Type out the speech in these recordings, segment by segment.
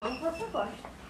Como você gosta.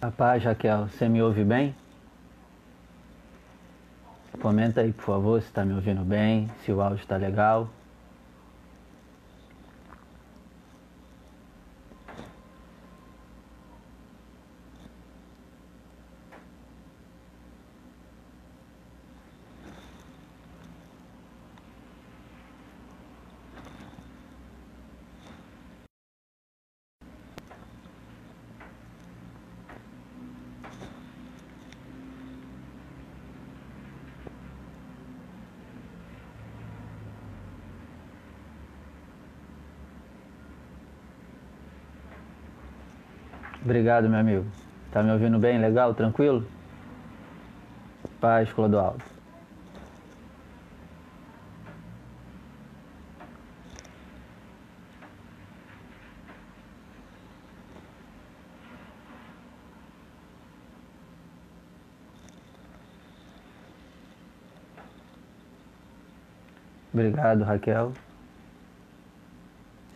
A paz, Raquel, você me ouve bem? Comenta aí, por favor, se está me ouvindo bem, se o áudio está legal. Obrigado, meu amigo. Tá me ouvindo bem? Legal? Tranquilo? Paz, Clodoaldo. Obrigado, Raquel.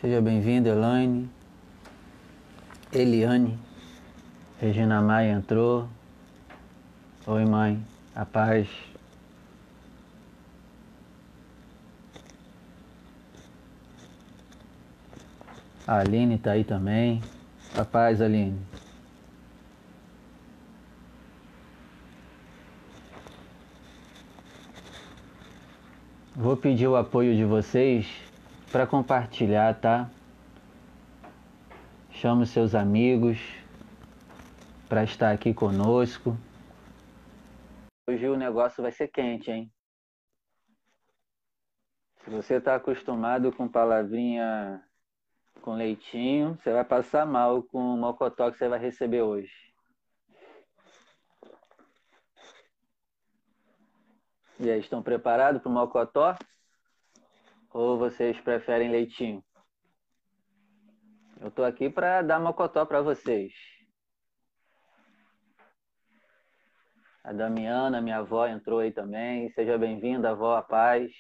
Seja bem-vinda, Elaine. Eliane. Regina Maia entrou. Oi, mãe. A paz. A Aline está aí também. A paz, Aline. Vou pedir o apoio de vocês para compartilhar, tá? Chame seus amigos para estar aqui conosco. Hoje o negócio vai ser quente, hein? Se você está acostumado com palavrinha com leitinho, você vai passar mal com o mocotó que você vai receber hoje. E aí, estão preparados para o mocotó? Ou vocês preferem leitinho? Eu estou aqui para dar mocotó para vocês. A Damiana, minha avó, entrou aí também. Seja bem-vinda, avó, a paz.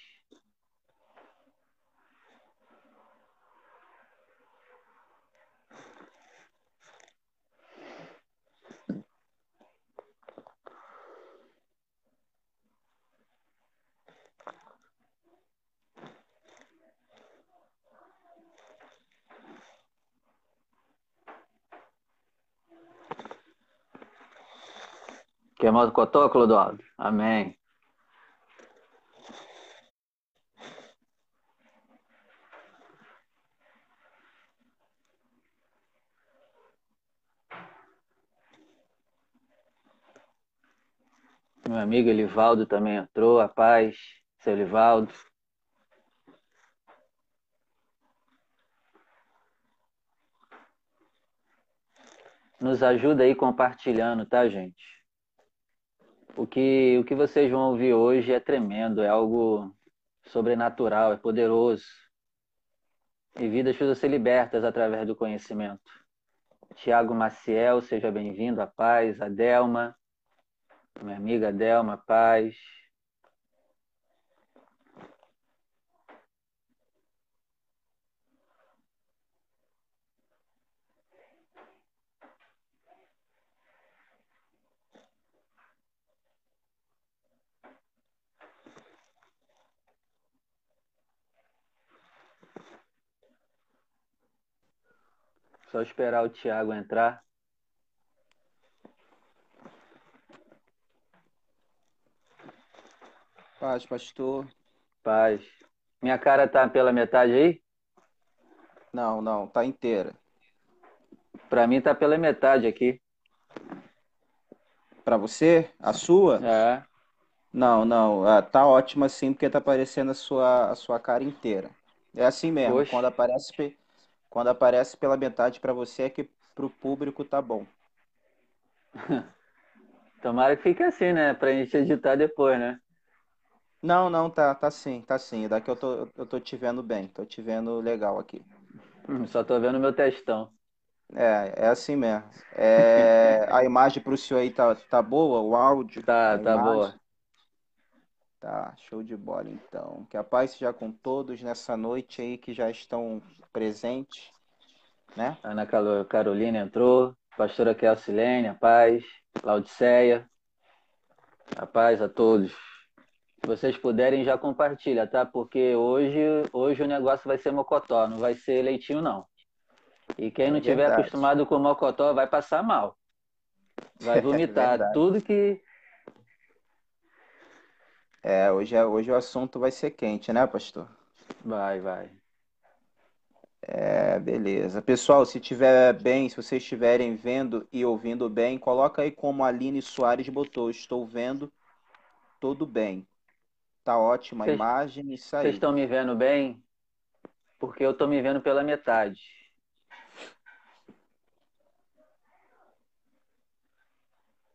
Quer Mocotó, Clodoaldo? Amém. Meu amigo Elivaldo também entrou, a paz, seu Elivaldo. Nos ajuda aí compartilhando, tá, gente? O que, o que vocês vão ouvir hoje é tremendo, é algo sobrenatural, é poderoso. E vidas precisam ser libertas através do conhecimento. Tiago Maciel, seja bem-vindo, a paz, a Delma minha amiga Delma Paz. Só esperar o Tiago entrar. Paz, pastor. Paz. Minha cara tá pela metade aí? Não, não, tá inteira. Para mim tá pela metade aqui. Para você? A sua? É. Não, não, ah, tá ótima assim porque tá aparecendo a sua, a sua cara inteira. É assim mesmo, Poxa. quando aparece quando aparece pela metade para você é que pro público tá bom. Tomara que fique assim, né? Pra gente editar depois, né? Não, não, tá, tá sim, tá sim. Daqui eu tô, eu tô te vendo bem, tô te vendo legal aqui. Hum, Só tô vendo meu textão. É, é assim mesmo. É, a imagem pro senhor aí tá, tá boa, o áudio, Tá, tá imagem. boa. Tá, show de bola então. Que a paz seja com todos nessa noite aí que já estão presentes, né? Ana Carolina entrou. Pastora Kelsilene, a paz. Laudiceia. A paz a todos. Se vocês puderem, já compartilha, tá? Porque hoje, hoje o negócio vai ser mocotó, não vai ser leitinho, não. E quem não É tiver verdade. acostumado com mocotó vai passar mal. Vai vomitar verdade. tudo que. É, hoje, é- hoje o assunto vai ser quente, né, pastor? Vai, vai. É, beleza. Pessoal, se tiver bem, se vocês estiverem vendo e ouvindo bem, coloca aí como a Aline Soares botou. Estou vendo tudo bem. Tá ótima a Vocês- imagem, isso Vocês aí. estão me vendo bem? Porque eu tô me vendo pela metade.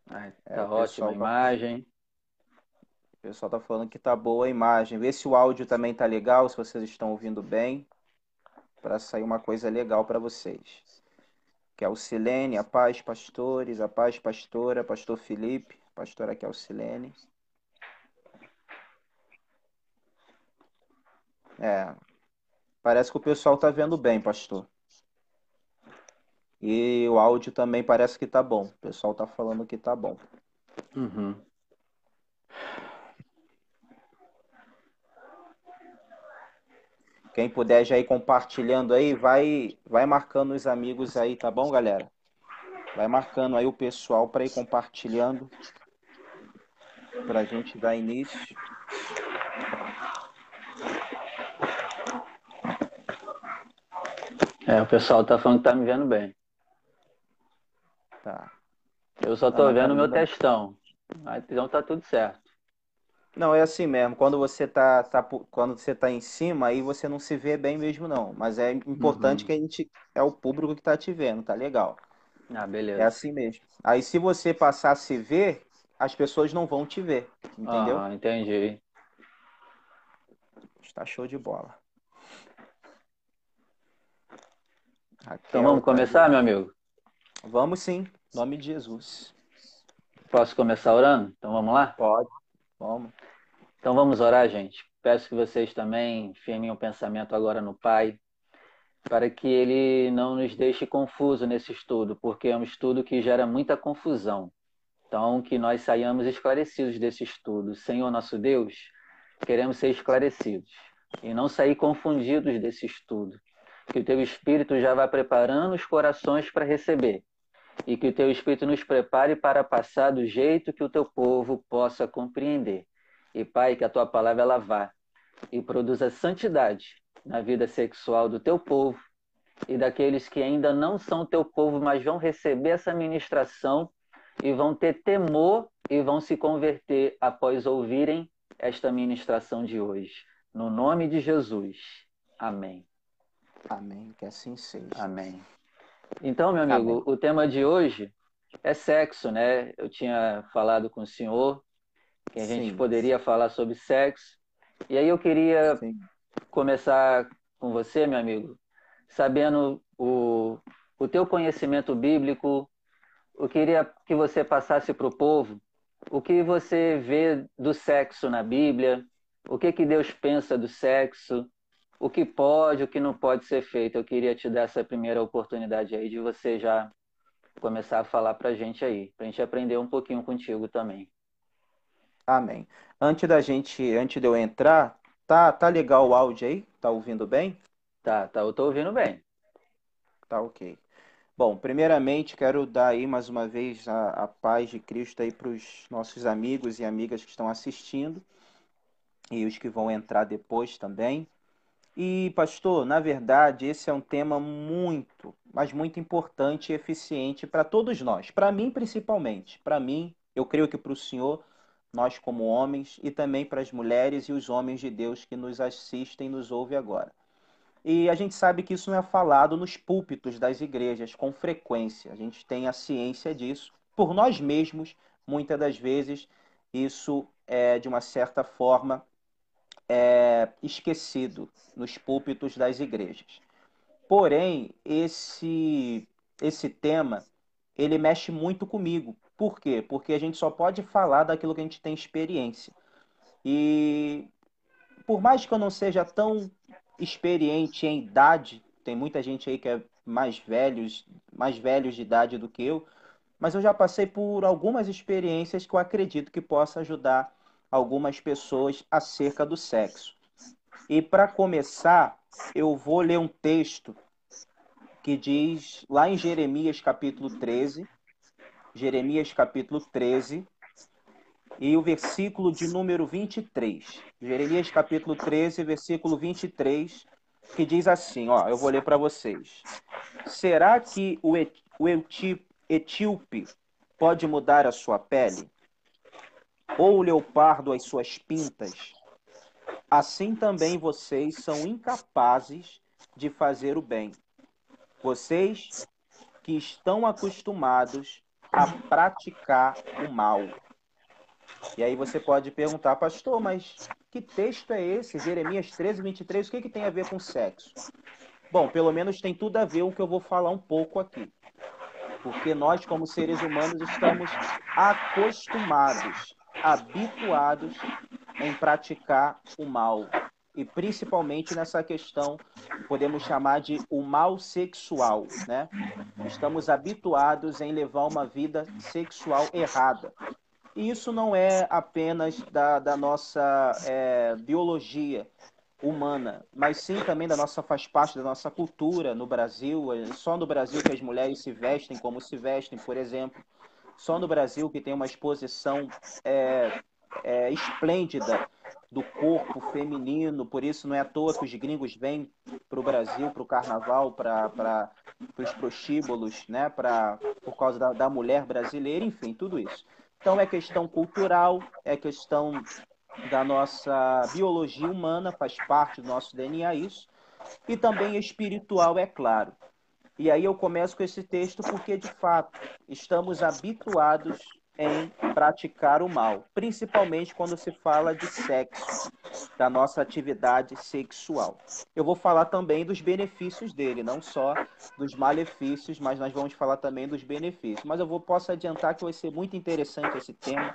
Ai, É, tá o ótima a imagem. O pessoal tá falando que tá boa a imagem. Vê se o áudio também tá legal, se vocês estão ouvindo bem, para sair uma coisa legal para vocês. Que é o Silene, a paz, pastores, a paz, pastora, pastor Felipe, pastora aqui é o Silene. É, parece que o pessoal tá vendo bem, pastor. E o áudio também parece que tá bom. O pessoal tá falando que tá bom. Uhum. Quem puder já ir compartilhando aí, vai, vai marcando os amigos aí, tá bom, galera? Vai marcando aí o pessoal para ir compartilhando para a gente dar início. É, o pessoal tá falando que tá me vendo bem. Tá. Eu só tô Ana vendo meu Carolina. textão. Então tá tudo certo. Não, é assim mesmo. Quando você tá, tá, quando você tá em cima, aí você não se vê bem mesmo, não. Mas é importante Uhum. que a gente é o público que tá te vendo, tá legal? Ah, É beleza. assim mesmo. Aí se você passar a se ver, as pessoas não vão te ver, entendeu? Ah, entendi. Está show de bola. Então Raquel, vamos tá começar, aí. meu amigo? Vamos sim, em nome de Jesus. Posso começar orando? Então vamos lá? Pode. Então vamos orar, gente. Peço que vocês também firmem o pensamento agora no Pai, para que Ele não nos deixe confuso nesse estudo, porque é um estudo que gera muita confusão. Então, que nós saiamos esclarecidos desse estudo. Senhor nosso Deus, queremos ser esclarecidos e não sair confundidos desse estudo. Que o Teu Espírito já vá preparando os corações para receber e que o teu Espírito nos prepare para passar do jeito que o teu povo possa compreender. E, Pai, que a tua palavra ela vá e produza santidade na vida sexual do teu povo e daqueles que ainda não são teu povo, mas vão receber essa ministração e vão ter temor e vão se converter após ouvirem esta ministração de hoje. No nome de Jesus. Amém. Amém. Que assim seja. Amém. Então, meu amigo, Amém. o tema de hoje é sexo, né? Eu tinha falado com o senhor que a gente Sim. poderia falar sobre sexo. E aí eu queria Sim. começar com você, meu amigo, sabendo o, o teu conhecimento bíblico. Eu queria que você passasse para o povo o que você vê do sexo na Bíblia, o que, que Deus pensa do sexo, o que pode, o que não pode ser feito. Eu queria te dar essa primeira oportunidade aí de você já começar a falar para a gente aí, para a gente aprender um pouquinho contigo também. Amém. Antes da gente, antes de eu entrar, tá, tá legal o áudio aí? Tá ouvindo bem? Tá, tá, eu tô ouvindo bem. Tá ok. Bom, primeiramente quero dar aí mais uma vez a, a paz de Cristo aí para os nossos amigos e amigas que estão assistindo e os que vão entrar depois também. E, pastor, na verdade, esse é um tema muito, mas muito importante e eficiente para todos nós. Para mim, principalmente. Para mim, eu creio que para o senhor, nós como homens, e também para as mulheres e os homens de Deus que nos assistem e nos ouvem agora. E a gente sabe que isso não é falado nos púlpitos das igrejas com frequência. A gente tem a ciência disso. Por nós mesmos, muitas das vezes, isso é, de uma certa forma, é, esquecido nos púlpitos das igrejas. Porém, esse, esse tema, ele mexe muito comigo. Por quê? Porque a gente só pode falar daquilo que a gente tem experiência. E por mais que eu não seja tão experiente em idade, tem muita gente aí que é mais velhos, mais velhos de idade do que eu, mas eu já passei por algumas experiências que eu acredito que possa ajudar algumas pessoas acerca do sexo. E para começar, eu vou ler um texto que diz lá em Jeremias capítulo 13, Jeremias capítulo 13, e o versículo de número 23. Jeremias capítulo 13, versículo 23, que diz assim, ó, eu vou ler para vocês. Será que o, etíope pode mudar a sua pele? Ou o leopardo as suas pintas, assim também vocês são incapazes de fazer o bem. Vocês que estão acostumados a praticar o mal. E aí você pode perguntar, pastor, mas que texto é esse? Jeremias 13, 23, o que, que tem a ver com sexo? Bom, pelo menos tem tudo a ver com o que eu vou falar um pouco aqui. Porque nós, como seres humanos, estamos acostumados habituados em praticar o mal. E principalmente nessa questão, podemos chamar de o mal sexual, né? Estamos habituados em levar uma vida sexual errada. E isso não é apenas da, da nossa é, biologia humana, mas sim também da nossa faz parte da nossa cultura no Brasil. É só no Brasil que as mulheres se vestem como se vestem, por exemplo. Só no Brasil que tem uma exposição é, é, esplêndida do corpo feminino, por isso não é à toa que os gringos vêm para o Brasil, para o carnaval, para os prostíbulos, né? pra, por causa da, da mulher brasileira, enfim, tudo isso. Então é questão cultural, é questão da nossa biologia humana, faz parte do nosso DNA isso, e também espiritual, é claro. E aí eu começo com esse texto porque, de fato, estamos habituados em praticar o mal, principalmente quando se fala de sexo, da nossa atividade sexual. Eu vou falar também dos benefícios dele, não só dos malefícios, mas nós vamos falar também dos benefícios. Mas eu vou, posso adiantar que vai ser muito interessante esse tema.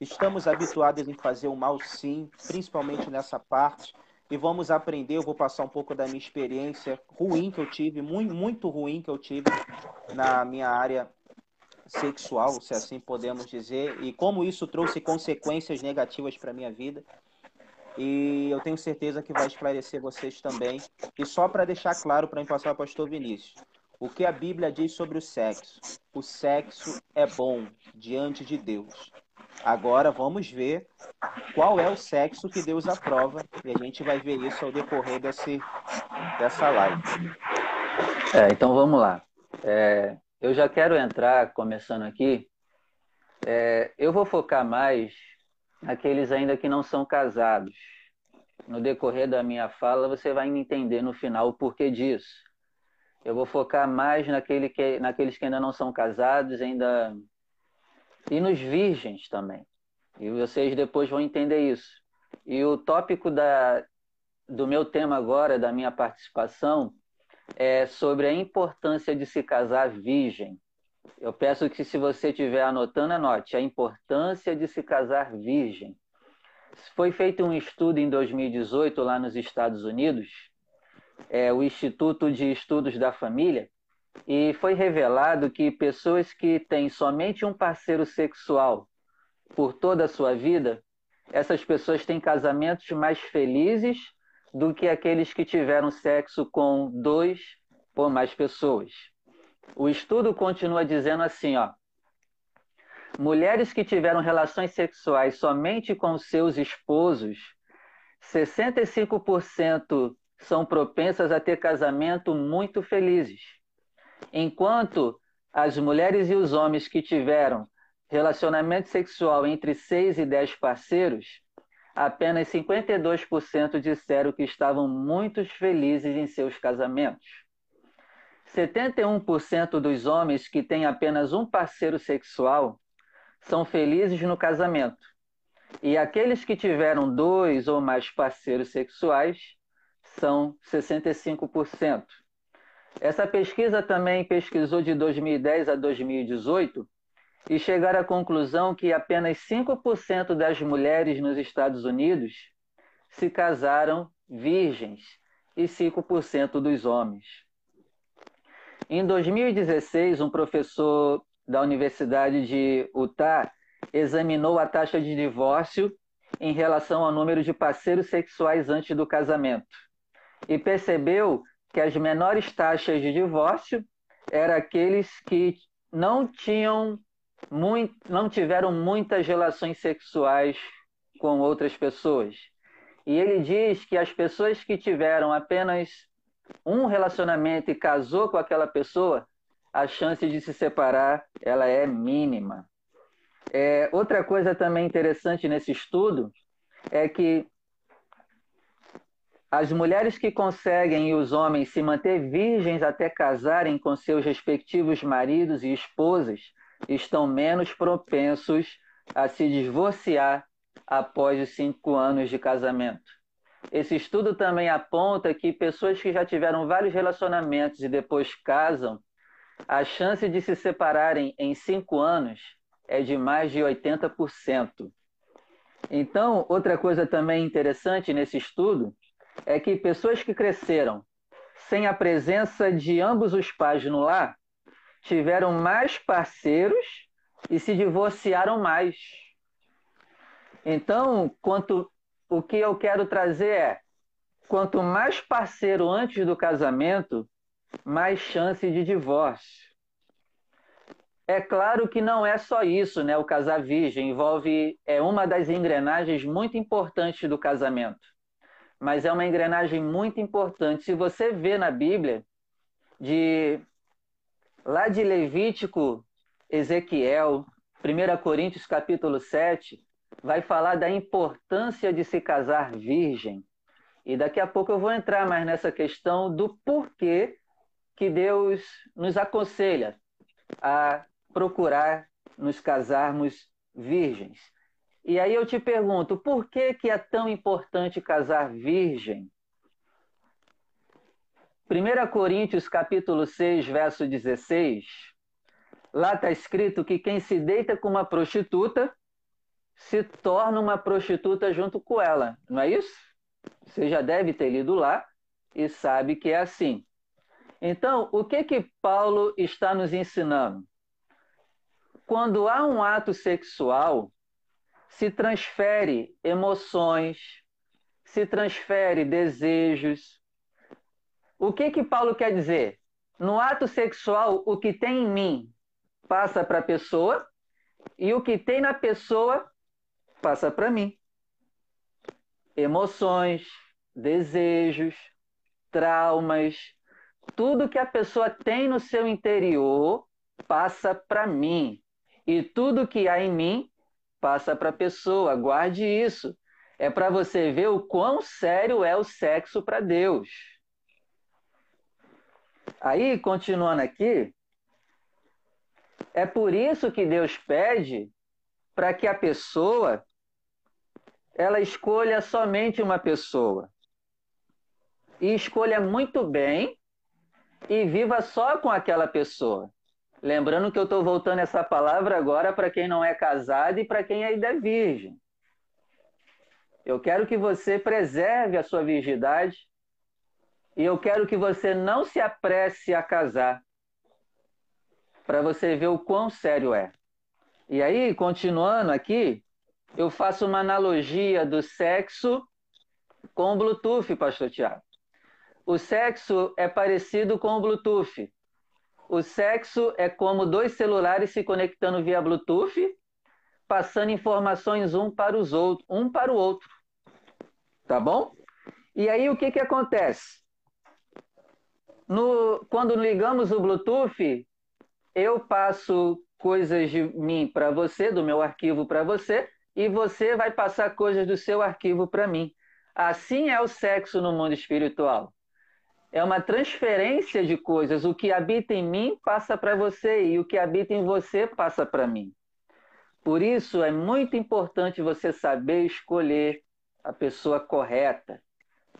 Estamos habituados em fazer o mal, sim, principalmente nessa parte e vamos aprender. Eu vou passar um pouco da minha experiência ruim que eu tive, muito, muito ruim que eu tive na minha área sexual, se assim podemos dizer, e como isso trouxe consequências negativas para minha vida. E eu tenho certeza que vai esclarecer vocês também. E só para deixar claro para passar ao pastor Vinícius, O que a Bíblia diz sobre o sexo? O sexo é bom diante de Deus. Agora vamos ver qual é o sexo que Deus aprova e a gente vai ver isso ao decorrer desse, dessa live. É, então vamos lá. É, eu já quero entrar, começando aqui, é, eu vou focar mais naqueles ainda que não são casados. No decorrer da minha fala, você vai entender no final o porquê disso. Eu vou focar mais naquele que, naqueles que ainda não são casados, ainda e nos virgens também. E vocês depois vão entender isso. E o tópico da, do meu tema agora, da minha participação, é sobre a importância de se casar virgem. Eu peço que, se você estiver anotando, anote a importância de se casar virgem. Foi feito um estudo em 2018 lá nos Estados Unidos, é, o Instituto de Estudos da Família, e foi revelado que pessoas que têm somente um parceiro sexual por toda a sua vida, essas pessoas têm casamentos mais felizes do que aqueles que tiveram sexo com dois ou mais pessoas. O estudo continua dizendo assim, ó. Mulheres que tiveram relações sexuais somente com seus esposos, 65% são propensas a ter casamento muito felizes, enquanto as mulheres e os homens que tiveram relacionamento sexual entre 6 e 10 parceiros, apenas 52% disseram que estavam muito felizes em seus casamentos. 71% dos homens que têm apenas um parceiro sexual são felizes no casamento. E aqueles que tiveram dois ou mais parceiros sexuais são 65%. Essa pesquisa também pesquisou de 2010 a 2018 e chegaram à conclusão que apenas 5% das mulheres nos Estados Unidos se casaram virgens e 5% dos homens. Em 2016, um professor da Universidade de Utah examinou a taxa de divórcio em relação ao número de parceiros sexuais antes do casamento e percebeu que as menores taxas de divórcio eram aqueles que não tinham muito, não tiveram muitas relações sexuais com outras pessoas. E ele diz que as pessoas que tiveram apenas um relacionamento e casou com aquela pessoa, a chance de se separar ela é mínima. É, outra coisa também interessante nesse estudo é que as mulheres que conseguem e os homens se manter virgens até casarem com seus respectivos maridos e esposas estão menos propensos a se divorciar após os cinco anos de casamento. Esse estudo também aponta que pessoas que já tiveram vários relacionamentos e depois casam, a chance de se separarem em cinco anos é de mais de 80%. Então, outra coisa também interessante nesse estudo é que pessoas que cresceram sem a presença de ambos os pais no lar tiveram mais parceiros e se divorciaram mais. Então, quanto o que eu quero trazer é quanto mais parceiro antes do casamento, mais chance de divórcio. É claro que não é só isso, né? O casar virgem envolve é uma das engrenagens muito importantes do casamento mas é uma engrenagem muito importante. Se você vê na Bíblia, de lá de Levítico, Ezequiel, 1 Coríntios capítulo 7, vai falar da importância de se casar virgem. E daqui a pouco eu vou entrar mais nessa questão do porquê que Deus nos aconselha a procurar nos casarmos virgens. E aí eu te pergunto, por que, que é tão importante casar virgem? 1 Coríntios capítulo 6, verso 16, lá está escrito que quem se deita com uma prostituta se torna uma prostituta junto com ela, não é isso? Você já deve ter lido lá e sabe que é assim. Então, o que que Paulo está nos ensinando? Quando há um ato sexual, se transfere emoções, se transfere desejos. O que que Paulo quer dizer? no ato sexual, o que tem em mim passa para a pessoa e o que tem na pessoa passa para mim. Emoções, desejos, traumas, tudo que a pessoa tem no seu interior passa para mim. E tudo que há em mim passa para a pessoa. Guarde isso. É para você ver o quão sério é o sexo para Deus. Aí, continuando aqui, é por isso que Deus pede para que a pessoa ela escolha somente uma pessoa. E escolha muito bem e viva só com aquela pessoa. Lembrando que eu estou voltando essa palavra agora para quem não é casado e para quem ainda é virgem. Eu quero que você preserve a sua virgindade e eu quero que você não se apresse a casar, para você ver o quão sério é. E aí, continuando aqui, eu faço uma analogia do sexo com o Bluetooth, pastor Tiago. O sexo é parecido com o Bluetooth. O sexo é como dois celulares se conectando via Bluetooth, passando informações um para os outros, um para o outro. Tá bom? E aí o que que acontece? No, quando ligamos o Bluetooth, eu passo coisas de mim para você, do meu arquivo para você, e você vai passar coisas do seu arquivo para mim. Assim é o sexo no mundo espiritual é uma transferência de coisas. O que habita em mim passa para você e o que habita em você passa para mim. Por isso é muito importante você saber escolher a pessoa correta,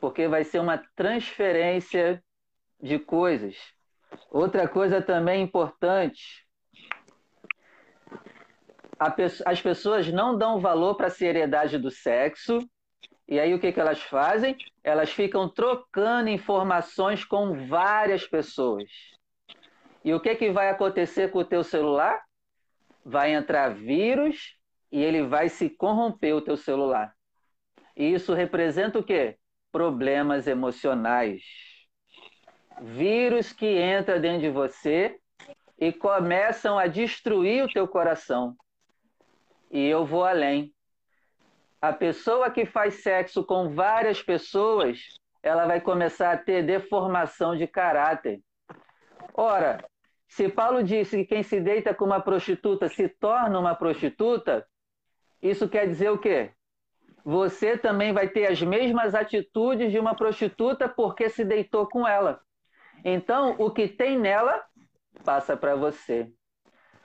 porque vai ser uma transferência de coisas. Outra coisa também importante, as pessoas não dão valor para a seriedade do sexo e aí o que, que elas fazem? Elas ficam trocando informações com várias pessoas. E o que, que vai acontecer com o teu celular? Vai entrar vírus e ele vai se corromper o teu celular. E isso representa o quê? Problemas emocionais. Vírus que entra dentro de você e começam a destruir o teu coração. E eu vou além a pessoa que faz sexo com várias pessoas, ela vai começar a ter deformação de caráter. Ora, se Paulo disse que quem se deita com uma prostituta se torna uma prostituta, isso quer dizer o quê? Você também vai ter as mesmas atitudes de uma prostituta porque se deitou com ela. Então, o que tem nela passa para você.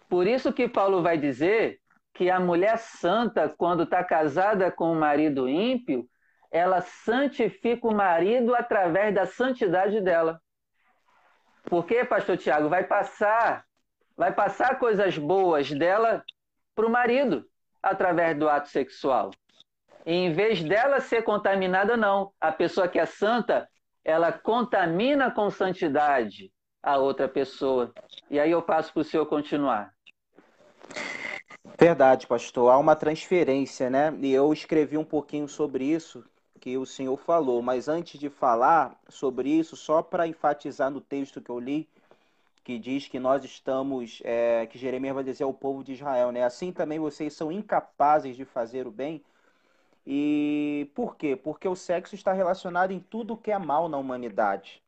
Por isso que Paulo vai dizer que a mulher santa, quando está casada com um marido ímpio, ela santifica o marido através da santidade dela. Porque, pastor Tiago, vai passar, vai passar coisas boas dela para o marido através do ato sexual. E, em vez dela ser contaminada, não. A pessoa que é santa, ela contamina com santidade a outra pessoa. E aí eu passo para o senhor continuar. Verdade, pastor. Há uma transferência, né? E eu escrevi um pouquinho sobre isso que o senhor falou, mas antes de falar sobre isso, só para enfatizar no texto que eu li, que diz que nós estamos, é, que Jeremias vai dizer ao povo de Israel, né? Assim também vocês são incapazes de fazer o bem. E por quê? Porque o sexo está relacionado em tudo que é mal na humanidade.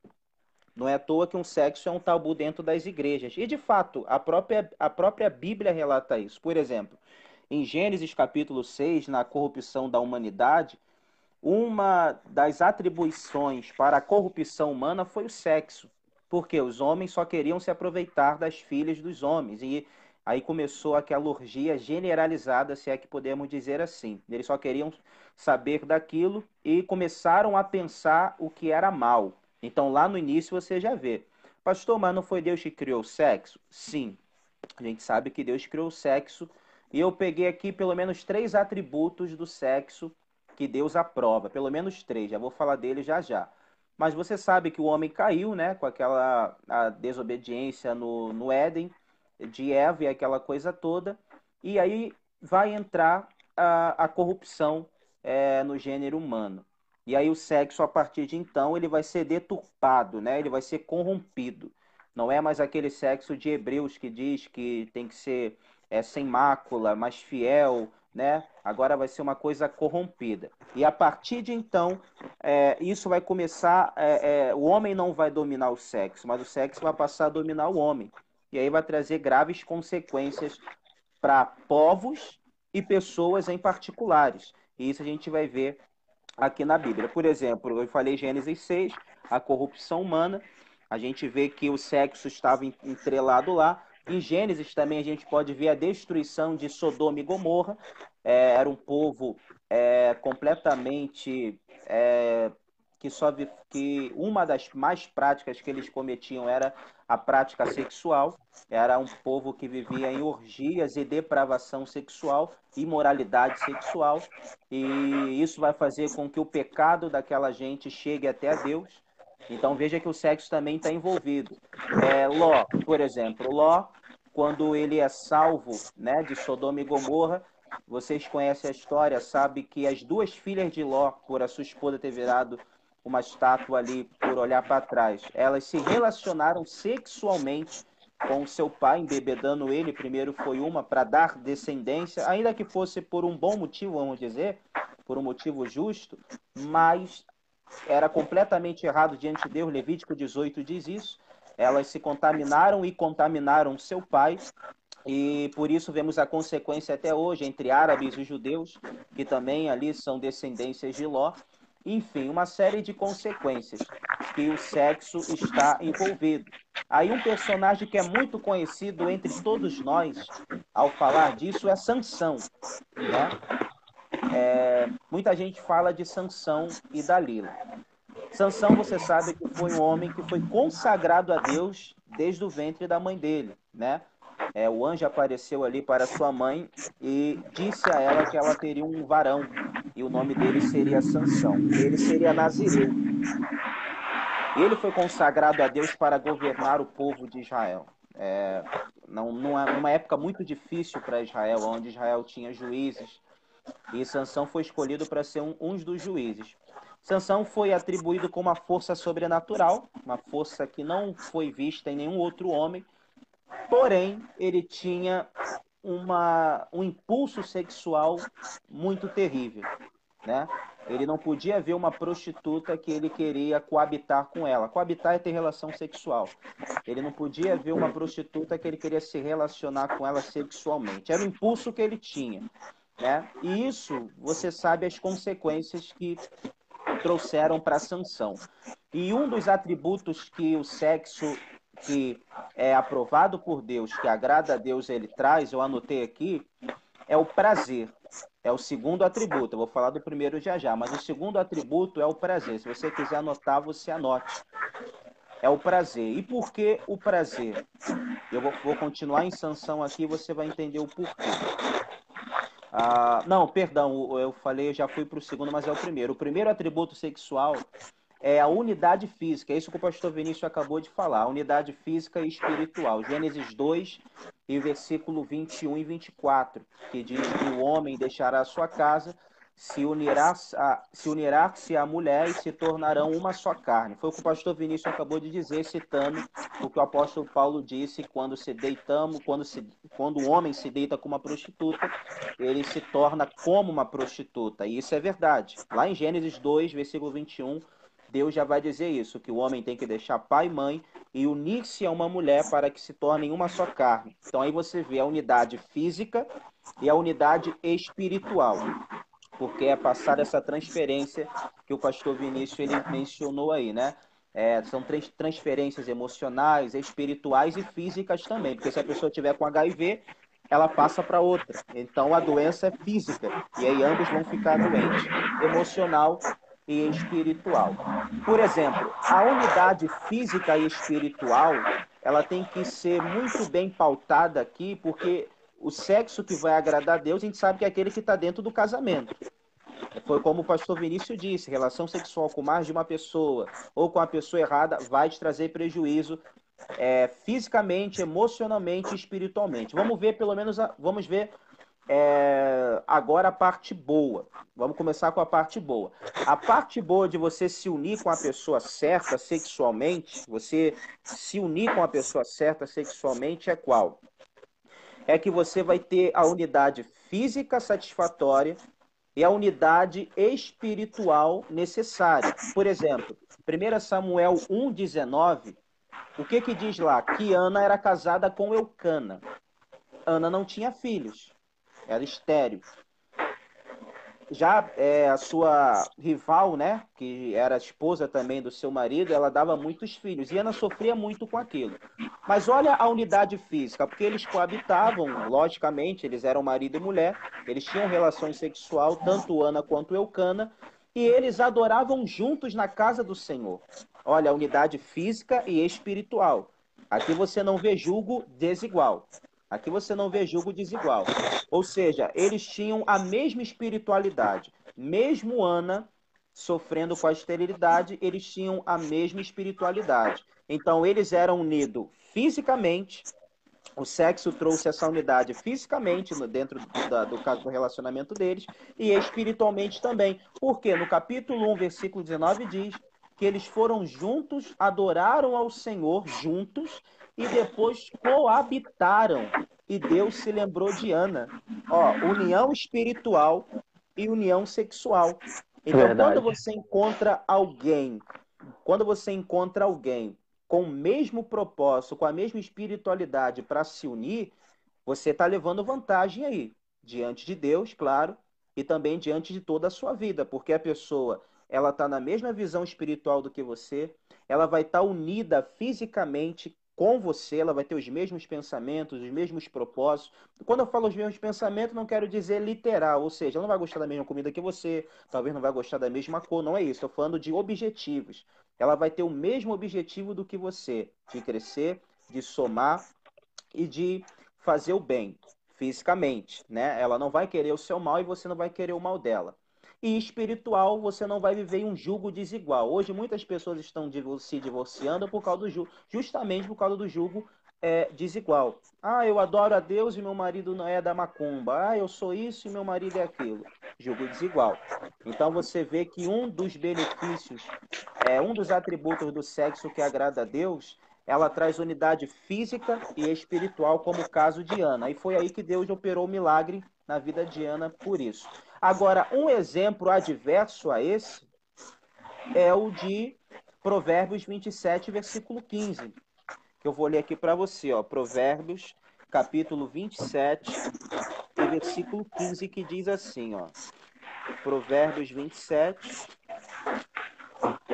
Não é à toa que um sexo é um tabu dentro das igrejas. E, de fato, a própria, a própria Bíblia relata isso. Por exemplo, em Gênesis capítulo 6, na corrupção da humanidade, uma das atribuições para a corrupção humana foi o sexo. Porque os homens só queriam se aproveitar das filhas dos homens. E aí começou aquela orgia generalizada, se é que podemos dizer assim. Eles só queriam saber daquilo e começaram a pensar o que era mal. Então lá no início você já vê. Pastor, mas não foi Deus que criou o sexo? Sim. A gente sabe que Deus criou o sexo. E eu peguei aqui pelo menos três atributos do sexo que Deus aprova. Pelo menos três. Já vou falar dele já já. Mas você sabe que o homem caiu, né? Com aquela desobediência no, no Éden de Eva e aquela coisa toda. E aí vai entrar a, a corrupção é, no gênero humano. E aí o sexo, a partir de então, ele vai ser deturpado, né? ele vai ser corrompido. Não é mais aquele sexo de Hebreus que diz que tem que ser é, sem mácula, mais fiel, né? Agora vai ser uma coisa corrompida. E a partir de então, é, isso vai começar. É, é, o homem não vai dominar o sexo, mas o sexo vai passar a dominar o homem. E aí vai trazer graves consequências para povos e pessoas em particulares. E isso a gente vai ver aqui na Bíblia. Por exemplo, eu falei Gênesis 6, a corrupção humana. A gente vê que o sexo estava entrelado lá. Em Gênesis também a gente pode ver a destruição de Sodoma e Gomorra. É, era um povo é, completamente é, que só vi, que uma das mais práticas que eles cometiam era a prática sexual. Era um povo que vivia em orgias e depravação sexual, imoralidade sexual, e isso vai fazer com que o pecado daquela gente chegue até a Deus. Então veja que o sexo também está envolvido. É, Ló, por exemplo, Ló, quando ele é salvo né, de Sodoma e Gomorra, vocês conhecem a história, sabe que as duas filhas de Ló, por a sua esposa ter virado uma estátua ali por olhar para trás, elas se relacionaram sexualmente com seu pai, embebedando ele. Primeiro foi uma para dar descendência, ainda que fosse por um bom motivo, vamos dizer, por um motivo justo, mas era completamente errado diante de Deus. Levítico 18 diz isso. Elas se contaminaram e contaminaram seu pai, e por isso vemos a consequência até hoje entre árabes e judeus, que também ali são descendências de Ló. Enfim, uma série de consequências que o sexo está envolvido. Aí um personagem que é muito conhecido entre todos nós, ao falar disso, é Sansão. Né? É, muita gente fala de Sansão e Dalila. Sansão, você sabe que foi um homem que foi consagrado a Deus desde o ventre da mãe dele, né? É, o anjo apareceu ali para sua mãe e disse a ela que ela teria um varão e o nome dele seria Sansão. Ele seria Nazireu. Ele foi consagrado a Deus para governar o povo de Israel. É, não, numa época muito difícil para Israel, onde Israel tinha juízes, e Sansão foi escolhido para ser um, um dos juízes. Sansão foi atribuído com uma força sobrenatural, uma força que não foi vista em nenhum outro homem, porém ele tinha uma, um impulso sexual muito terrível, né? Ele não podia ver uma prostituta que ele queria coabitar com ela. Coabitar é ter relação sexual. Ele não podia ver uma prostituta que ele queria se relacionar com ela sexualmente. Era o impulso que ele tinha. Né? E isso, você sabe as consequências que trouxeram para a sanção. E um dos atributos que o sexo que é aprovado por Deus, que agrada a Deus, ele traz, eu anotei aqui, é o prazer. É o segundo atributo. Eu vou falar do primeiro já já, mas o segundo atributo é o prazer. Se você quiser anotar, você anote. É o prazer. E por que o prazer? Eu vou, vou continuar em sanção aqui você vai entender o porquê. Ah, não, perdão, eu falei, eu já fui para o segundo, mas é o primeiro. O primeiro atributo sexual é a unidade física, é isso que o pastor Vinícius acabou de falar, a unidade física e espiritual. Gênesis 2 e versículo 21 e 24, que diz que o homem deixará a sua casa se unirá a, se unirá se a mulher e se tornarão uma só carne. Foi o que o pastor Vinícius acabou de dizer, citando o que o apóstolo Paulo disse quando se deitamos, quando, se, quando o homem se deita com uma prostituta, ele se torna como uma prostituta. E isso é verdade. Lá em Gênesis 2, versículo 21, Deus já vai dizer isso, que o homem tem que deixar pai e mãe e unir-se a uma mulher para que se tornem uma só carne. Então aí você vê a unidade física e a unidade espiritual porque é passar essa transferência que o pastor Vinícius ele mencionou aí, né? É, são transferências emocionais, espirituais e físicas também, porque se a pessoa tiver com HIV, ela passa para outra. Então a doença é física e aí ambos vão ficar doentes, emocional e espiritual. Por exemplo, a unidade física e espiritual, ela tem que ser muito bem pautada aqui, porque o sexo que vai agradar a Deus, a gente sabe que é aquele que está dentro do casamento. Foi como o pastor Vinícius disse: relação sexual com mais de uma pessoa ou com a pessoa errada vai te trazer prejuízo é, fisicamente, emocionalmente espiritualmente. Vamos ver, pelo menos, a, vamos ver é, agora a parte boa. Vamos começar com a parte boa. A parte boa de você se unir com a pessoa certa sexualmente, você se unir com a pessoa certa sexualmente é qual? É que você vai ter a unidade física satisfatória e a unidade espiritual necessária. Por exemplo, 1 Samuel 1,19, o que que diz lá? Que Ana era casada com Eucana. Ana não tinha filhos era estéreo. Já é, a sua rival, né, que era esposa também do seu marido, ela dava muitos filhos e Ana sofria muito com aquilo. Mas olha a unidade física, porque eles coabitavam, logicamente, eles eram marido e mulher, eles tinham relação sexual, tanto Ana quanto Eucana, e eles adoravam juntos na casa do Senhor. Olha, a unidade física e espiritual. Aqui você não vê julgo desigual. Aqui você não vê julgo desigual. Ou seja, eles tinham a mesma espiritualidade. Mesmo Ana sofrendo com a esterilidade, eles tinham a mesma espiritualidade. Então, eles eram unidos fisicamente. O sexo trouxe essa unidade fisicamente dentro do caso do relacionamento deles e espiritualmente também. Porque no capítulo 1, versículo 19 diz que eles foram juntos, adoraram ao Senhor juntos e depois coabitaram. E Deus se lembrou de Ana. Ó, união espiritual e união sexual. Então, Verdade. quando você encontra alguém, quando você encontra alguém com o mesmo propósito, com a mesma espiritualidade para se unir, você está levando vantagem aí, diante de Deus, claro, e também diante de toda a sua vida, porque a pessoa ela está na mesma visão espiritual do que você, ela vai estar tá unida fisicamente com você, ela vai ter os mesmos pensamentos, os mesmos propósitos. Quando eu falo os mesmos pensamentos, não quero dizer literal, ou seja, ela não vai gostar da mesma comida que você, talvez não vai gostar da mesma cor, não é isso. Estou falando de objetivos. Ela vai ter o mesmo objetivo do que você, de crescer, de somar e de fazer o bem fisicamente, né? Ela não vai querer o seu mal e você não vai querer o mal dela e espiritual você não vai viver um jugo desigual. Hoje muitas pessoas estão se divorciando por causa do jugo, justamente por causa do jugo é, desigual. Ah, eu adoro a Deus e meu marido não é da macumba. Ah, eu sou isso e meu marido é aquilo. Jugo desigual. Então você vê que um dos benefícios, é um dos atributos do sexo que agrada a Deus, ela traz unidade física e espiritual, como o caso de Ana. E foi aí que Deus operou o milagre na vida de Ana por isso. Agora, um exemplo adverso a esse é o de Provérbios 27, versículo 15, que eu vou ler aqui para você, ó, Provérbios, capítulo 27, e versículo 15, que diz assim, ó, Provérbios 27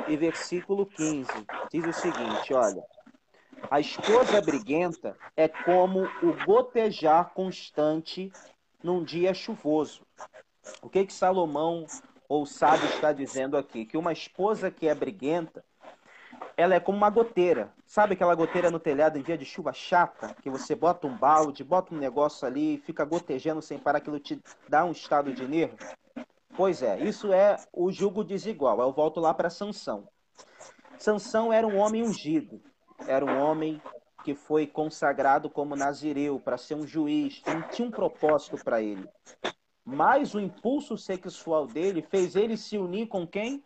e versículo 15, diz o seguinte, olha, a esposa briguenta é como o gotejar constante num dia chuvoso, o que que Salomão ou sábio está dizendo aqui? Que uma esposa que é briguenta, ela é como uma goteira. Sabe aquela goteira no telhado em dia de chuva chata? Que você bota um balde, bota um negócio ali, fica gotejando sem parar, aquilo te dá um estado de nervo? Pois é, isso é o jugo desigual. Eu volto lá para Sansão. Sansão era um homem ungido, era um homem que foi consagrado como nazireu para ser um juiz, tinha um propósito para ele. Mas o impulso sexual dele fez ele se unir com quem?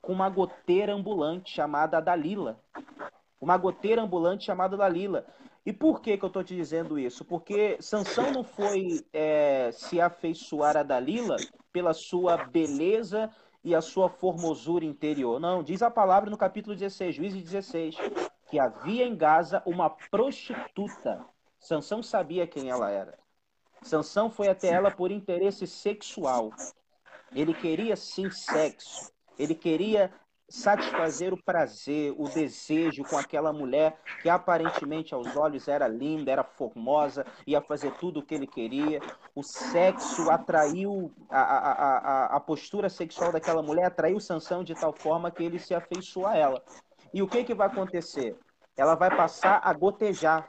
Com uma goteira ambulante chamada Dalila. Uma goteira ambulante chamada Dalila. E por que, que eu estou te dizendo isso? Porque Sansão não foi é, se afeiçoar a Dalila pela sua beleza e a sua formosura interior. Não, diz a palavra no capítulo 16, Juízes 16, que havia em Gaza uma prostituta. Sansão sabia quem ela era. Sansão foi até ela por interesse sexual. Ele queria sim sexo. Ele queria satisfazer o prazer, o desejo com aquela mulher que aparentemente aos olhos era linda, era formosa, ia fazer tudo o que ele queria. O sexo atraiu a, a, a, a postura sexual daquela mulher, atraiu Sansão de tal forma que ele se afeiçoou a ela. E o que, que vai acontecer? Ela vai passar a gotejar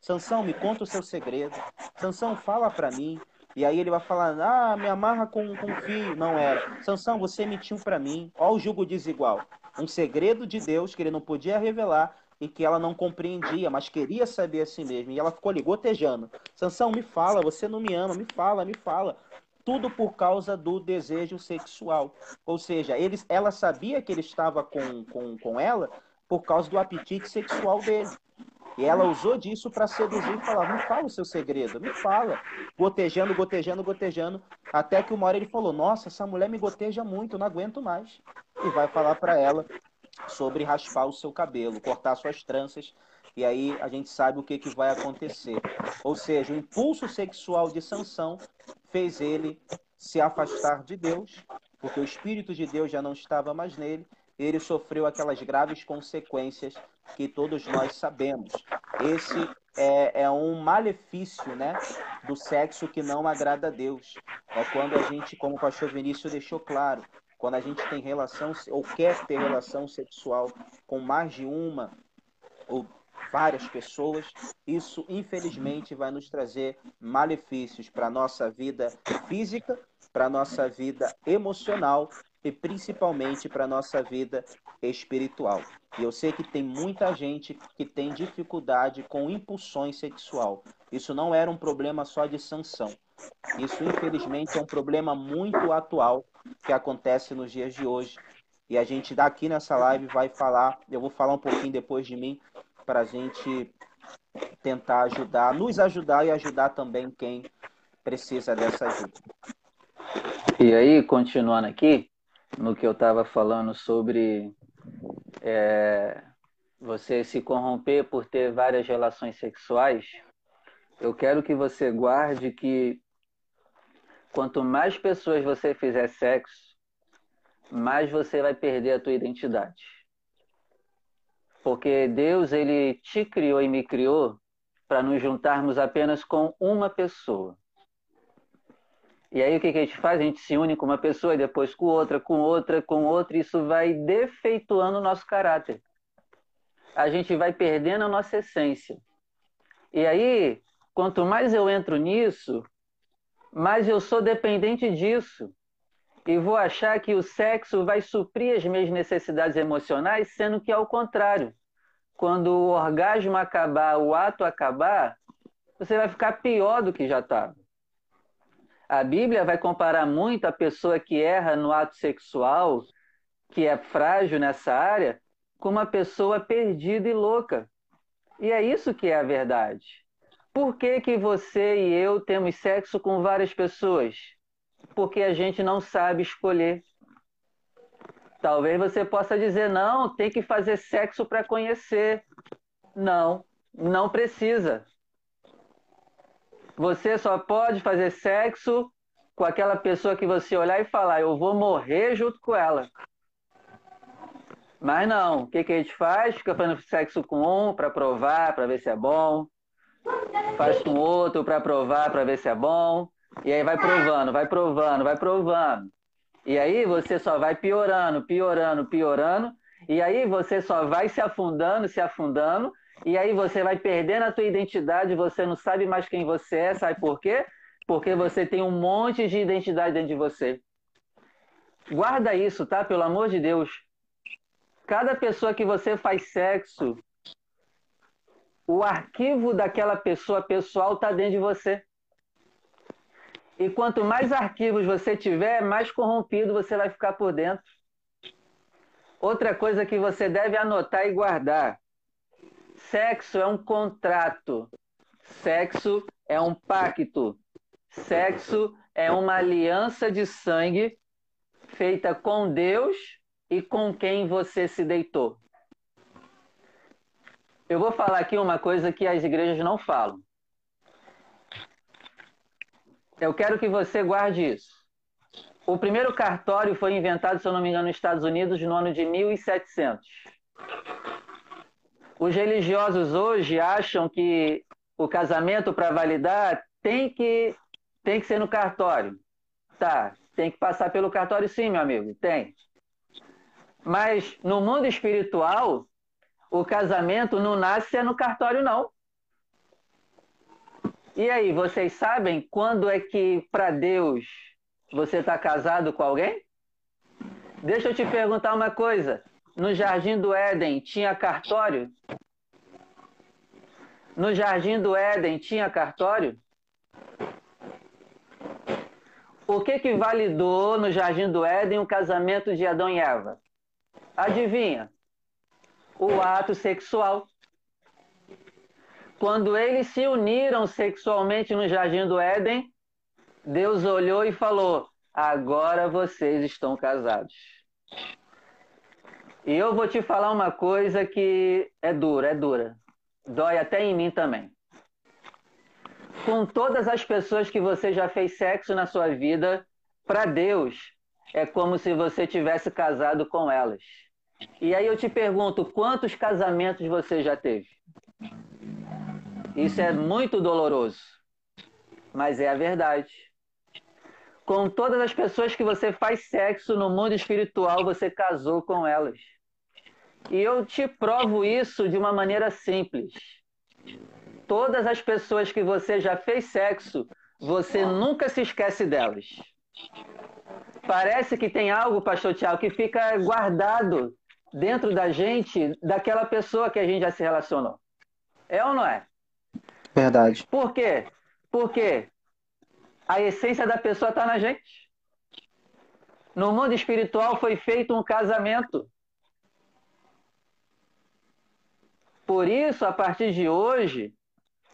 Sansão, me conta o seu segredo. Sansão, fala para mim. E aí ele vai falar, ah, me amarra com, com fio. Não era. Sansão, você mentiu para mim. Olha o jugo desigual. Um segredo de Deus que ele não podia revelar. e que ela não compreendia, mas queria saber a si mesma. E ela ficou ali gotejando. Sansão, me fala, você não me ama, me fala, me fala. Tudo por causa do desejo sexual. Ou seja, ele, ela sabia que ele estava com, com, com ela por causa do apetite sexual dele. E ela usou disso para seduzir e falar: me fala o seu segredo, me fala. Gotejando, gotejando, gotejando. Até que uma hora ele falou: Nossa, essa mulher me goteja muito, não aguento mais. E vai falar para ela sobre raspar o seu cabelo, cortar suas tranças. E aí a gente sabe o que, que vai acontecer. Ou seja, o impulso sexual de Sansão fez ele se afastar de Deus, porque o Espírito de Deus já não estava mais nele, ele sofreu aquelas graves consequências que todos nós sabemos. Esse é, é, um malefício né, do sexo que não agrada a Deus. É quando a gente, como o pastor Vinícius deixou claro, quando a gente tem relação ou quer ter relação sexual com mais de uma ou várias pessoas, isso infelizmente vai nos trazer malefícios para a nossa vida física, para a nossa vida emocional e principalmente para a nossa vida espiritual. E eu sei que tem muita gente que tem dificuldade com impulsões sexual. Isso não era um problema só de sanção. Isso, infelizmente, é um problema muito atual que acontece nos dias de hoje. E a gente daqui nessa live vai falar, eu vou falar um pouquinho depois de mim, para a gente tentar ajudar, nos ajudar e ajudar também quem precisa dessa ajuda. E aí, continuando aqui, no que eu estava falando sobre é, você se corromper por ter várias relações sexuais, eu quero que você guarde que quanto mais pessoas você fizer sexo, mais você vai perder a tua identidade. Porque Deus ele te criou e me criou para nos juntarmos apenas com uma pessoa. E aí o que, que a gente faz? A gente se une com uma pessoa e depois com outra, com outra, com outra, e isso vai defeituando o nosso caráter. A gente vai perdendo a nossa essência. E aí, quanto mais eu entro nisso, mais eu sou dependente disso. E vou achar que o sexo vai suprir as minhas necessidades emocionais, sendo que é o contrário. Quando o orgasmo acabar, o ato acabar, você vai ficar pior do que já estava. A Bíblia vai comparar muito a pessoa que erra no ato sexual, que é frágil nessa área, com uma pessoa perdida e louca. E é isso que é a verdade. Por que, que você e eu temos sexo com várias pessoas? Porque a gente não sabe escolher. Talvez você possa dizer, não, tem que fazer sexo para conhecer. Não, não precisa. Você só pode fazer sexo com aquela pessoa que você olhar e falar, eu vou morrer junto com ela. Mas não, o que, que a gente faz? Fica fazendo sexo com um para provar, para ver se é bom. Faz com outro para provar, para ver se é bom. E aí vai provando, vai provando, vai provando. E aí você só vai piorando, piorando, piorando. E aí você só vai se afundando, se afundando. E aí você vai perdendo a tua identidade, você não sabe mais quem você é, sabe por quê? Porque você tem um monte de identidade dentro de você. Guarda isso, tá? Pelo amor de Deus. Cada pessoa que você faz sexo, o arquivo daquela pessoa pessoal está dentro de você. E quanto mais arquivos você tiver, mais corrompido você vai ficar por dentro. Outra coisa que você deve anotar e guardar: Sexo é um contrato. Sexo é um pacto. Sexo é uma aliança de sangue feita com Deus e com quem você se deitou. Eu vou falar aqui uma coisa que as igrejas não falam. Eu quero que você guarde isso. O primeiro cartório foi inventado, se eu não me engano, nos Estados Unidos no ano de 1700. Os religiosos hoje acham que o casamento para validar tem que, tem que ser no cartório. Tá, tem que passar pelo cartório sim, meu amigo, tem. Mas no mundo espiritual, o casamento não nasce é no cartório, não. E aí, vocês sabem quando é que, para Deus, você está casado com alguém? Deixa eu te perguntar uma coisa no Jardim do Éden tinha cartório? No jardim do Éden tinha cartório? O que que validou no jardim do Éden o casamento de Adão e Eva? Adivinha? O ato sexual. Quando eles se uniram sexualmente no jardim do Éden, Deus olhou e falou: Agora vocês estão casados. E eu vou te falar uma coisa que é dura, é dura. Dói até em mim também. Com todas as pessoas que você já fez sexo na sua vida, para Deus é como se você tivesse casado com elas. E aí eu te pergunto, quantos casamentos você já teve? Isso é muito doloroso, mas é a verdade. Com todas as pessoas que você faz sexo no mundo espiritual, você casou com elas. E eu te provo isso de uma maneira simples. Todas as pessoas que você já fez sexo, você nunca se esquece delas. Parece que tem algo, pastor Tiago, que fica guardado dentro da gente daquela pessoa que a gente já se relacionou. É ou não é? Verdade. Por quê? Porque a essência da pessoa está na gente. No mundo espiritual foi feito um casamento. Por isso, a partir de hoje,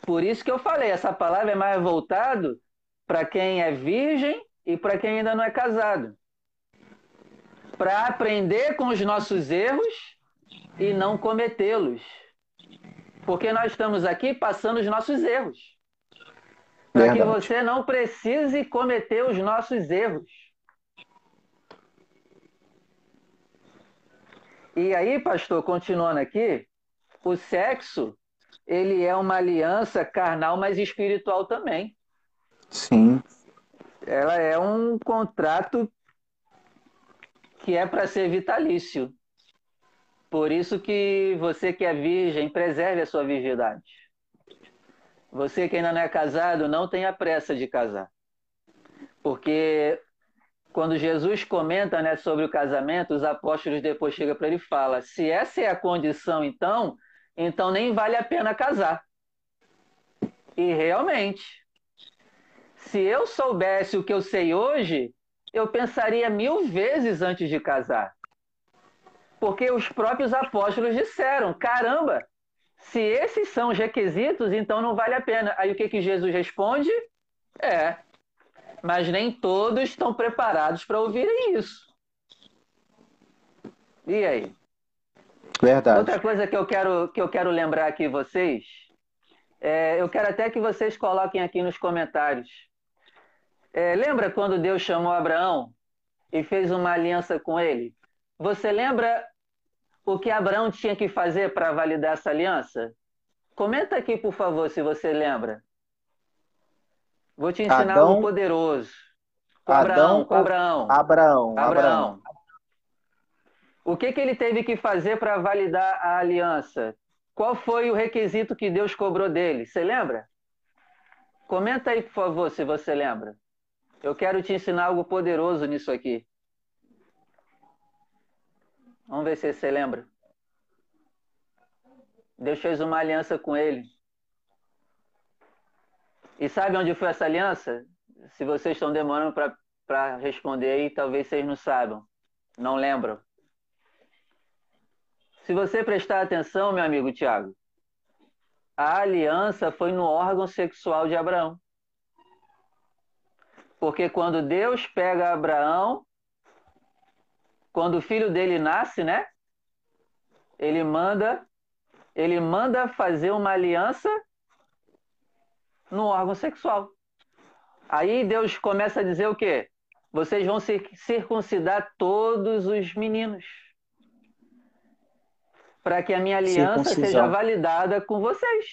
por isso que eu falei, essa palavra é mais voltado para quem é virgem e para quem ainda não é casado para aprender com os nossos erros e não cometê-los. Porque nós estamos aqui passando os nossos erros. Para que você não precise cometer os nossos erros. E aí, pastor, continuando aqui, o sexo, ele é uma aliança carnal, mas espiritual também. Sim. Ela é um contrato que é para ser vitalício. Por isso que você que é virgem, preserve a sua virgindade. Você que ainda não é casado, não tenha pressa de casar. Porque quando Jesus comenta né, sobre o casamento, os apóstolos depois chegam para ele e falam: se essa é a condição, então, então nem vale a pena casar. E realmente, se eu soubesse o que eu sei hoje, eu pensaria mil vezes antes de casar. Porque os próprios apóstolos disseram: caramba, se esses são os requisitos, então não vale a pena. Aí o que, que Jesus responde? É, mas nem todos estão preparados para ouvirem isso. E aí? Verdade. Outra coisa que eu quero, que eu quero lembrar aqui vocês, é, eu quero até que vocês coloquem aqui nos comentários é, lembra quando Deus chamou Abraão e fez uma aliança com ele? Você lembra o que Abraão tinha que fazer para validar essa aliança? Comenta aqui, por favor, se você lembra. Vou te ensinar Adão, algo poderoso. Com Adão, Abraão, com Abraão. Abraão. Abraão. O que, que ele teve que fazer para validar a aliança? Qual foi o requisito que Deus cobrou dele? Você lembra? Comenta aí, por favor, se você lembra. Eu quero te ensinar algo poderoso nisso aqui. Vamos ver se você lembra. Deus fez uma aliança com ele. E sabe onde foi essa aliança? Se vocês estão demorando para responder aí, talvez vocês não saibam. Não lembram. Se você prestar atenção, meu amigo Tiago, a aliança foi no órgão sexual de Abraão. Porque quando Deus pega Abraão, quando o filho dele nasce, né? Ele manda, ele manda fazer uma aliança no órgão sexual. Aí Deus começa a dizer o quê? Vocês vão circuncidar todos os meninos. Para que a minha aliança seja validada com vocês.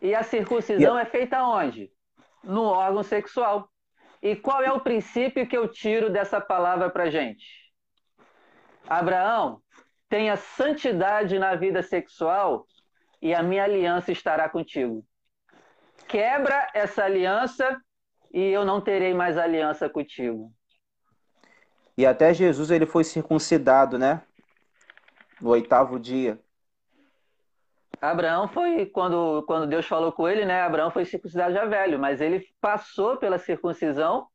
E a circuncisão é feita onde? No órgão sexual. E qual é o princípio que eu tiro dessa palavra para gente? Abraão, tenha santidade na vida sexual e a minha aliança estará contigo. Quebra essa aliança e eu não terei mais aliança contigo. E até Jesus ele foi circuncidado, né? No oitavo dia. Abraão foi, quando, quando Deus falou com ele, né? Abraão foi circuncidado já velho, mas ele passou pela circuncisão.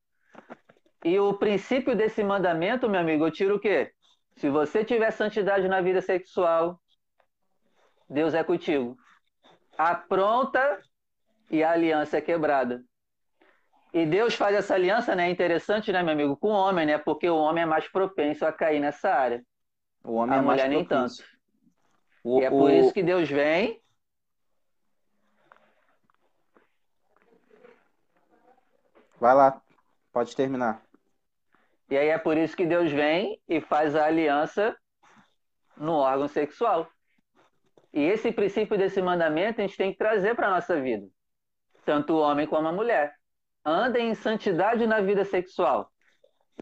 E o princípio desse mandamento, meu amigo, eu tiro o quê? Se você tiver santidade na vida sexual, Deus é contigo. Apronta e a aliança é quebrada. E Deus faz essa aliança, né? Interessante, né, meu amigo, com o homem, né? Porque o homem é mais propenso a cair nessa área. O homem a é mulher nem tanto. O, e é o- por isso que Deus vem. Vai lá, pode terminar. E aí é por isso que Deus vem e faz a aliança no órgão sexual. E esse princípio desse mandamento a gente tem que trazer para a nossa vida. Tanto o homem como a mulher. Andem em santidade na vida sexual.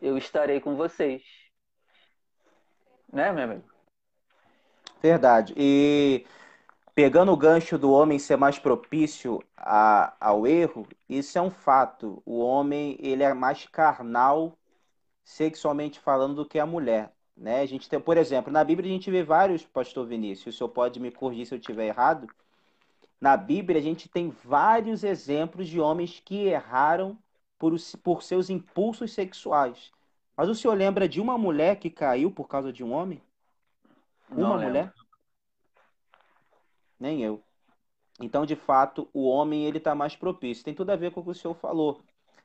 Eu estarei com vocês. Né, meu amigo? Verdade. E pegando o gancho do homem ser mais propício a- ao erro, isso é um fato. O homem, ele é mais carnal, sexualmente falando, do que a mulher, né? A gente tem, por exemplo, na Bíblia a gente vê vários, pastor Vinícius, o senhor pode me corrigir se eu estiver errado. Na Bíblia a gente tem vários exemplos de homens que erraram por, por seus impulsos sexuais. Mas o senhor lembra de uma mulher que caiu por causa de um homem? Não Uma lembro. mulher? Nem eu. Então, de fato, o homem ele está mais propício. Tem tudo a ver com o que o senhor falou,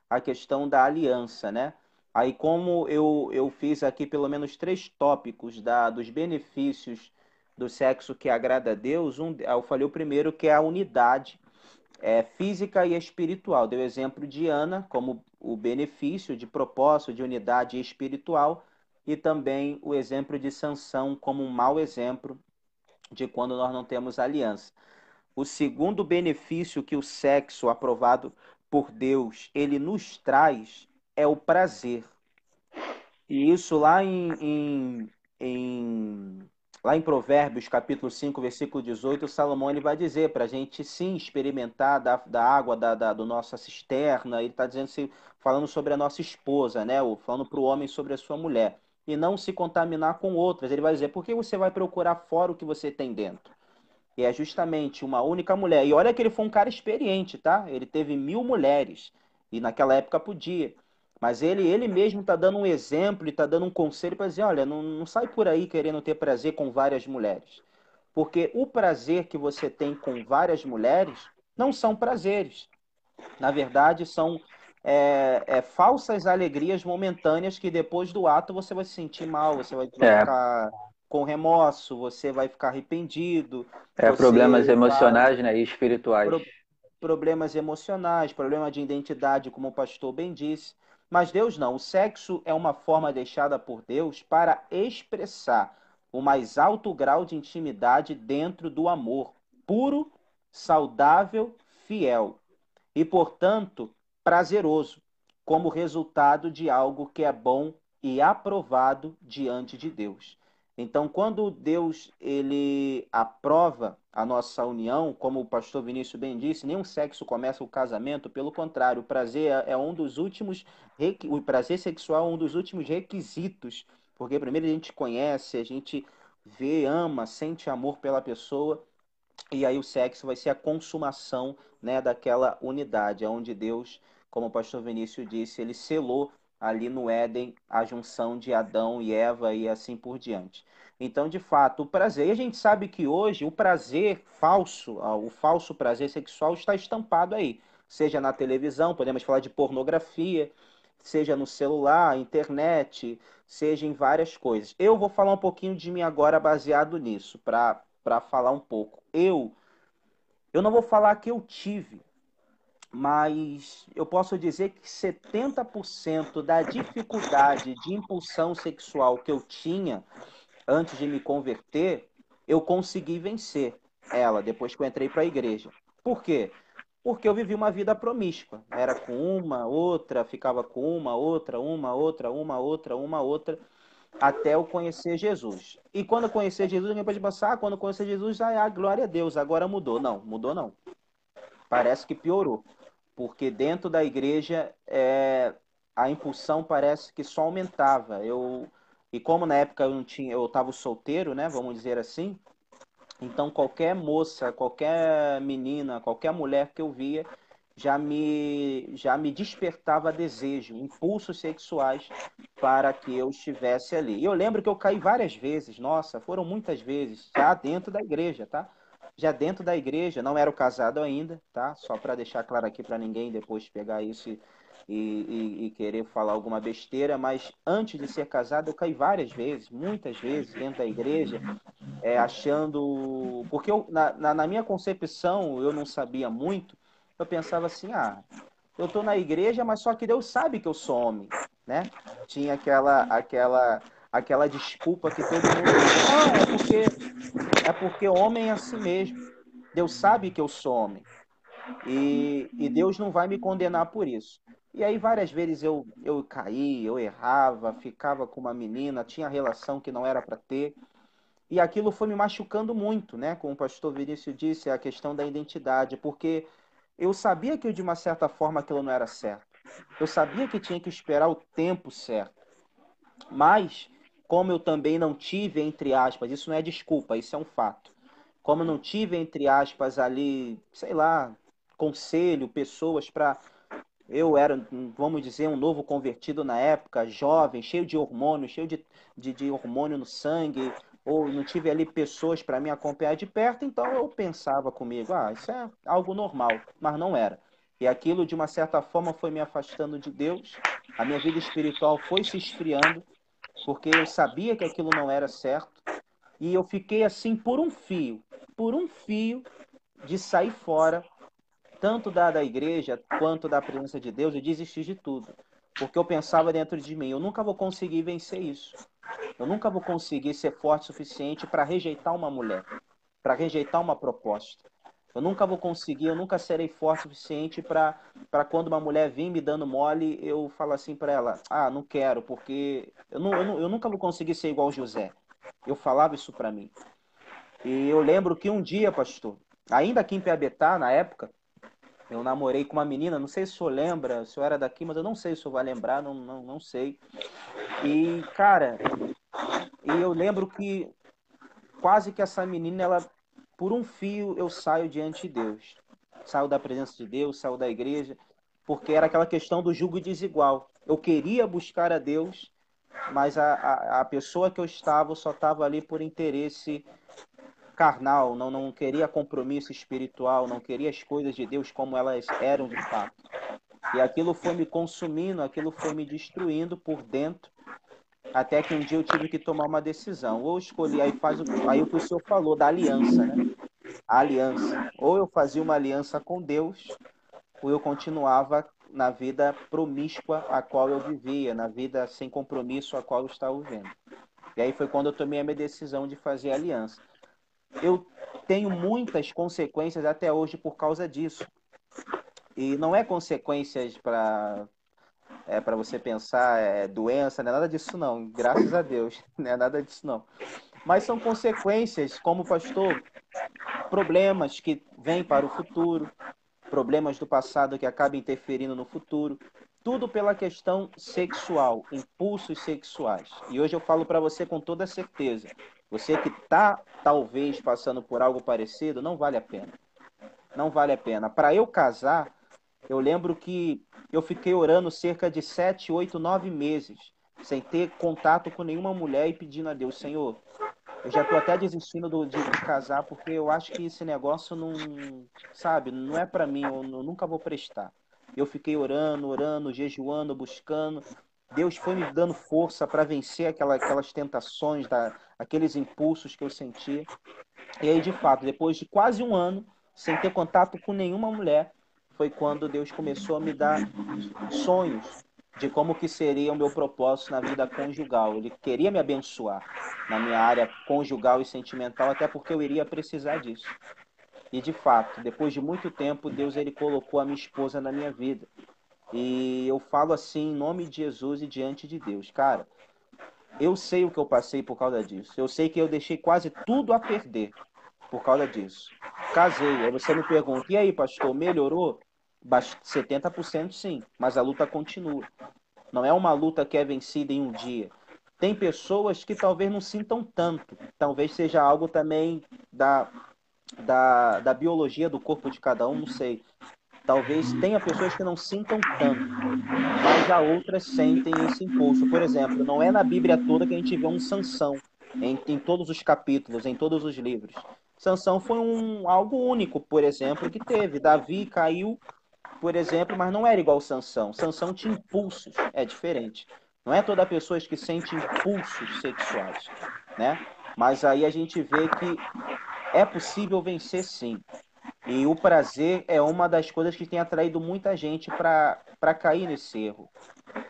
a questão da aliança, né? Aí, como eu, eu fiz aqui pelo menos três tópicos da, dos benefícios do sexo que agrada a Deus, um, eu falei o primeiro que é a unidade é, física e espiritual. Deu exemplo de Ana como o benefício de propósito de unidade espiritual e também o exemplo de Sansão como um mau exemplo de quando nós não temos aliança. O segundo benefício que o sexo aprovado por Deus ele nos traz é o prazer. E isso lá em, em, em- lá em Provérbios, capítulo 5, versículo 18, Salomão ele vai dizer para a gente sim experimentar da, da água da, da do nossa cisterna. Ele está dizendo assim, falando sobre a nossa esposa, né? Ou falando para o homem sobre a sua mulher. E não se contaminar com outras. Ele vai dizer, por que você vai procurar fora o que você tem dentro? E é justamente uma única mulher. E olha que ele foi um cara experiente, tá? Ele teve mil mulheres. E naquela época podia. Mas ele, ele mesmo está dando um exemplo e está dando um conselho para dizer: olha, não, não sai por aí querendo ter prazer com várias mulheres. Porque o prazer que você tem com várias mulheres não são prazeres. Na verdade, são é, é, falsas alegrias momentâneas que depois do ato você vai se sentir mal, você vai, vai É. ficar com remorso, você vai ficar arrependido, É problemas vai- emocionais né, e espirituais. Pro- problemas emocionais, problema de identidade, como o pastor bem disse. Mas Deus não. O sexo é uma forma deixada por Deus para expressar o mais alto grau de intimidade dentro do amor, puro, saudável, fiel e, portanto, prazeroso, como resultado de algo que é bom e aprovado diante de Deus. Então, quando Deus ele aprova a nossa união, como o pastor Vinícius bem disse, nenhum sexo começa o casamento, pelo contrário, o prazer é é um dos últimos o prazer sexual é um dos últimos requisitos, porque primeiro a gente conhece, a gente vê, ama, sente amor pela pessoa, e aí o sexo vai ser a consumação, né, daquela unidade, onde Deus, como o pastor Vinícius disse, ele selou ali no Éden a junção de Adão e Eva e assim por diante. Então, de fato, o prazer, e a gente sabe que hoje o prazer falso, ah, o falso prazer sexual está estampado aí, seja na televisão, podemos falar de pornografia, seja no celular, internet, seja em várias coisas. Eu vou falar um pouquinho de mim agora baseado nisso, para falar um pouco. Eu eu não vou falar que eu tive, mas eu posso dizer que 70% da dificuldade de impulsão sexual que eu tinha antes de me converter, eu consegui vencer ela depois que eu entrei para a igreja. Por quê? Porque eu vivi uma vida promíscua. Era com uma, outra, ficava com uma, outra, uma, outra, uma, outra, uma, outra, até eu conhecer Jesus. E quando eu conhecer Jesus, alguém pode pensar, ah, quando eu conhecer Jesus, ah, glória a Deus, agora mudou. Não, mudou não. Parece que piorou. Porque dentro da igreja é, a impulsão parece que só aumentava. Eu, e como na época eu não tinha, eu estava solteiro, né? Vamos dizer assim, Então qualquer moça, qualquer menina, qualquer mulher que eu via já me já me despertava desejo, impulsos sexuais para que eu estivesse ali. E eu lembro que eu caí várias vezes, nossa, foram muitas vezes, já dentro da igreja, tá? Já dentro da igreja, não era o casado ainda, tá? Só para deixar claro aqui para ninguém depois pegar isso e, e, e, querer falar alguma besteira, mas antes de ser casado eu caí várias vezes, muitas vezes dentro da igreja, é, achando. Porque eu, na, na, na, minha concepção eu não sabia muito, eu pensava assim: ah, eu tô na igreja, mas só que Deus sabe que eu sou homem, né? Tinha aquela, aquela, aquela desculpa que todo mundo. Não, é porque, é porque homem é assim mesmo. Deus sabe que eu sou homem. E, e Deus não vai me condenar por isso. E aí várias vezes eu, eu caí, eu errava, ficava com uma menina, tinha relação que não era para ter. E aquilo foi me machucando muito, né? Como o pastor Vinícius disse, a questão da identidade, porque eu sabia que de uma certa forma aquilo não era certo. Eu sabia que tinha que esperar o tempo certo. Mas, como eu também não tive, entre aspas, isso não é desculpa, isso é um fato. Como eu não tive, entre aspas, ali, sei lá, conselho, pessoas para eu era, vamos dizer, um novo convertido na época, jovem, cheio de hormônio, cheio de, de, de hormônio no sangue, ou não tive ali pessoas para me acompanhar de perto, então eu pensava comigo, ah, isso é algo normal, mas não era. E aquilo, de uma certa forma, foi me afastando de Deus, a minha vida espiritual foi se esfriando, porque eu sabia que aquilo não era certo, e eu fiquei assim por um fio, por um fio de sair fora tanto da, da igreja quanto da presença de Deus, eu desisti de tudo. Porque eu pensava dentro de mim, eu nunca vou conseguir vencer isso. Eu nunca vou conseguir ser forte o suficiente para rejeitar uma mulher, para rejeitar uma proposta. Eu nunca vou conseguir, eu nunca serei forte o suficiente para quando uma mulher vir me dando mole, eu falar assim para ela: ah, não quero, porque eu, não, eu, não, eu nunca vou conseguir ser igual José. Eu falava isso para mim. E eu lembro que um dia, pastor, ainda aqui em Piabetá, na época, eu namorei com uma menina, não sei se o senhor lembra, se eu era daqui, mas eu não sei se o senhor vai lembrar, não, não, não sei. E, cara, eu lembro que quase que essa menina, ela, por um fio, eu saio diante de Deus. Saio da presença de Deus, saio da igreja, porque era aquela questão do julgo desigual. Eu queria buscar a Deus, mas a, a, a pessoa que eu estava só estava ali por interesse carnal, não, não queria compromisso espiritual, não queria as coisas de Deus como elas eram de fato. E aquilo foi me consumindo, aquilo foi me destruindo por dentro, até que um dia eu tive que tomar uma decisão. Ou escolhi, aí faz o, aí o que o senhor falou da aliança, né? A aliança. Ou eu fazia uma aliança com Deus, ou eu continuava na vida promíscua a qual eu vivia, na vida sem compromisso a qual eu estava vivendo. E aí foi quando eu tomei a minha decisão de fazer aliança eu tenho muitas consequências até hoje por causa disso. E não é consequências para é para você pensar é doença, não é nada disso não, graças a Deus, não é nada disso não. Mas são consequências, como pastor, problemas que vêm para o futuro, problemas do passado que acabam interferindo no futuro, tudo pela questão sexual, impulsos sexuais. E hoje eu falo para você com toda certeza, você que está talvez passando por algo parecido, não vale a pena. Não vale a pena. Para eu casar, eu lembro que eu fiquei orando cerca de sete, oito, nove meses, sem ter contato com nenhuma mulher e pedindo a Deus, Senhor, eu já estou até desistindo do, de, de, casar porque eu acho que esse negócio não, sabe, não é para mim, eu, eu nunca vou prestar. Eu fiquei orando, orando, jejuando, buscando, Deus foi me dando força para vencer aquela, aquelas tentações, da, aqueles impulsos que eu sentia. E aí, de fato, depois de quase um ano, sem ter contato com nenhuma mulher, foi quando Deus começou a me dar sonhos de como que seria o meu propósito na vida conjugal. Ele queria me abençoar na minha área conjugal e sentimental, até porque eu iria precisar disso. E de fato, depois de muito tempo, Deus ele colocou a minha esposa na minha vida. E eu falo assim em nome de Jesus e diante de Deus. Cara, eu sei o que eu passei por causa disso. Eu sei que eu deixei quase tudo a perder por causa disso. Casei. Aí você me pergunta, e aí, pastor, melhorou? 70% sim, mas a luta continua. Não é uma luta que é vencida em um dia. tem pessoas que talvez não sintam tanto. Talvez seja algo também da, da, da biologia do corpo de cada um, não sei. Talvez tenha pessoas que não sintam tanto, mas já outras sentem esse impulso. Por exemplo, não é na Bíblia toda que a gente vê um Sansão, em, em todos os capítulos, em todos os livros. Sansão foi um algo único, por exemplo, que teve. Davi caiu, por exemplo, mas não era igual Sansão. Sansão tinha impulsos, é diferente. Não é toda pessoa que sente impulsos sexuais, né? Mas aí a gente vê que é possível vencer sim. E o prazer é uma das coisas que tem atraído muita gente para cair nesse erro.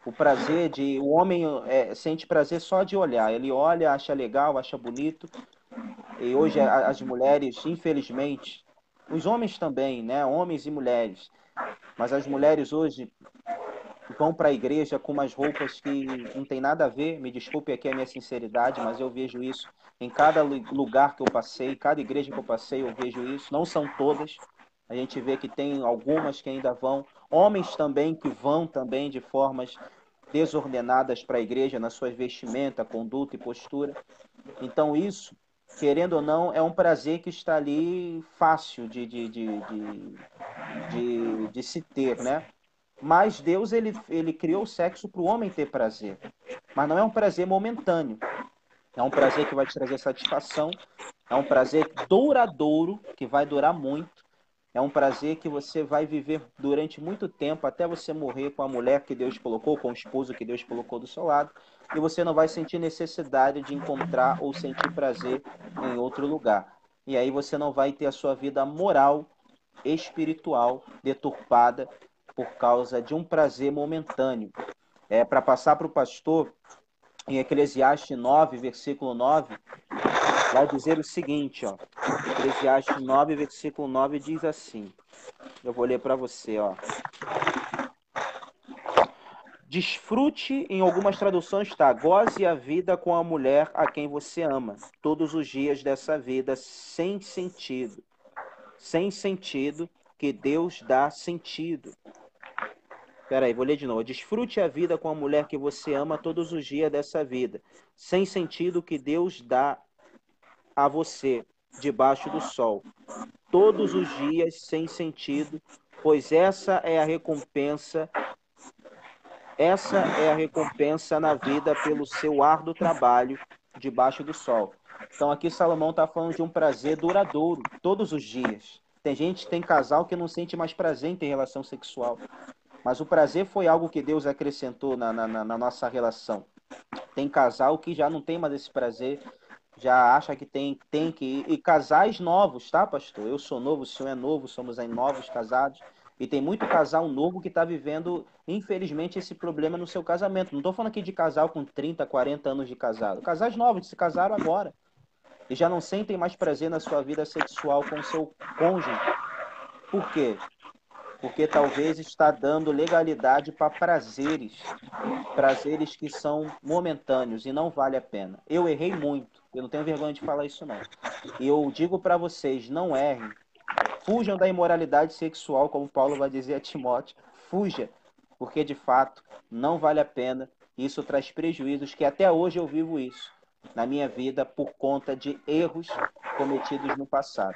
O prazer de. O homem é, sente prazer só de olhar. Ele olha, acha legal, acha bonito. E hoje as mulheres, infelizmente, os homens também, né? Homens e mulheres. Mas as mulheres hoje vão para a igreja com umas roupas que não tem nada a ver. Me desculpe aqui a minha sinceridade, mas eu vejo isso em cada lugar que eu passei, cada igreja que eu passei, eu vejo isso. Não são todas. A gente vê que tem algumas que ainda vão. Homens também que vão também de formas desordenadas para a igreja na sua vestimenta, conduta e postura. Então isso, querendo ou não, é um prazer que está ali fácil de, de, de, de, de, de se ter, né? Mas Deus ele, ele criou o sexo para o homem ter prazer. Mas não é um prazer momentâneo. É um prazer que vai te trazer satisfação. É um prazer duradouro, que vai durar muito. É um prazer que você vai viver durante muito tempo, até você morrer com a mulher que Deus colocou, com o esposo que Deus colocou do seu lado. E você não vai sentir necessidade de encontrar ou sentir prazer em outro lugar. E aí você não vai ter a sua vida moral, espiritual deturpada por causa de um prazer momentâneo. É, Para passar para o pastor, em Eclesiastes 9, versículo 9, vai dizer o seguinte, ó. Eclesiastes 9, versículo 9 diz assim. Eu vou ler para você, ó. Desfrute, em algumas traduções está, goze a vida com a mulher a quem você ama, todos os dias dessa vida, sem sentido. Sem sentido, que Deus dá sentido. Peraí, vou ler de novo. Desfrute a vida com a mulher que você ama todos os dias dessa vida, sem sentido que Deus dá a você debaixo do sol. Todos os dias sem sentido, pois essa é a recompensa essa é a recompensa na vida pelo seu árduo trabalho debaixo do sol. Então aqui Salomão está falando de um prazer duradouro, todos os dias. Tem gente, tem casal que não sente mais prazer em ter relação sexual. Mas o prazer foi algo que Deus acrescentou na, na, na nossa relação. Tem casal que já não tem mais esse prazer, já acha que tem, tem que. E casais novos, tá, pastor? Eu sou novo, o senhor é novo, somos aí novos casados. E tem muito casal novo que está vivendo, infelizmente, esse problema no seu casamento. Não estou falando aqui de casal com 30, 40 anos de casado. Casais novos que se casaram agora. E já não sentem mais prazer na sua vida sexual com o seu cônjuge. Por quê? porque talvez está dando legalidade para prazeres, prazeres que são momentâneos e não vale a pena. Eu errei muito, eu não tenho vergonha de falar isso não. E eu digo para vocês, não errem. Fujam da imoralidade sexual, como Paulo vai dizer a Timóteo. Fuja, porque de fato não vale a pena. Isso traz prejuízos que até hoje eu vivo isso na minha vida por conta de erros cometidos no passado.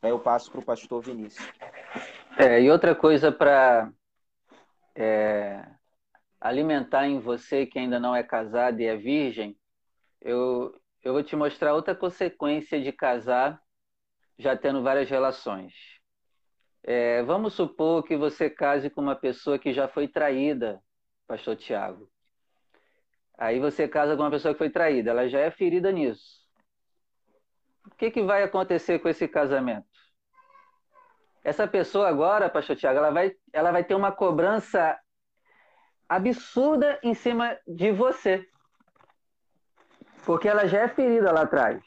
Aí eu passo para o pastor Vinícius. É, e outra coisa para é, alimentar em você que ainda não é casado e é virgem, eu, eu vou te mostrar outra consequência de casar já tendo várias relações. É, vamos supor que você case com uma pessoa que já foi traída, pastor Tiago. Aí você casa com uma pessoa que foi traída, ela já é ferida nisso. O que, que vai acontecer com esse casamento? essa pessoa agora, pastor Tiago, ela vai, ela vai ter uma cobrança absurda em cima de você. Porque ela já é ferida lá atrás.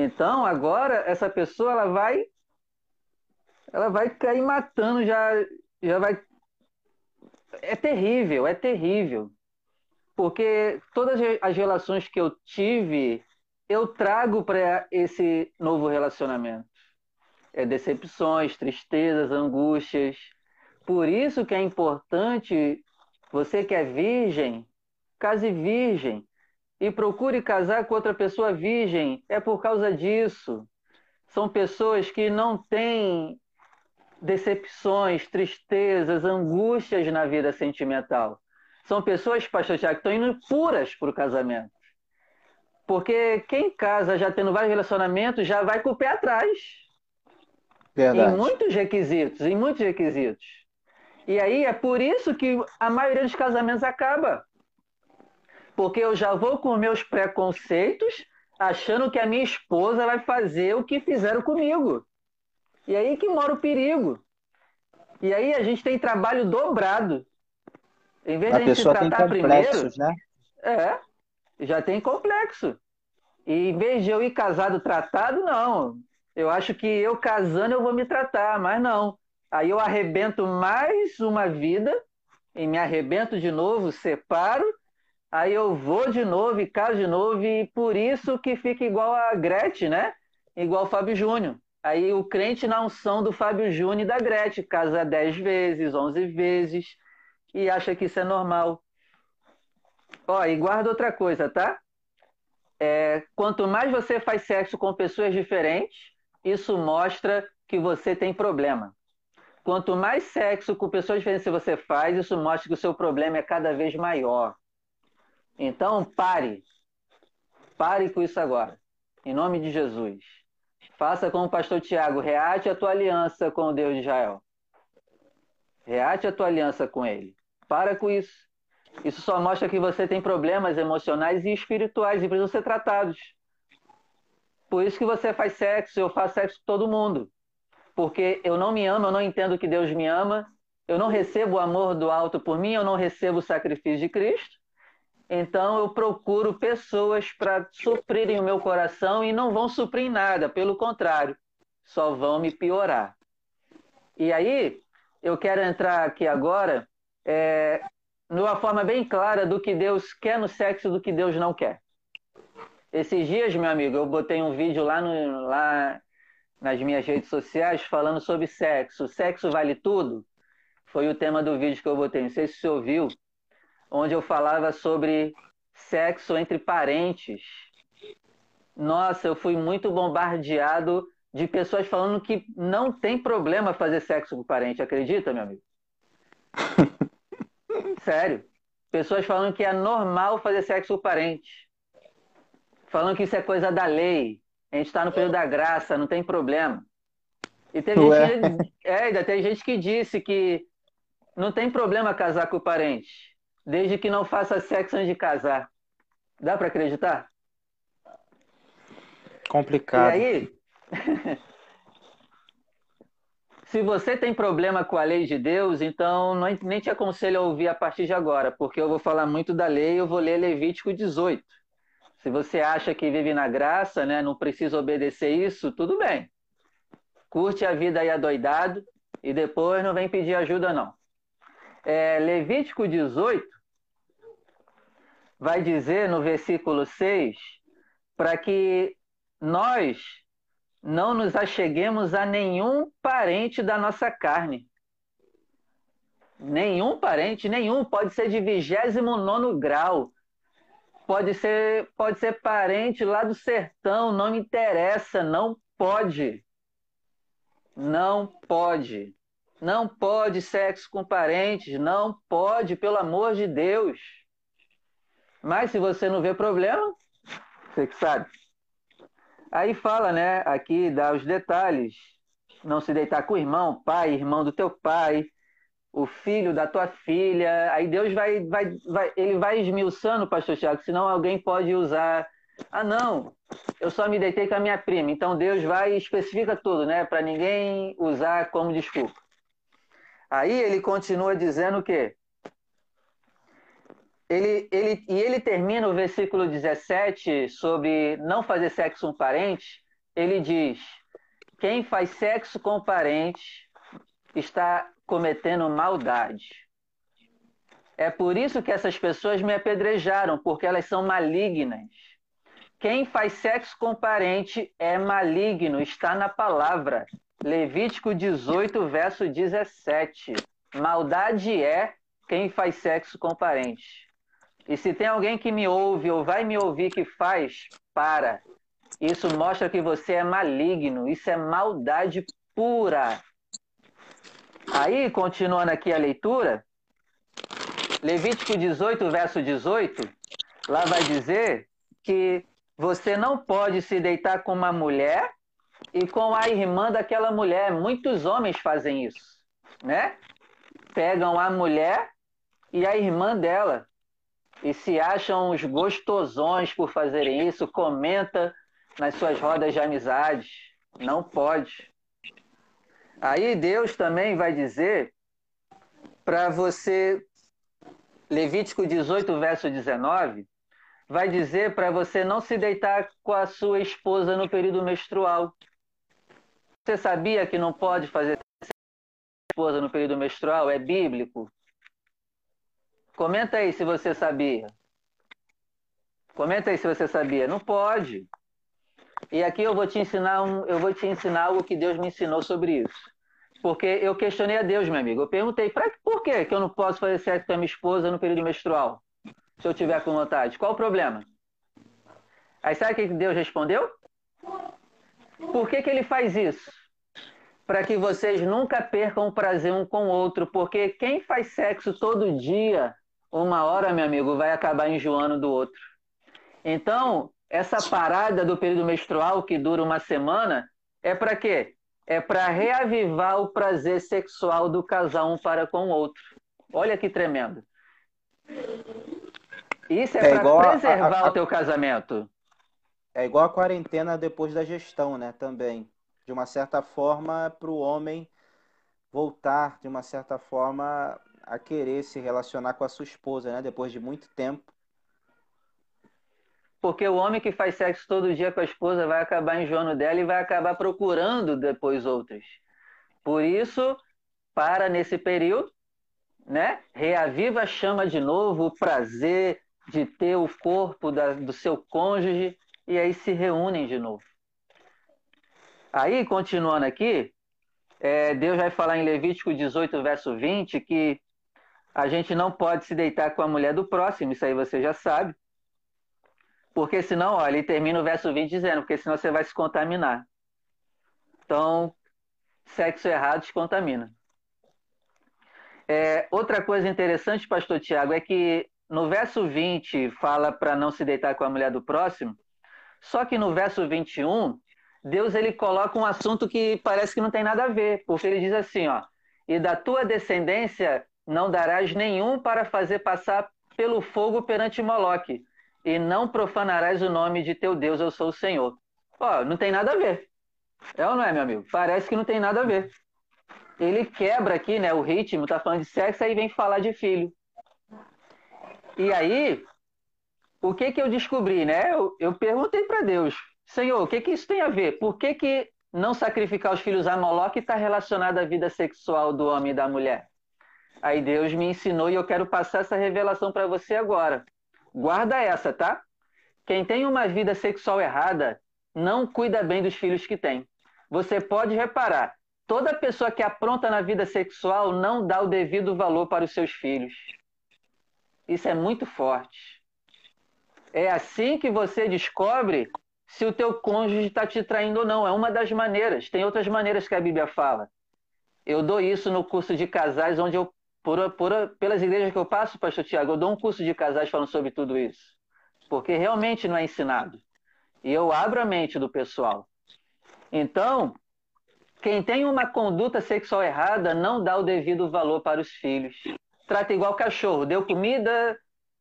Então, agora, essa pessoa, ela vai ela vai cair matando, já, já vai... É terrível, é terrível. Porque todas as relações que eu tive, eu trago para esse novo relacionamento é, decepções, tristezas, angústias. Por isso que é importante, você que é virgem, case virgem, e procure casar com outra pessoa virgem, é por causa disso. São pessoas que não têm decepções, tristezas, angústias na vida sentimental. São pessoas, pastor Tiago, que estão indo puras para o casamento. Porque quem casa já tendo vários relacionamentos já vai com o pé atrás. Verdade. Em muitos requisitos, em muitos requisitos. E aí é por isso que a maioria dos casamentos acaba. Porque eu já vou com meus preconceitos, achando que a minha esposa vai fazer o que fizeram comigo. E aí que mora o perigo. E aí a gente tem trabalho dobrado. Em vez a de a gente pessoa tem tratar complexos, primeiro, né? é, já tem complexo. E em vez de eu ir casado tratado, não. Eu acho que eu casando eu vou me tratar, mas não. Aí eu arrebento mais uma vida e me arrebento de novo, separo, aí eu vou de novo e caso de novo, e por isso que fica igual a Gretchen, né? Igual o Fábio Júnior. Aí o crente na unção do Fábio Júnior e da Gretchen, casa 10 vezes, 11 vezes, e acha que isso é normal. Ó, e guarda outra coisa, tá? É, quanto mais você faz sexo com pessoas diferentes, isso mostra que você tem problema. Quanto mais sexo com pessoas diferentes você faz, isso mostra que o seu problema é cada vez maior. Então, pare. Pare com isso agora. Em nome de Jesus. Faça como o pastor Tiago, reate a tua aliança com o Deus de Israel. Reate a tua aliança com ele. Para com isso. Isso só mostra que você tem problemas emocionais e espirituais e precisam ser tratados. Por isso que você faz sexo, eu faço sexo com todo mundo. Porque eu não me amo, eu não entendo que Deus me ama, eu não recebo o amor do alto por mim, eu não recebo o sacrifício de Cristo. Então eu procuro pessoas para suprirem o meu coração e não vão suprir nada, pelo contrário, só vão me piorar. E aí eu quero entrar aqui agora é, numa forma bem clara do que Deus quer no sexo e do que Deus não quer. Esses dias, meu amigo, eu botei um vídeo lá, no, lá nas minhas redes sociais falando sobre sexo. Sexo vale tudo? Foi o tema do vídeo que eu botei. Não sei se você ouviu onde eu falava sobre sexo entre parentes. Nossa, eu fui muito bombardeado de pessoas falando que não tem problema fazer sexo com parente. Acredita, meu amigo? Sério. Pessoas falando que é normal fazer sexo com parente. Falando que isso é coisa da lei. A gente está no período da graça, não tem problema. E teve gente, é, ainda tem gente que disse que não tem problema casar com parente desde que não faça sexo antes de casar. Dá para acreditar? Complicado. E aí, se você tem problema com a lei de Deus, então não, nem te aconselho a ouvir a partir de agora, porque eu vou falar muito da lei, eu vou ler Levítico 18. Se você acha que vive na graça, né, não precisa obedecer isso, tudo bem. Curte a vida aí adoidado e depois não vem pedir ajuda, não. É, Levítico 18 vai dizer no versículo 6 para que nós não nos acheguemos a nenhum parente da nossa carne. Nenhum parente, nenhum, pode ser de 29 grau, pode ser, pode ser parente lá do sertão, não me interessa, não pode. Não pode. Não pode sexo com parentes, não pode, pelo amor de Deus. Mas se você não vê problema, você que sabe. Aí fala, né? Aqui dá os detalhes. Não se deitar com o irmão, pai, irmão do teu pai, o filho da tua filha. Aí Deus vai, vai, vai ele vai esmiuçando, pastor Tiago, senão alguém pode usar. Ah, não, eu só me deitei com a minha prima. Então Deus vai e especifica tudo, né? Para ninguém usar como desculpa. Aí ele continua dizendo o quê? Ele, ele, e ele termina o versículo 17 sobre não fazer sexo com parente. Ele diz: Quem faz sexo com parente está cometendo maldade. É por isso que essas pessoas me apedrejaram, porque elas são malignas. Quem faz sexo com parente é maligno, está na palavra. Levítico 18, verso 17. Maldade é quem faz sexo com parente. E se tem alguém que me ouve ou vai me ouvir que faz, para. Isso mostra que você é maligno. Isso é maldade pura. Aí, continuando aqui a leitura, Levítico 18, verso 18, lá vai dizer que você não pode se deitar com uma mulher e com a irmã daquela mulher. Muitos homens fazem isso, né? Pegam a mulher e a irmã dela e se acham os gostosões por fazerem isso, comenta nas suas rodas de amizade. Não pode. Aí Deus também vai dizer para você, Levítico 18, verso 19, vai dizer para você não se deitar com a sua esposa no período menstrual. Você sabia que não pode fazer esposa no período menstrual? É bíblico? Comenta aí se você sabia. Comenta aí se você sabia. Não pode. E aqui eu vou te ensinar um, eu vou te ensinar algo que Deus me ensinou sobre isso. Porque eu questionei a Deus, meu amigo. Eu perguntei, pra, por que, eu não posso fazer sexo com a minha esposa no período menstrual? Se eu tiver com vontade. Qual o problema? Aí sabe o que Deus respondeu? Por que, que ele faz isso? Para que vocês nunca percam o prazer um com o outro. Porque quem faz sexo todo dia, uma hora, meu amigo, vai acabar enjoando do outro. Então, essa parada do período menstrual que dura uma semana é para quê? É para reavivar o prazer sexual do casal um para com o outro. Olha que tremendo. Isso é, é para preservar a, a, o teu casamento. É igual a quarentena depois da gestão, né? Também. De uma certa forma, para o homem voltar, de uma certa forma, a querer se relacionar com a sua esposa, né? Depois de muito tempo porque o homem que faz sexo todo dia com a esposa vai acabar enjoando dela e vai acabar procurando depois outras. Por isso, para nesse período, né? Reaviva, chama de novo o prazer de ter o corpo da, do seu cônjuge e aí se reúnem de novo. Aí, continuando aqui, é, Deus vai falar em Levítico 18, verso 20, que a gente não pode se deitar com a mulher do próximo, isso aí você já sabe. Porque senão, olha, ele termina o verso 20 dizendo, porque senão você vai se contaminar. Então, sexo errado te contamina. É, outra coisa interessante, pastor Tiago, é que no verso 20 fala para não se deitar com a mulher do próximo, só que no verso 21, Deus ele coloca um assunto que parece que não tem nada a ver, porque ele diz assim, ó, e da tua descendência não darás nenhum para fazer passar pelo fogo perante Moloque, e não profanarás o nome de teu Deus, eu sou o Senhor. Ó, não tem nada a ver. É ou não é, meu amigo? Parece que não tem nada a ver. Ele quebra aqui, né, o ritmo, tá falando de sexo, aí vem falar de filho. E aí, o que que eu descobri, né? Eu, eu perguntei para Deus, Senhor, o que que isso tem a ver? Por que que não sacrificar os filhos a Moloque está relacionado à vida sexual do homem e da mulher? Aí Deus me ensinou e eu quero passar essa revelação para você agora. Guarda essa, tá? Quem tem uma vida sexual errada não cuida bem dos filhos que tem. Você pode reparar, toda pessoa que apronta na vida sexual não dá o devido valor para os seus filhos. Isso é muito forte. É assim que você descobre se o teu cônjuge está te traindo ou não. É uma das maneiras. Tem outras maneiras que a Bíblia fala. Eu dou isso no curso de casais, onde eu por, por, pelas igrejas que eu passo, pastor Tiago, eu dou um curso de casais falando sobre tudo isso. Porque realmente não é ensinado. E eu abro a mente do pessoal. Então, quem tem uma conduta sexual errada não dá o devido valor para os filhos. Trata igual cachorro. Deu comida,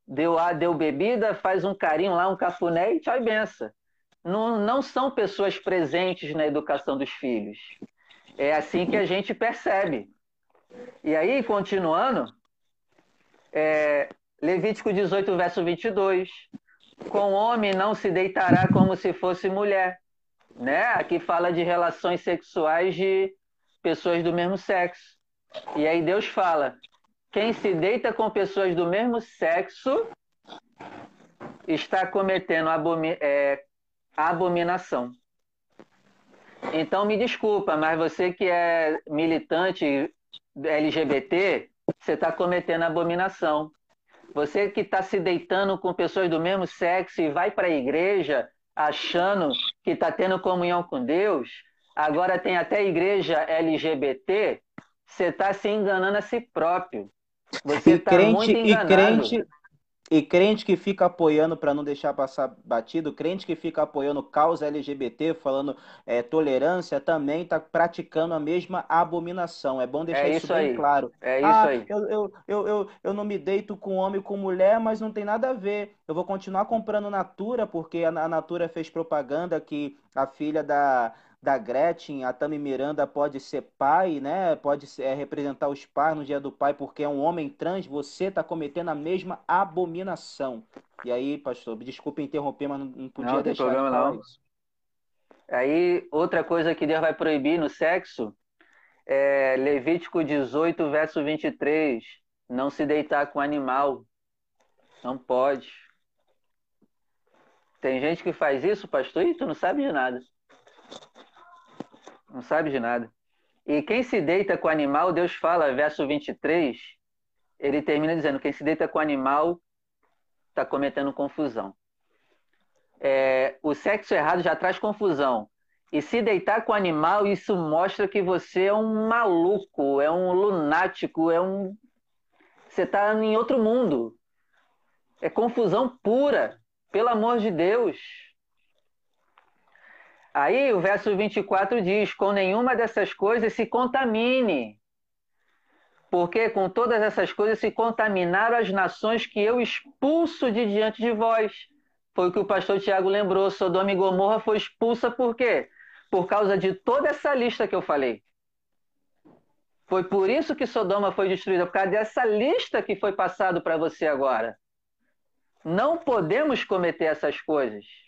deu deu bebida, faz um carinho lá, um cafuné e tchau e benção. Não, não são pessoas presentes na educação dos filhos. É assim que a gente percebe. E aí, continuando, é, Levítico 18, verso 22. Com homem não se deitará como se fosse mulher. Né? Aqui fala de relações sexuais de pessoas do mesmo sexo. E aí Deus fala: quem se deita com pessoas do mesmo sexo está cometendo abomi é, abominação. Então me desculpa, mas você que é militante LGBT, você está cometendo abominação. Você que está se deitando com pessoas do mesmo sexo e vai para a igreja achando que está tendo comunhão com Deus, agora tem até igreja LGBT, você está se enganando a si próprio. Você está muito enganado. E crente, e crente que fica apoiando, para não deixar passar batido, crente que fica apoiando causa LGBT, falando é, tolerância, também está praticando a mesma abominação. É bom deixar é isso, isso bem claro. É isso ah, aí. Eu, eu, eu, eu, eu não me deito com homem com mulher, mas não tem nada a ver. Eu vou continuar comprando Natura, porque a Natura fez propaganda que a filha da da Gretchen, a Tami Miranda pode ser pai, né? Pode ser, é, representar os pais no dia do pai porque é um homem trans, você está cometendo a mesma abominação. E aí, pastor, desculpe interromper, mas não, não podia não, deixar problema, de não. isso. Aí, outra coisa que Deus vai proibir no sexo é Levítico 18, verso 23. Não se deitar com animal. Não pode. Tem gente que faz isso, pastor, e tu não sabe de nada não sabe de nada. E quem se deita com o animal, Deus fala, verso 23, ele termina dizendo: quem se deita com o animal está cometendo confusão. É, o sexo errado já traz confusão. E se deitar com o animal, isso mostra que você é um maluco, é um lunático, é um. Você está em outro mundo. É confusão pura, pelo amor de Deus. Aí o verso 24 diz: Com nenhuma dessas coisas se contamine, porque com todas essas coisas se contaminaram as nações que eu expulso de diante de vós. Foi o que o pastor Tiago lembrou: Sodoma e Gomorra foi expulsa por quê? Por causa de toda essa lista que eu falei. Foi por isso que Sodoma foi destruída, por causa dessa lista que foi passado para você agora. Não podemos cometer essas coisas.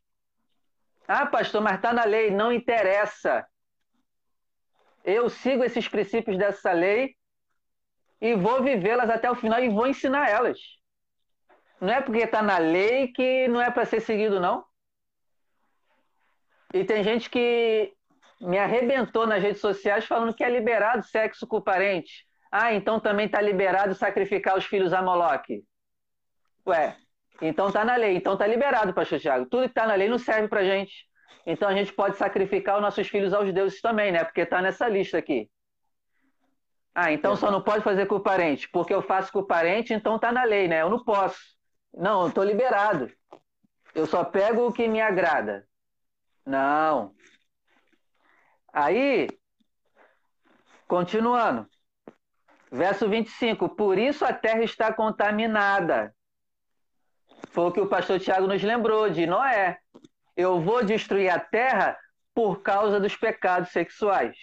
Ah, pastor, mas está na lei. Não interessa. Eu sigo esses princípios dessa lei e vou vivê-las até o final e vou ensinar elas. Não é porque está na lei que não é para ser seguido, não. E tem gente que me arrebentou nas redes sociais falando que é liberado sexo com o parente. Ah, então também está liberado sacrificar os filhos a Moloque. Ué, então tá na lei, então tá liberado, pastor Tiago. Tudo que tá na lei não serve pra gente. Então a gente pode sacrificar os nossos filhos aos deuses também, né? Porque tá nessa lista aqui. Ah, então só não pode fazer com o parente, porque eu faço com o parente, então tá na lei, né? Eu não posso. Não, eu tô liberado. Eu só pego o que me agrada. Não. Aí, continuando. Verso 25. Por isso a terra está contaminada foi o que o pastor Tiago nos lembrou de Noé. Eu vou destruir a terra por causa dos pecados sexuais.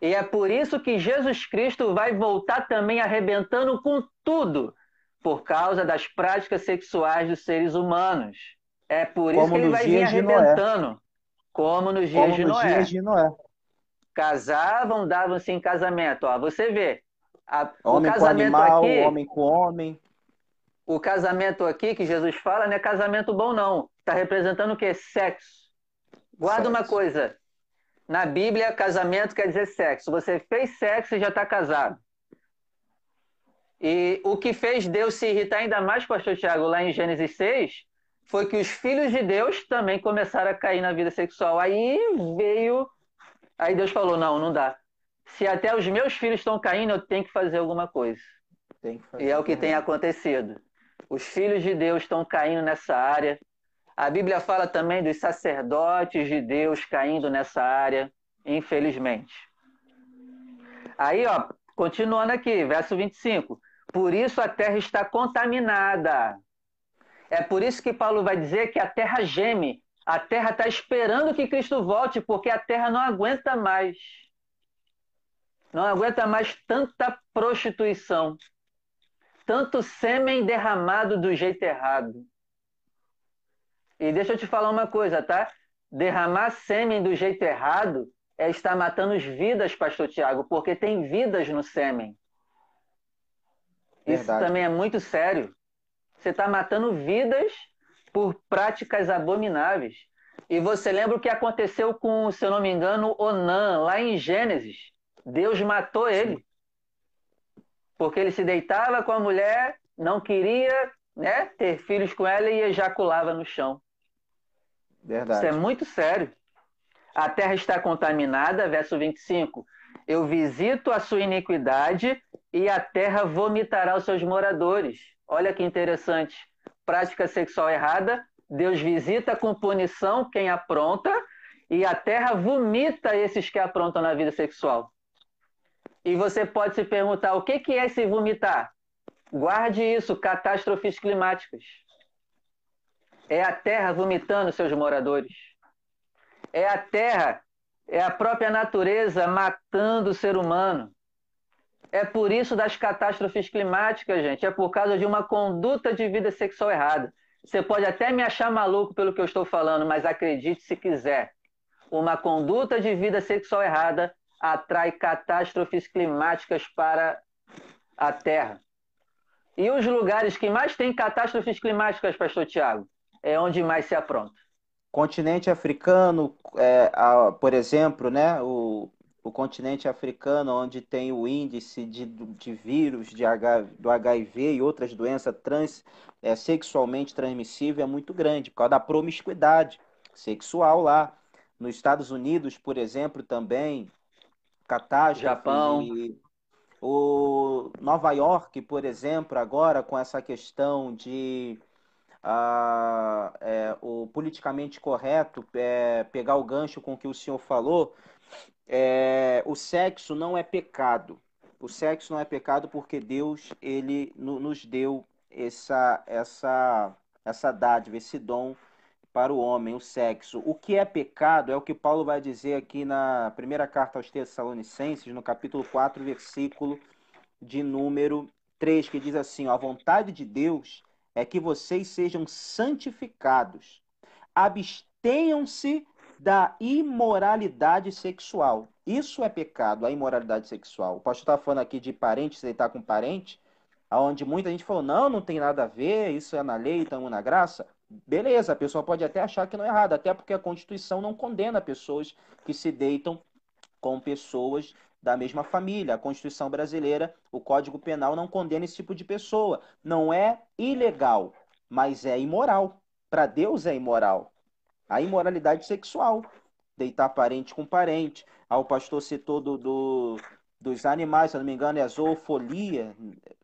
E é por isso que Jesus Cristo vai voltar também arrebentando com tudo, por causa das práticas sexuais dos seres humanos. É por isso como que ele vai vir arrebentando, como nos dias, como de, nos Noé. dias de Noé. Casavam, davam-se em casamento. Ó, você vê, a, homem o casamento com animal, aqui, homem com homem o casamento aqui que Jesus fala não é casamento bom, não. Está representando o quê? Sexo. Guarda sexo. uma coisa. Na Bíblia, casamento quer dizer sexo. Você fez sexo e já está casado. E o que fez Deus se irritar ainda mais, pastor Tiago, lá em Gênesis 6, foi que os filhos de Deus também começaram a cair na vida sexual. Aí veio. Aí Deus falou: não, não dá. Se até os meus filhos estão caindo, eu tenho que fazer alguma coisa. Fazer e é o que tem acontecido. Os filhos de Deus estão caindo nessa área. A Bíblia fala também dos sacerdotes de Deus caindo nessa área, infelizmente. Aí, ó, continuando aqui, verso 25. Por isso a terra está contaminada. É por isso que Paulo vai dizer que a terra geme. A terra está esperando que Cristo volte, porque a terra não aguenta mais. Não aguenta mais tanta prostituição tanto sêmen derramado do jeito errado. E deixa eu te falar uma coisa, tá? Derramar sêmen do jeito errado é estar matando as vidas, pastor Tiago, porque tem vidas no sêmen. Verdade. Isso também é muito sério. Você está matando vidas por práticas abomináveis. E você lembra o que aconteceu com, se eu não me engano, Onan, lá em Gênesis? Deus matou ele porque ele se deitava com a mulher, não queria né, ter filhos com ela e ejaculava no chão. Verdade. Isso é muito sério. A terra está contaminada, verso 25. Eu visito a sua iniquidade e a terra vomitará os seus moradores. Olha que interessante. Prática sexual errada, Deus visita com punição quem apronta e a terra vomita esses que aprontam na vida sexual. E você pode se perguntar: o que é se vomitar? Guarde isso, catástrofes climáticas. É a terra vomitando seus moradores. É a terra, é a própria natureza matando o ser humano. É por isso das catástrofes climáticas, gente. É por causa de uma conduta de vida sexual errada. Você pode até me achar maluco pelo que eu estou falando, mas acredite se quiser. Uma conduta de vida sexual errada atrai catástrofes climáticas para a Terra. E os lugares que mais têm catástrofes climáticas, Pastor Tiago, é onde mais se apronta. Continente africano, é, a, por exemplo, né, o, o continente africano, onde tem o índice de, de vírus de H, do HIV e outras doenças trans, é, sexualmente transmissíveis, é muito grande, por causa da promiscuidade sexual lá. Nos Estados Unidos, por exemplo, também, catástrofe. Japão. O Nova York, por exemplo, agora com essa questão de uh, é, o politicamente correto, é, pegar o gancho com o que o senhor falou, é, o sexo não é pecado. O sexo não é pecado porque Deus ele nos deu essa essa essa dádiva, esse dom para o homem, o sexo. O que é pecado é o que Paulo vai dizer aqui na primeira carta aos Tessalonicenses, no capítulo 4, versículo de número 3, que diz assim: A vontade de Deus é que vocês sejam santificados, abstenham-se da imoralidade sexual. Isso é pecado, a imoralidade sexual. O pastor está falando aqui de parente, se deitar com parente, aonde muita gente falou, não, não tem nada a ver, isso é na lei, estamos na graça. Beleza, a pessoa pode até achar que não é errado, até porque a Constituição não condena pessoas que se deitam com pessoas da mesma família. A Constituição brasileira, o Código Penal não condena esse tipo de pessoa. Não é ilegal, mas é imoral. Para Deus é imoral. A imoralidade sexual, deitar parente com parente. Ah, o pastor citou do, do, dos animais, se eu não me engano, é a zoofolia,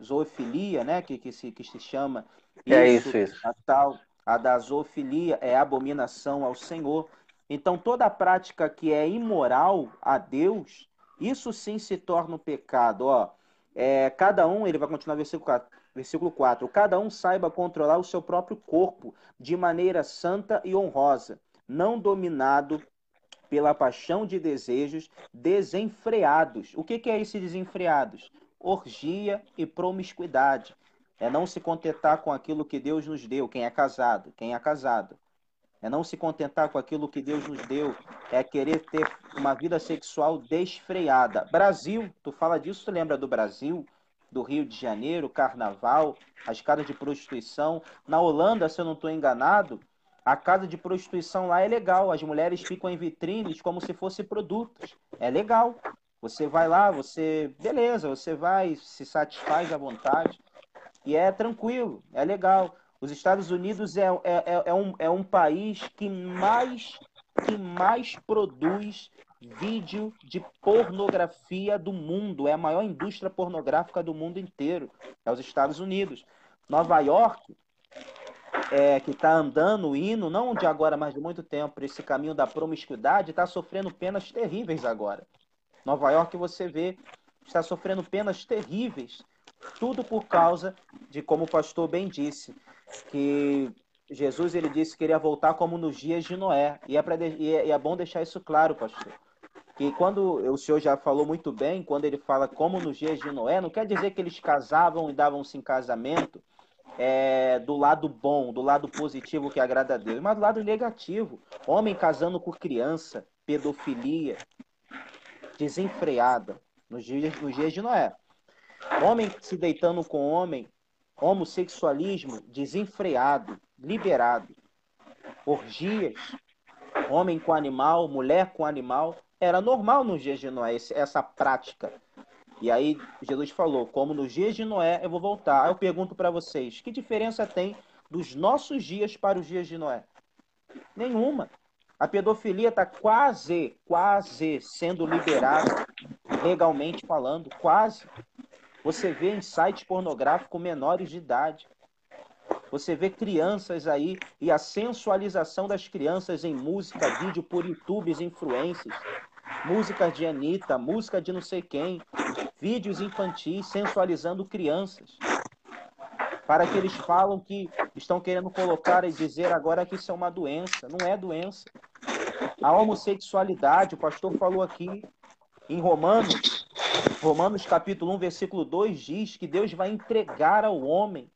zoofilia, né? Que, que, se, que se chama. É isso, é isso. isso. A tal a da zoofilia é abominação ao Senhor. Então, toda prática que é imoral a Deus, isso sim se torna um pecado. Ó, é, cada um, ele vai continuar versículo 4, versículo 4. Cada um saiba controlar o seu próprio corpo de maneira santa e honrosa, não dominado pela paixão de desejos desenfreados. O que, que é esse desenfreados? Orgia e promiscuidade é não se contentar com aquilo que Deus nos deu, quem é casado, quem é casado. É não se contentar com aquilo que Deus nos deu, é querer ter uma vida sexual desfreada. Brasil, tu fala disso, tu lembra do Brasil, do Rio de Janeiro, carnaval, as casas de prostituição. Na Holanda, se eu não estou enganado, a casa de prostituição lá é legal, as mulheres ficam em vitrines como se fossem produtos. É legal. Você vai lá, você. Beleza, você vai, se satisfaz à vontade. E é tranquilo, é legal. Os Estados Unidos é, é, é, é, um, é um país que mais, que mais produz vídeo de pornografia do mundo. É a maior indústria pornográfica do mundo inteiro. É os Estados Unidos. Nova York, é, que está andando, indo, não de agora, mas de muito tempo, esse caminho da promiscuidade, está sofrendo penas terríveis agora. Nova York, você vê, está sofrendo penas terríveis tudo por causa de, como o pastor bem disse, que Jesus ele disse que iria voltar como nos dias de Noé. E é, pra, e é, e é bom deixar isso claro, pastor. Que quando o senhor já falou muito bem, quando ele fala como nos dias de Noé, não quer dizer que eles casavam e davam-se em casamento é, do lado bom, do lado positivo que agrada a Deus, mas do lado negativo. Homem casando com criança, pedofilia, desenfreada, nos dias, nos dias de Noé. Homem se deitando com homem, homossexualismo desenfreado, liberado. Orgias, homem com animal, mulher com animal, era normal nos dias de Noé essa prática. E aí Jesus falou: como nos dias de Noé, eu vou voltar. Aí eu pergunto para vocês: que diferença tem dos nossos dias para os dias de Noé? Nenhuma. A pedofilia está quase, quase sendo liberada, legalmente falando, quase. Você vê em sites pornográficos menores de idade. Você vê crianças aí e a sensualização das crianças em música, vídeo por YouTubes, influências, músicas de Anitta, música de não sei quem, vídeos infantis sensualizando crianças. Para que eles falam que estão querendo colocar e dizer agora que isso é uma doença. Não é doença. A homossexualidade, o pastor falou aqui em Romanos, Romanos capítulo 1, versículo 2 diz que Deus vai entregar ao homem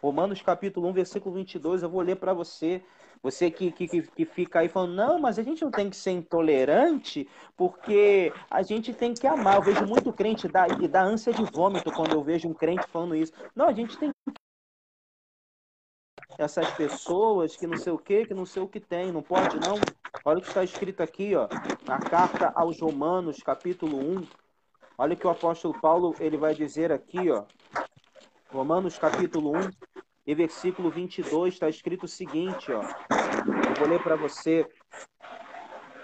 Romanos capítulo 1, versículo 22, eu vou ler para você. Você que, que, que fica aí falando, não, mas a gente não tem que ser intolerante, porque a gente tem que amar. Eu vejo muito crente dar, e dá ânsia de vômito quando eu vejo um crente falando isso. Não, a gente tem que essas pessoas que não sei o que, que não sei o que tem, não pode não. Olha o que está escrito aqui, ó, na carta aos Romanos, capítulo 1. Olha o que o apóstolo Paulo ele vai dizer aqui, ó. Romanos capítulo 1 e versículo 22 está escrito o seguinte, ó. Eu vou ler para você.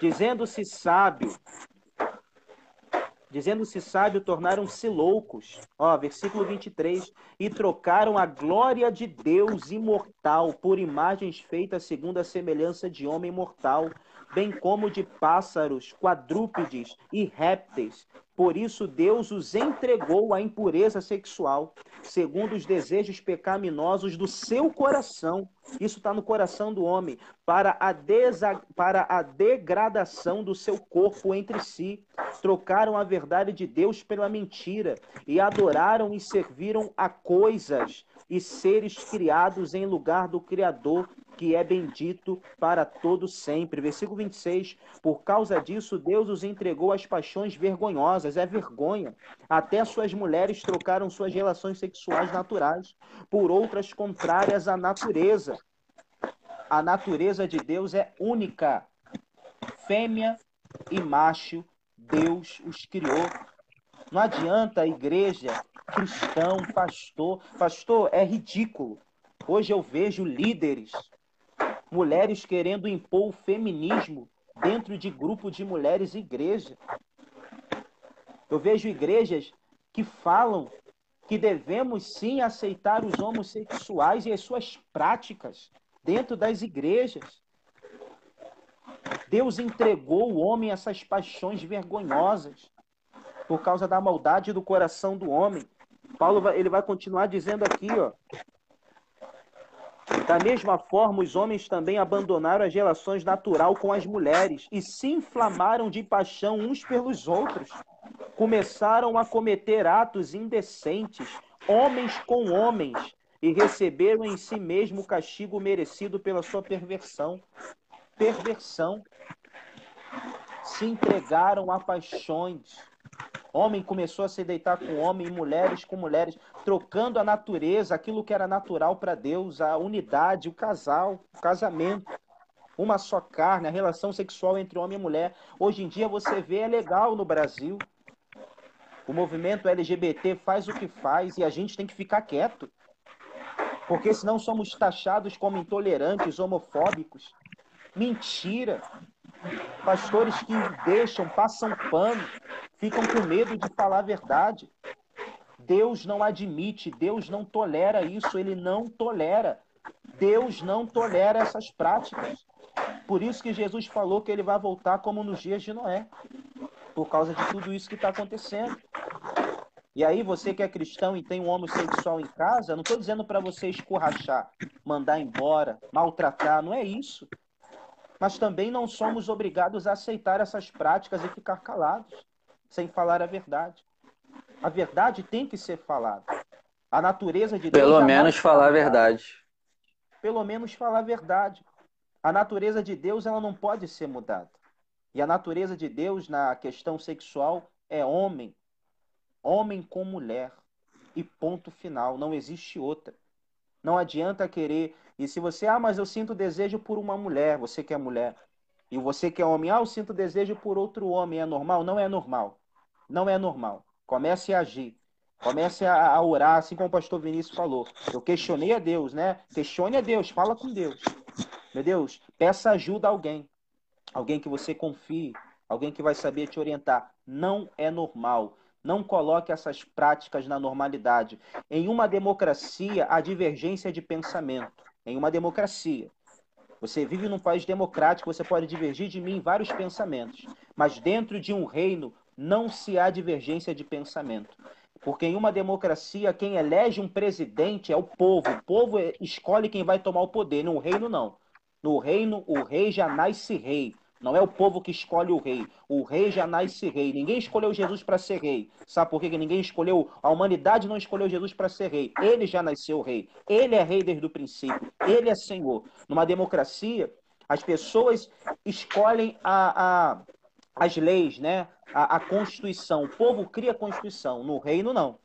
Dizendo-se sábio, dizendo-se sábio, tornaram-se loucos. Ó, versículo 23. E trocaram a glória de Deus imortal por imagens feitas segundo a semelhança de homem mortal, bem como de pássaros, quadrúpedes e répteis. Por isso Deus os entregou à impureza sexual, segundo os desejos pecaminosos do seu coração. Isso está no coração do homem, para a, desa... para a degradação do seu corpo entre si. Trocaram a verdade de Deus pela mentira e adoraram e serviram a coisas e seres criados em lugar do Criador, que é bendito para todo sempre. Versículo 26. Por causa disso, Deus os entregou às paixões vergonhosas, é vergonha. Até suas mulheres trocaram suas relações sexuais naturais por outras contrárias à natureza. A natureza de Deus é única. Fêmea e macho, Deus os criou. Não adianta a igreja, cristão, pastor. Pastor, é ridículo. Hoje eu vejo líderes mulheres querendo impor o feminismo dentro de grupo de mulheres igreja. Eu vejo igrejas que falam que devemos sim aceitar os homossexuais e as suas práticas dentro das igrejas. Deus entregou o homem essas paixões vergonhosas por causa da maldade do coração do homem. Paulo ele vai continuar dizendo aqui, ó, da mesma forma, os homens também abandonaram as relações natural com as mulheres e se inflamaram de paixão uns pelos outros. Começaram a cometer atos indecentes, homens com homens, e receberam em si mesmo o castigo merecido pela sua perversão. Perversão. Se entregaram a paixões Homem começou a se deitar com homem, mulheres com mulheres, trocando a natureza, aquilo que era natural para Deus, a unidade, o casal, o casamento. Uma só carne, a relação sexual entre homem e mulher. Hoje em dia você vê, é legal no Brasil. O movimento LGBT faz o que faz e a gente tem que ficar quieto. Porque senão somos taxados como intolerantes, homofóbicos. Mentira. Pastores que deixam, passam pano, ficam com medo de falar a verdade. Deus não admite, Deus não tolera isso, ele não tolera. Deus não tolera essas práticas. Por isso que Jesus falou que ele vai voltar como nos dias de Noé, por causa de tudo isso que está acontecendo. E aí, você que é cristão e tem um homossexual em casa, não estou dizendo para você escorrachar, mandar embora, maltratar, não é isso. Mas também não somos obrigados a aceitar essas práticas e ficar calados sem falar a verdade. A verdade tem que ser falada. A natureza de Deus. Pelo menos falar a verdade. Pelo menos falar a verdade. A natureza de Deus ela não pode ser mudada. E a natureza de Deus na questão sexual é homem. Homem com mulher. E ponto final. Não existe outra. Não adianta querer. E se você, ah, mas eu sinto desejo por uma mulher, você que é mulher. E você que é homem, ah, eu sinto desejo por outro homem, é normal? Não é normal. Não é normal. Comece a agir. Comece a, a orar, assim como o pastor Vinícius falou. Eu questionei a Deus, né? Questione a Deus, fala com Deus. Meu Deus, peça ajuda a alguém. Alguém que você confie, alguém que vai saber te orientar. Não é normal. Não coloque essas práticas na normalidade. Em uma democracia, há divergência de pensamento. Em uma democracia. Você vive num país democrático, você pode divergir de mim em vários pensamentos. Mas dentro de um reino, não se há divergência de pensamento. Porque em uma democracia, quem elege um presidente é o povo. O povo escolhe quem vai tomar o poder. No reino, não. No reino, o rei já nasce rei. Não é o povo que escolhe o rei. O rei já nasce rei. Ninguém escolheu Jesus para ser rei. Sabe por quê? ninguém escolheu? A humanidade não escolheu Jesus para ser rei. Ele já nasceu rei. Ele é rei desde o princípio. Ele é senhor. Numa democracia, as pessoas escolhem a, a, as leis, né? A, a Constituição. O povo cria a Constituição. No reino, não.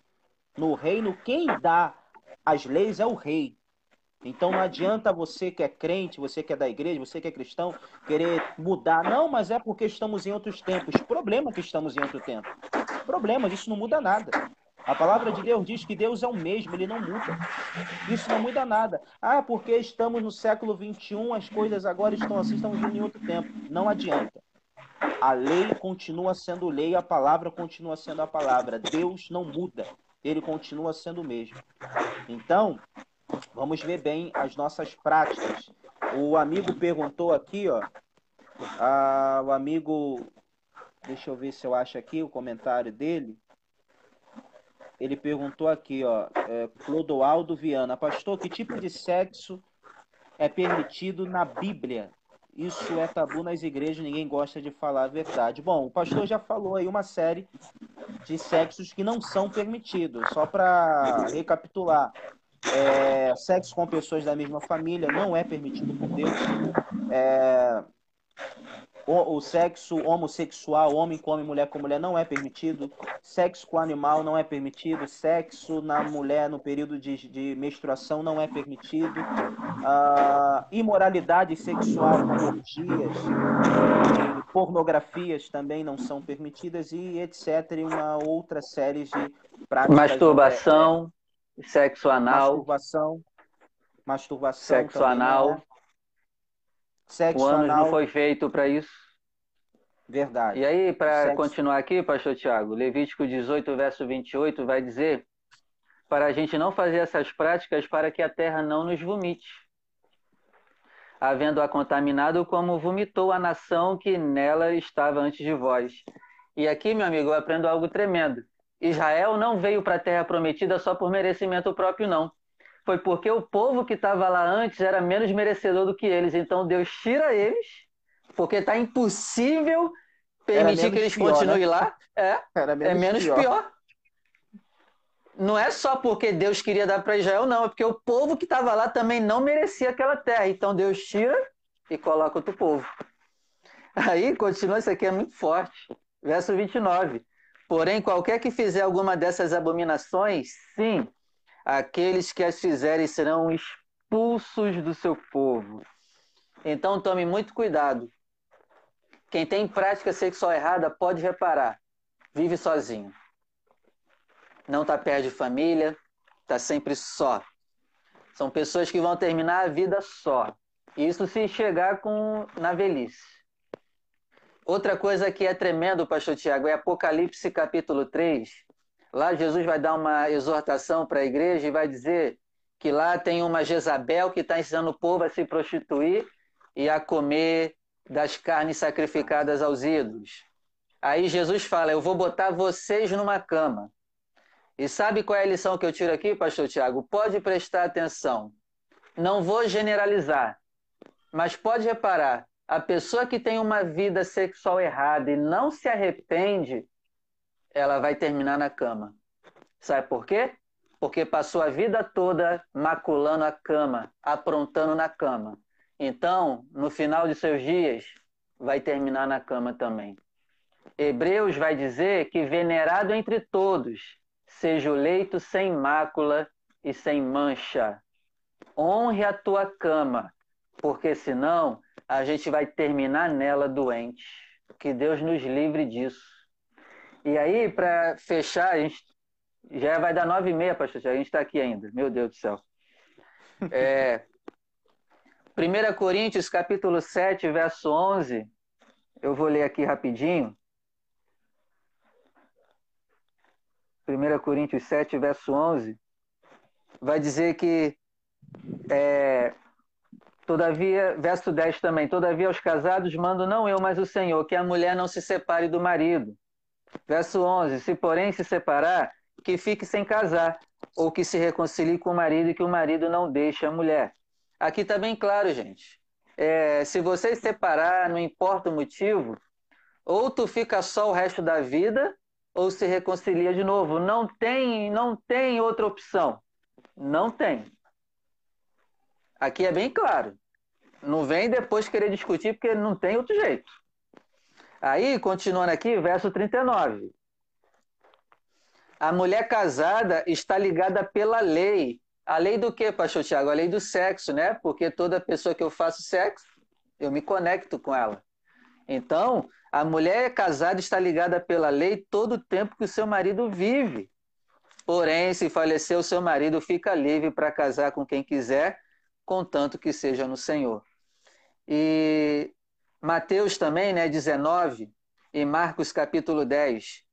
No reino, quem dá as leis é o rei. Então não adianta você que é crente, você que é da igreja, você que é cristão, querer mudar. Não, mas é porque estamos em outros tempos. Problema que estamos em outro tempo. Problemas, isso não muda nada. A palavra de Deus diz que Deus é o mesmo, ele não muda. Isso não muda nada. Ah, porque estamos no século 21, as coisas agora estão assim, estamos em outro tempo. Não adianta. A lei continua sendo lei, a palavra continua sendo a palavra. Deus não muda, ele continua sendo o mesmo. Então, Vamos ver bem as nossas práticas. O amigo perguntou aqui, ó. Ah, o amigo, deixa eu ver se eu acho aqui o comentário dele. Ele perguntou aqui, ó, é, Clodoaldo Viana, pastor, que tipo de sexo é permitido na Bíblia? Isso é tabu nas igrejas, ninguém gosta de falar a verdade. Bom, o pastor já falou aí uma série de sexos que não são permitidos. Só para recapitular, é, sexo com pessoas da mesma família não é permitido por Deus. É, o, o, sexo homossexual, homem com homem, mulher com mulher, não é permitido. Sexo com animal não é permitido. Sexo na mulher no período de, de menstruação não é permitido. Ah, imoralidade sexual, orgias, pornografias também não são permitidas e etc. E uma outra série de práticas. Masturbação. Sexo anal. Masturbação. Masturbação. Sexo anal. Né? Sexo o ânus anal. não foi feito para isso. Verdade. E aí, para continuar aqui, pastor Tiago, Levítico 18, verso 28 vai dizer para a gente não fazer essas práticas para que a terra não nos vomite, havendo-a contaminado como vomitou a nação que nela estava antes de vós. E aqui, meu amigo, eu aprendo algo tremendo. Israel não veio para a terra prometida só por merecimento próprio, não. Foi porque o povo que estava lá antes era menos merecedor do que eles. Então Deus tira eles, porque está impossível permitir que eles pior, continuem né? lá. É, menos é menos pior. pior. Não é só porque Deus queria dar para Israel, não. É porque o povo que estava lá também não merecia aquela terra. Então Deus tira e coloca outro povo. Aí continua, isso aqui é muito forte. Verso 29. Porém, qualquer que fizer alguma dessas abominações, sim, aqueles que as fizerem serão expulsos do seu povo. Então tome muito cuidado. Quem tem prática sexual errada pode reparar, vive sozinho. Não está perto de família, está sempre só. São pessoas que vão terminar a vida só. Isso se chegar com na velhice. Outra coisa que é tremendo, pastor Tiago, é Apocalipse capítulo 3. Lá Jesus vai dar uma exortação para a igreja e vai dizer que lá tem uma Jezabel que está ensinando o povo a se prostituir e a comer das carnes sacrificadas aos ídolos. Aí Jesus fala: Eu vou botar vocês numa cama. E sabe qual é a lição que eu tiro aqui, pastor Tiago? Pode prestar atenção. Não vou generalizar, mas pode reparar a pessoa que tem uma vida sexual errada e não se arrepende, ela vai terminar na cama. Sabe por quê? Porque passou a vida toda maculando a cama, aprontando na cama. Então, no final de seus dias, vai terminar na cama também. Hebreus vai dizer que venerado entre todos seja o leito sem mácula e sem mancha. Honre a tua cama, porque senão a gente vai terminar nela doente. Que Deus nos livre disso. E aí, para fechar, a gente já vai dar nove e meia, pastor A gente está aqui ainda. Meu Deus do céu. É, 1 Coríntios, capítulo 7, verso 11. Eu vou ler aqui rapidinho. 1 Coríntios 7, verso 11. Vai dizer que é, Todavia, verso 10 também, todavia aos casados mando não eu, mas o Senhor, que a mulher não se separe do marido. Verso 11, se porém se separar, que fique sem casar, ou que se reconcilie com o marido e que o marido não deixe a mulher. Aqui está bem claro, gente. É, se você se separar, não importa o motivo, ou tu fica só o resto da vida, ou se reconcilia de novo. Não tem, não tem outra opção. Não tem. Aqui é bem claro. Não vem depois querer discutir, porque não tem outro jeito. Aí, continuando aqui, verso 39. A mulher casada está ligada pela lei. A lei do que, pastor Tiago? A lei do sexo, né? Porque toda pessoa que eu faço sexo, eu me conecto com ela. Então, a mulher casada está ligada pela lei todo o tempo que o seu marido vive. Porém, se falecer o seu marido, fica livre para casar com quem quiser, contanto que seja no Senhor. E Mateus também, né, 19, e Marcos capítulo 10,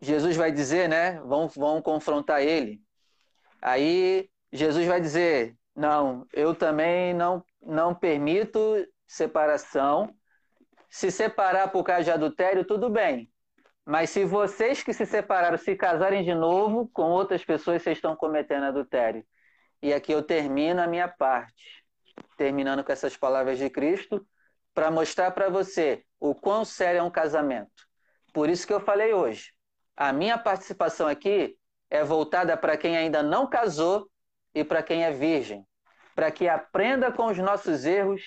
Jesus vai dizer, né, vão, vão confrontar ele. Aí Jesus vai dizer, não, eu também não, não permito separação. Se separar por causa de adultério, tudo bem. Mas se vocês que se separaram se casarem de novo com outras pessoas, vocês estão cometendo adultério. E aqui eu termino a minha parte, terminando com essas palavras de Cristo, para mostrar para você o quão sério é um casamento. Por isso que eu falei hoje. A minha participação aqui é voltada para quem ainda não casou e para quem é virgem, para que aprenda com os nossos erros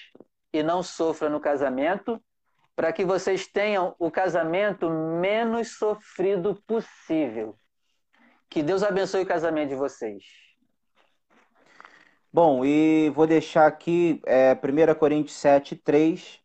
e não sofra no casamento, para que vocês tenham o casamento menos sofrido possível. Que Deus abençoe o casamento de vocês. Bom, e vou deixar aqui é, 1 Coríntios 7, 3,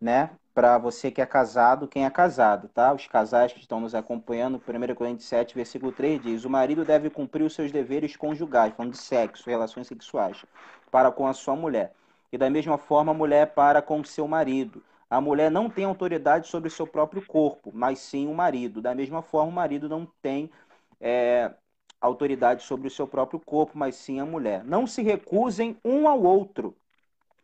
né? Para você que é casado, quem é casado, tá? Os casais que estão nos acompanhando, 1 Coríntios 7, versículo 3 diz: O marido deve cumprir os seus deveres conjugais, falando de sexo, relações sexuais, para com a sua mulher. E da mesma forma, a mulher para com o seu marido. A mulher não tem autoridade sobre o seu próprio corpo, mas sim o marido. Da mesma forma, o marido não tem é, autoridade sobre o seu próprio corpo, mas sim a mulher. Não se recusem um ao outro,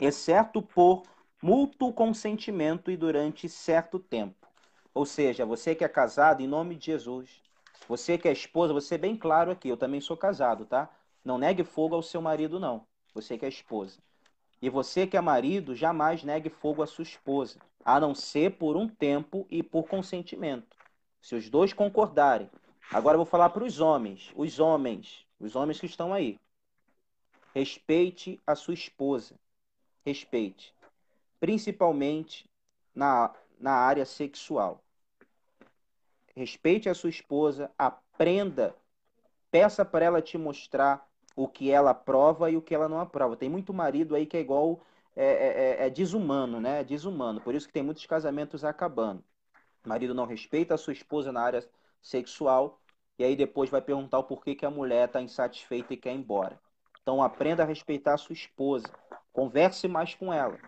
exceto por mútuo consentimento e durante certo tempo. Ou seja, você que é casado, em nome de Jesus. Você que é esposa, você é bem claro aqui, eu também sou casado, tá? Não negue fogo ao seu marido, não. Você que é esposa. E você que é marido, jamais negue fogo à sua esposa, a não ser por um tempo e por consentimento. Se os dois concordarem, Agora eu vou falar para os homens, os homens, os homens que estão aí. Respeite a sua esposa. Respeite. Principalmente na, na área sexual. Respeite a sua esposa, aprenda, peça para ela te mostrar o que ela aprova e o que ela não aprova. Tem muito marido aí que é igual, é, é, é, é desumano, né? É desumano. Por isso que tem muitos casamentos acabando. O marido não respeita a sua esposa na área sexual e aí depois vai perguntar o porquê que a mulher está insatisfeita e quer ir embora. Então aprenda a respeitar a sua esposa. Converse mais com ela.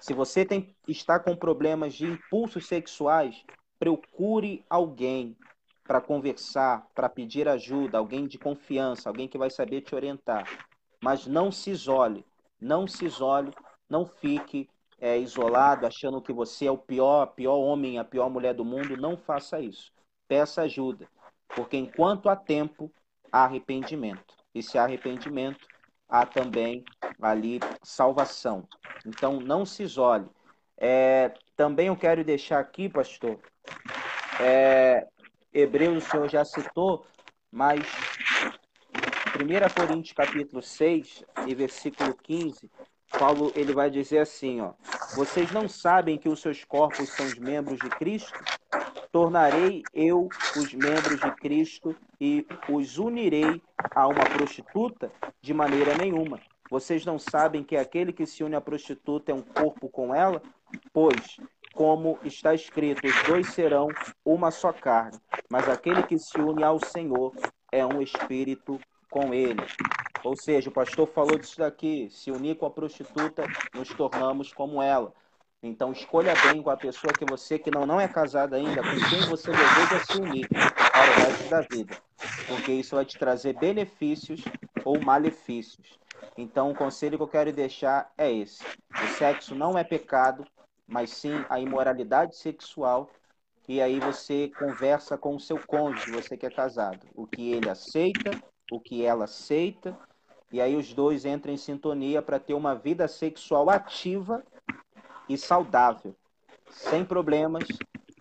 Se você tem, está com problemas de impulsos sexuais, procure alguém para conversar, para pedir ajuda, alguém de confiança, alguém que vai saber te orientar. Mas não se isole, não se isole, não fique é, isolado, achando que você é o pior, pior homem, a pior mulher do mundo. Não faça isso. Peça ajuda. Porque enquanto há tempo, há arrependimento. E se há arrependimento, há também ali salvação. Então, não se isole. É, também eu quero deixar aqui, pastor, é, Hebreus o senhor já citou, mas 1 Coríntios capítulo 6 e versículo 15, Paulo ele vai dizer assim, ó: Vocês não sabem que os seus corpos são os membros de Cristo? Tornarei eu os membros de Cristo e os unirei a uma prostituta? De maneira nenhuma. Vocês não sabem que aquele que se une à prostituta é um corpo com ela? Pois, como está escrito, os dois serão uma só carne. mas aquele que se une ao Senhor é um espírito com ele. Ou seja, o pastor falou disso daqui: se unir com a prostituta, nos tornamos como ela. Então escolha bem com a pessoa que você que não, não é casada ainda, com quem você deseja se unir para o resto da vida. Porque isso vai te trazer benefícios ou malefícios. Então o conselho que eu quero deixar é esse. O sexo não é pecado, mas sim a imoralidade sexual. E aí você conversa com o seu cônjuge, você que é casado, o que ele aceita, o que ela aceita, e aí os dois entram em sintonia para ter uma vida sexual ativa e saudável, sem problemas,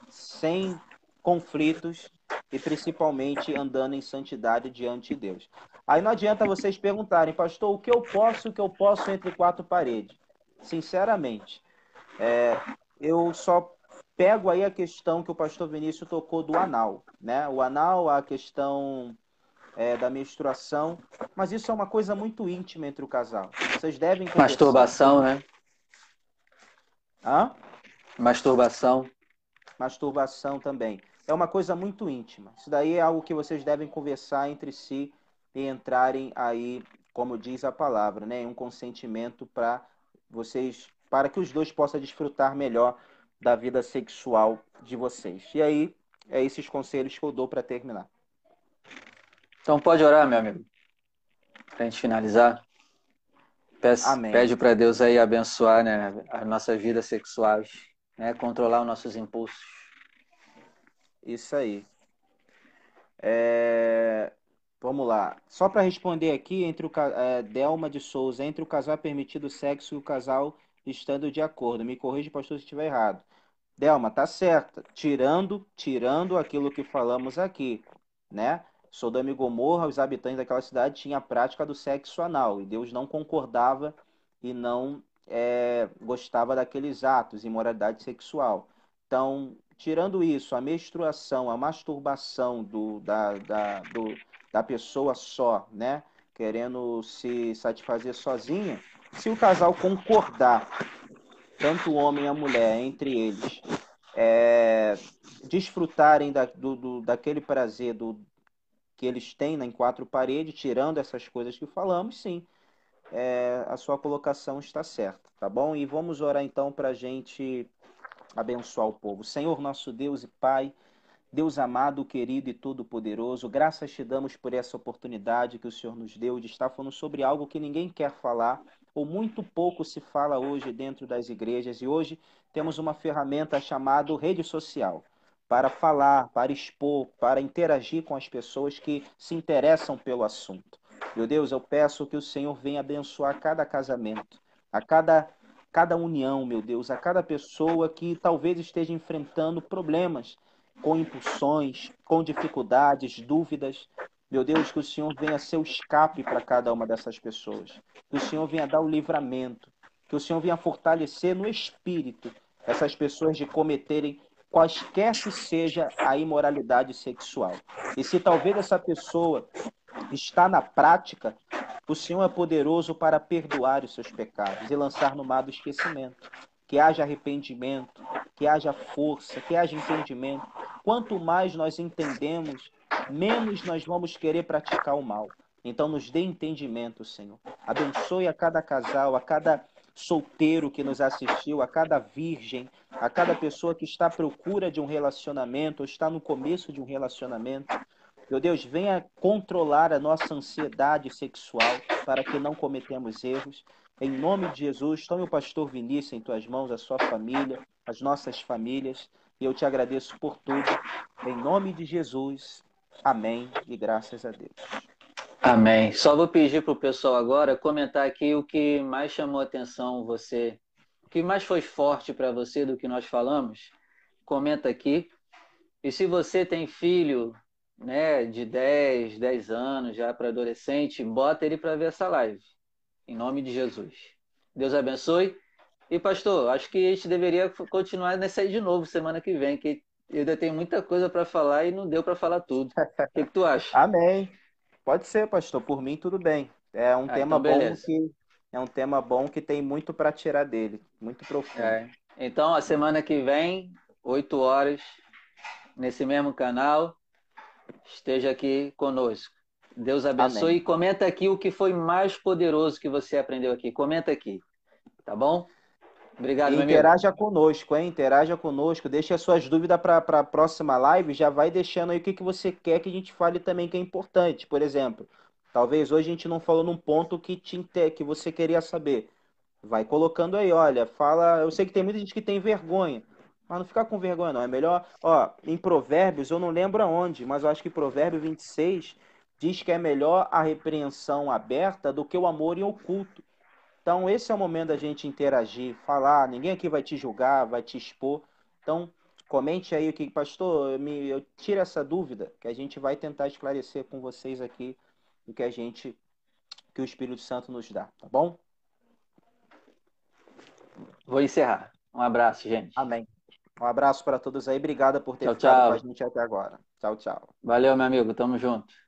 sem conflitos e principalmente andando em santidade diante de Deus. Aí não adianta vocês perguntarem, pastor, o que eu posso, o que eu posso entre quatro paredes? Sinceramente, é, eu só pego aí a questão que o pastor Vinícius tocou do anal, né? O anal, a questão é, da menstruação, mas isso é uma coisa muito íntima entre o casal. Vocês devem conversar. Masturbação, né? Hã? Masturbação. Masturbação também. É uma coisa muito íntima. Isso daí é algo que vocês devem conversar entre si e entrarem aí, como diz a palavra, né, um consentimento para vocês, para que os dois possam desfrutar melhor da vida sexual de vocês. E aí, é esses conselhos que eu dou para terminar. Então pode orar, meu amigo. Para a gente finalizar. Peço, pede para Deus aí abençoar né, as nossas vidas sexuais, né, controlar os nossos impulsos. Isso aí. É... Vamos lá. Só para responder aqui, entre o é, Delma de Souza, entre o casal é permitido sexo e o casal estando de acordo. Me corrija, pastor, se estiver errado. Delma, tá certa. Tirando, tirando aquilo que falamos aqui, né? Sodoma e Gomorra, os habitantes daquela cidade tinham a prática do sexo anal e Deus não concordava e não é, gostava daqueles atos, imoralidade sexual. Então, tirando isso, a menstruação, a masturbação do, da, da, do, da pessoa só, né? Querendo se satisfazer sozinha, se o casal concordar, tanto o homem e a mulher, entre eles, é, desfrutarem da, do, do, daquele prazer do, que eles têm né, em quatro paredes, tirando essas coisas que falamos, sim, é, a sua colocação está certa, tá bom? E vamos orar então para a gente abençoar o povo. Senhor, nosso Deus e Pai, Deus amado, querido e todo-poderoso, graças te damos por essa oportunidade que o Senhor nos deu de estar falando sobre algo que ninguém quer falar, ou muito pouco se fala hoje dentro das igrejas, e hoje temos uma ferramenta chamada rede social para falar, para expor, para interagir com as pessoas que se interessam pelo assunto. Meu Deus, eu peço que o Senhor venha abençoar cada casamento, a cada cada união, meu Deus, a cada pessoa que talvez esteja enfrentando problemas com impulsões, com dificuldades, dúvidas. Meu Deus, que o Senhor venha ser o escape para cada uma dessas pessoas. Que o Senhor venha dar o livramento. Que o Senhor venha fortalecer no espírito essas pessoas de cometerem quaisquer que seja a imoralidade sexual. E se talvez essa pessoa está na prática, o Senhor é poderoso para perdoar os seus pecados e lançar no mar do esquecimento. Que haja arrependimento, que haja força, que haja entendimento, Quanto mais nós entendemos, menos nós vamos querer praticar o mal. Então, nos dê entendimento, Senhor. Abençoe a cada casal, a cada solteiro que nos assistiu, a cada virgem, a cada pessoa que está à procura de um relacionamento, ou está no começo de um relacionamento. Meu Deus, venha controlar a nossa ansiedade sexual para que não cometamos erros. Em nome de Jesus, tome o pastor Vinícius em tuas mãos, a sua família, as nossas famílias. E eu te agradeço por tudo. Em nome de Jesus. Amém. E graças a Deus. Amém. Só vou pedir para o pessoal agora comentar aqui o que mais chamou atenção você, o que mais foi forte para você do que nós falamos. Comenta aqui. E se você tem filho né, de 10, 10 anos, já para adolescente, bota ele para ver essa live. Em nome de Jesus. Deus abençoe. E, pastor, acho que a gente deveria continuar nessa aí de novo semana que vem, que eu ainda tenho muita coisa para falar e não deu para falar tudo. O que, que, tu acha? Amém. Pode ser, pastor. Por mim, tudo bem. É um ah, tema então bom que é um tema bom que tem muito para tirar dele, muito profundo. É. Então, a semana que vem, 8 horas, nesse mesmo canal, esteja aqui conosco. Deus abençoe Amém. e comenta aqui o que foi mais poderoso que você aprendeu aqui. Comenta aqui, tá bom? Obrigado, e Interaja conosco, hein? Interaja conosco. Deixe as suas dúvidas para a próxima live. Já vai deixando aí o que, que você quer que a gente fale também que é importante. Por exemplo, talvez hoje a gente não falou num ponto que, te, que você queria saber. Vai colocando aí, olha, fala. Eu sei que tem muita gente que tem vergonha. Mas não ficar com vergonha, não. É melhor. Ó, em Provérbios, eu não lembro aonde, mas eu acho que Provérbio 26 diz que é melhor a repreensão aberta do que o amor em oculto. Então, esse é o momento da gente interagir, falar. Ninguém aqui vai te julgar, vai te expor. Então, comente aí o que, pastor, eu, me, eu tiro essa dúvida, que a gente vai tentar esclarecer com vocês aqui o que a gente, que o Espírito Santo nos dá, tá bom? Vou encerrar. Um abraço, gente. Amém. Um abraço para todos aí. Obrigada por ter tchau, ficado tchau. com a gente até agora. Tchau, tchau. Valeu, meu amigo. Tamo junto.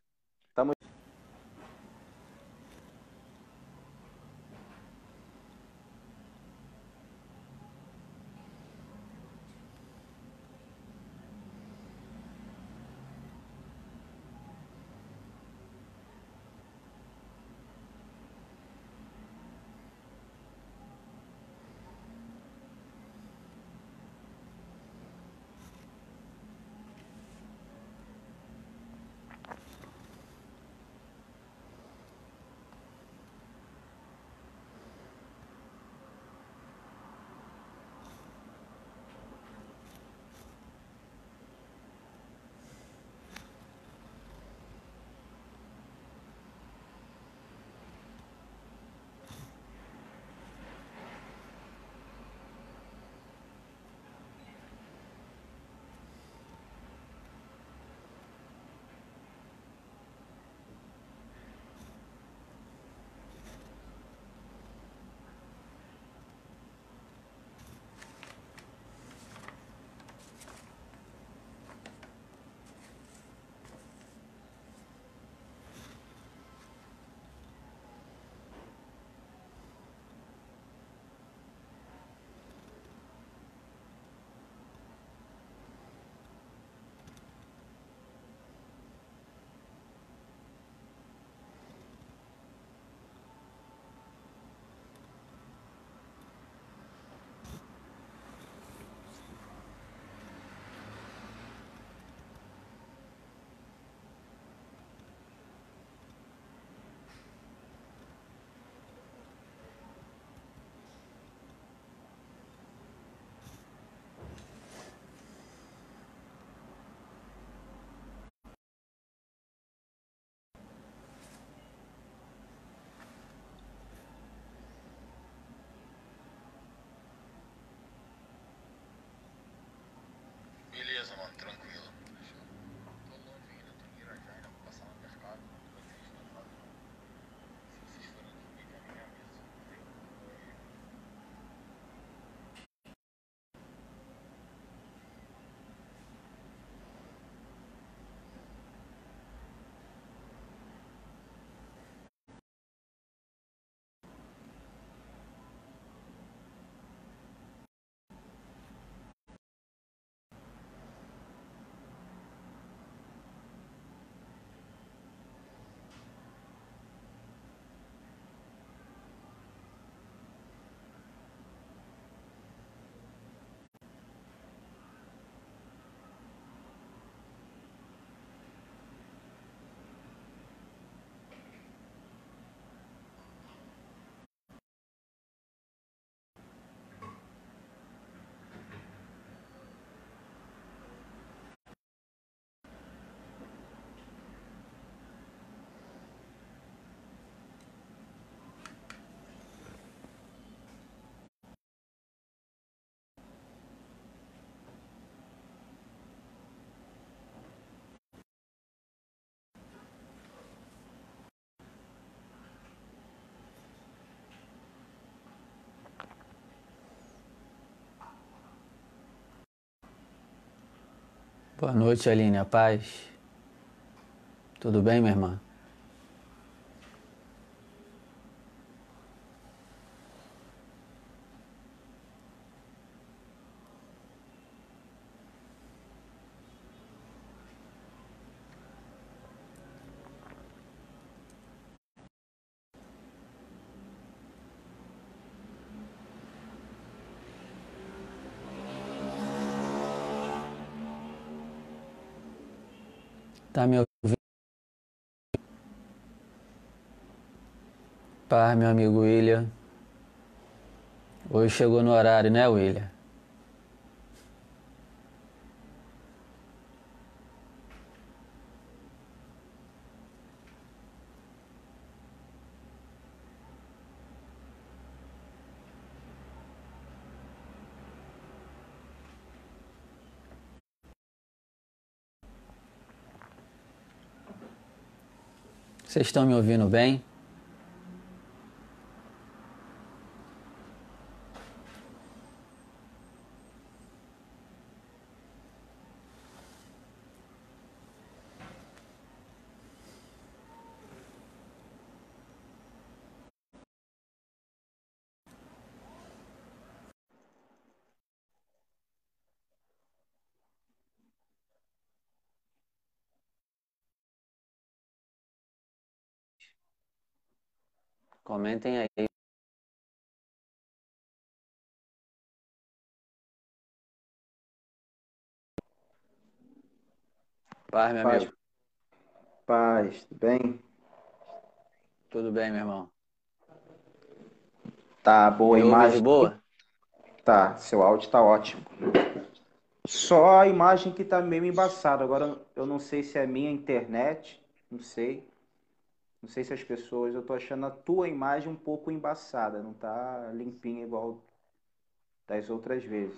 Boa noite, Aline. A paz. Tudo bem, minha irmã? Tá me ouvindo? Paz, meu amigo William. Hoje chegou no horário, né, William? Vocês estão me ouvindo bem? Comentem aí. Paz, meu Paz. amigo. Paz, tudo bem? Tudo bem, meu irmão? Tá boa a imagem? boa? Tá, seu áudio tá ótimo. Só a imagem que tá meio embaçada. Agora eu não sei se é minha internet, não sei. Não sei se as pessoas, eu tô achando a tua imagem um pouco embaçada, não tá limpinha igual das outras vezes.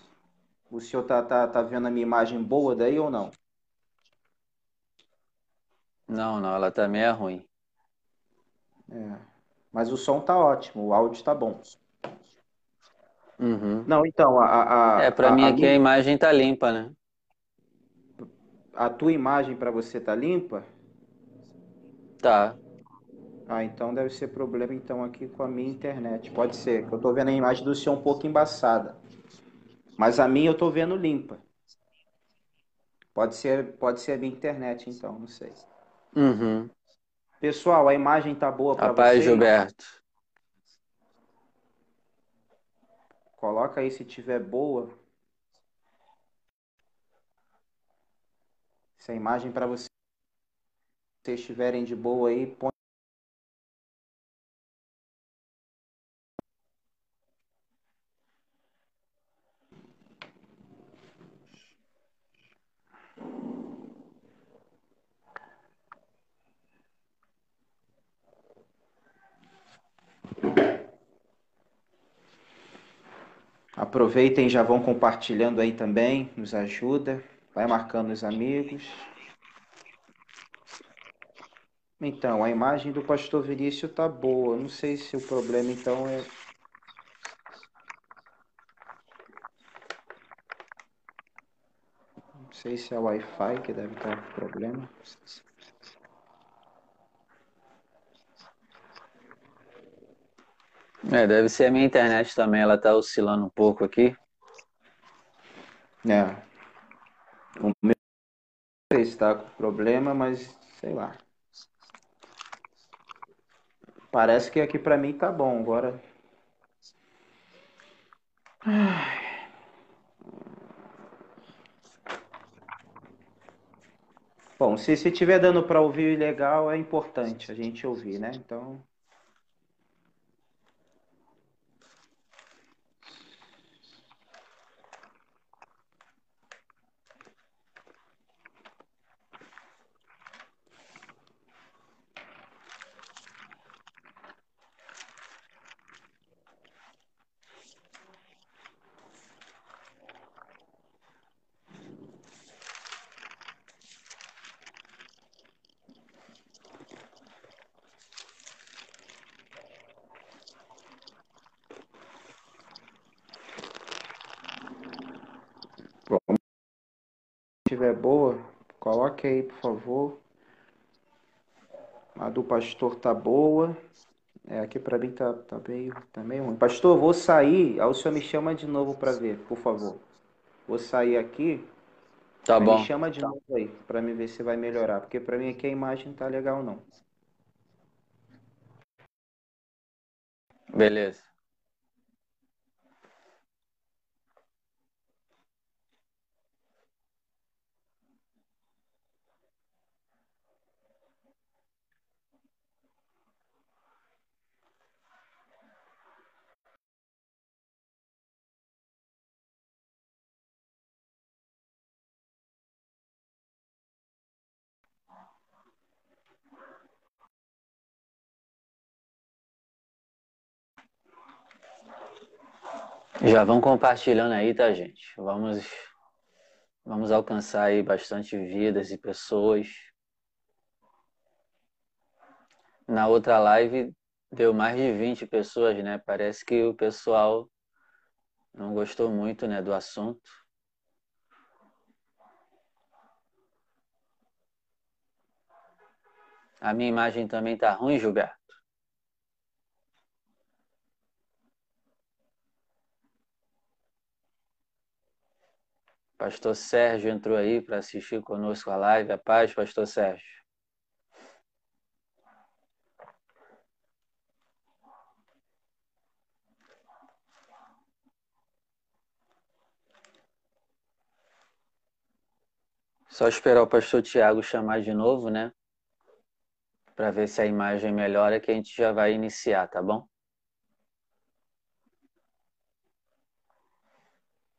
O senhor tá, tá, tá vendo a minha imagem boa daí ou não? Não, não, ela também é ruim. É. Mas o som tá ótimo, o áudio tá bom. Uhum. Não, então, a, a, É, pra a, mim a aqui minha- a imagem tá limpa, né? a tua imagem para você tá limpa? Tá. Ah, então deve ser problema então aqui com a minha internet. Pode ser, que eu tô vendo a imagem do senhor um pouco embaçada. Mas a minha eu tô vendo limpa. Pode ser, pode ser a minha internet então, não sei. Uhum. Pessoal, a imagem tá boa para Rapaz, vocês? Gilberto. Coloca aí se tiver boa. Se a imagem para vocês estiverem de boa aí, põe Aproveitem, já vão compartilhando aí também, nos ajuda. Vai marcando os amigos. Então, a imagem do pastor Vinícius tá boa. Não sei se o problema então é. Não sei se é o Wi-Fi que deve estar com problema. É, deve ser a minha internet também, ela tá oscilando um pouco aqui. É. O meu não sei se tá com problema, mas sei lá. Parece que aqui pra mim tá bom. Agora. Bom, se se tiver dando para ouvir legal, é importante a gente ouvir, né? Então, bom, se tiver boa, coloque favor. A do pastor tá boa. É, aqui pra mim tá, tá meio, tá meio ruim. Pastor, vou sair. Aí o senhor me chama de novo para ver, por favor. Vou sair aqui. Tá bom. me chama de novo aí, para me ver se vai melhorar. Porque pra mim aqui a imagem não tá legal, não. Beleza. Já vão compartilhando aí, tá, gente? Vamos, vamos alcançar aí bastante vidas e pessoas. Na outra live deu mais de 20 pessoas, né? Parece que o pessoal não gostou muito, né, do assunto. A minha imagem também tá ruim, Gilberto? Pastor Sérgio entrou aí para assistir conosco a live. A paz, Pastor Sérgio. Só esperar o pastor Tiago chamar de novo, né? Para ver se a imagem melhora, que a gente já vai iniciar, tá bom?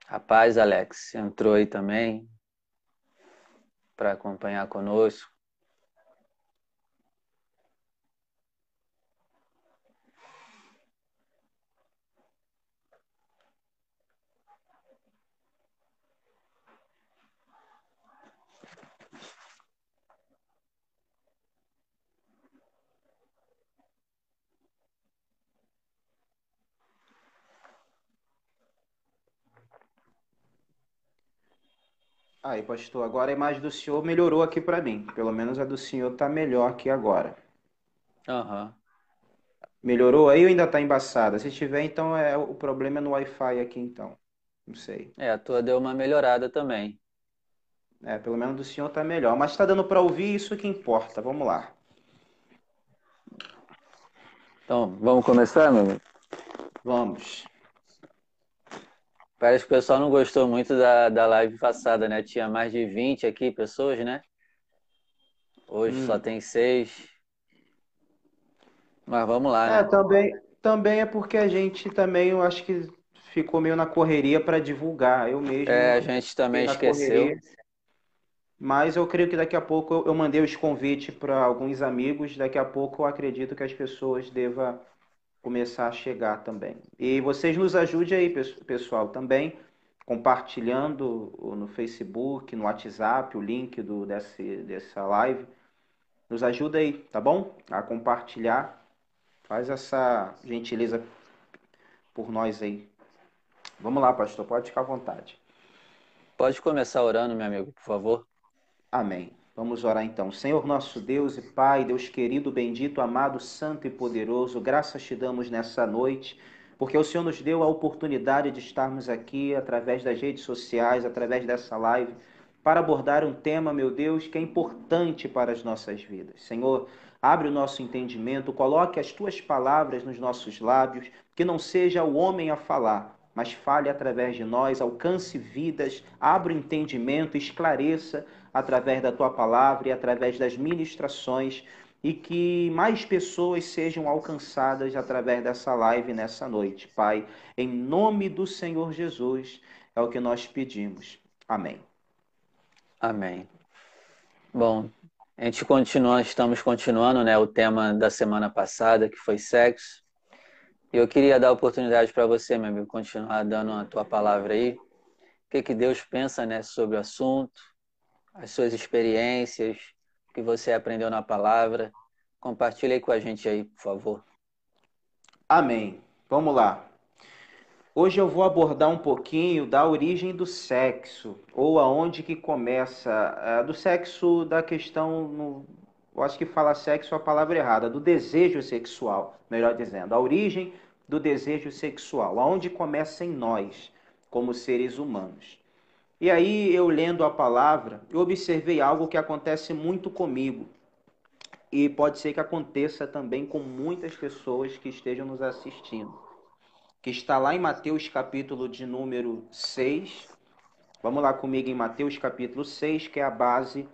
Rapaz, Alex, entrou aí também para acompanhar conosco. Aí, pastor, agora a imagem do senhor melhorou aqui para mim. Pelo menos a do senhor tá melhor aqui agora. Aham. Melhorou aí ou ainda tá embaçada? Se tiver, então é o problema é no Wi-Fi aqui, então. Não sei. É, a tua deu uma melhorada também. É, pelo menos do senhor tá melhor. Mas tá dando para ouvir, isso que importa. Vamos lá. Então, vamos começar, meu amigo? Vamos. Parece que o pessoal não gostou muito da, da live passada, né? Tinha mais de 20 aqui pessoas, né? Hoje Hum. só tem seis. Mas vamos lá, É, né? também, também é porque a gente também, eu acho que ficou meio na correria para divulgar. Eu mesmo É, a gente também esqueceu. correria. Mas eu creio que daqui a pouco eu, eu mandei os convites para alguns amigos. Daqui a pouco eu acredito que as pessoas devam começar a chegar também. E vocês nos ajudem aí, pes- pessoal, também compartilhando no Facebook, no WhatsApp, o link do, desse, dessa live. Nos ajuda aí, tá bom? A compartilhar. Faz essa gentileza por nós aí. Vamos lá, pastor, pode ficar à vontade. Pode começar orando, meu amigo, por favor. Amém. Vamos orar então. Senhor nosso Deus e Pai, Deus querido, bendito, amado, santo e poderoso, graças te damos nessa noite, porque o Senhor nos deu a oportunidade de estarmos aqui através das redes sociais, através dessa live, para abordar um tema, meu Deus, que é importante para as nossas vidas. Senhor, abre o nosso entendimento, coloque as tuas palavras nos nossos lábios, que não seja o homem a falar, mas fale através de nós, alcance vidas, abra o entendimento, esclareça através da tua palavra e através das ministrações e que mais pessoas sejam alcançadas através dessa live nessa noite, Pai. Em nome do Senhor Jesus é o que nós pedimos. Amém. Amém. Bom, a gente continua, estamos continuando, né, o tema da semana passada, que foi sexo. E eu queria dar a oportunidade para você, meu amigo, continuar dando a tua palavra aí. O que que Deus pensa, né, sobre o assunto, as suas experiências, o que você aprendeu na palavra. Compartilhe aí com a gente aí, por favor. Amém. Vamos lá. Hoje eu vou abordar um pouquinho da origem do sexo, ou aonde que começa, eh, do sexo da questão, no- eu acho que falar sexo é a palavra errada, do desejo sexual, melhor dizendo, a origem do desejo sexual, aonde começa em nós, como seres humanos. E aí, eu lendo a palavra, eu observei algo que acontece muito comigo, e pode ser que aconteça também com muitas pessoas que estejam nos assistindo. Que está lá em Mateus capítulo de número 6. Vamos lá comigo em Mateus capítulo 6, que é a base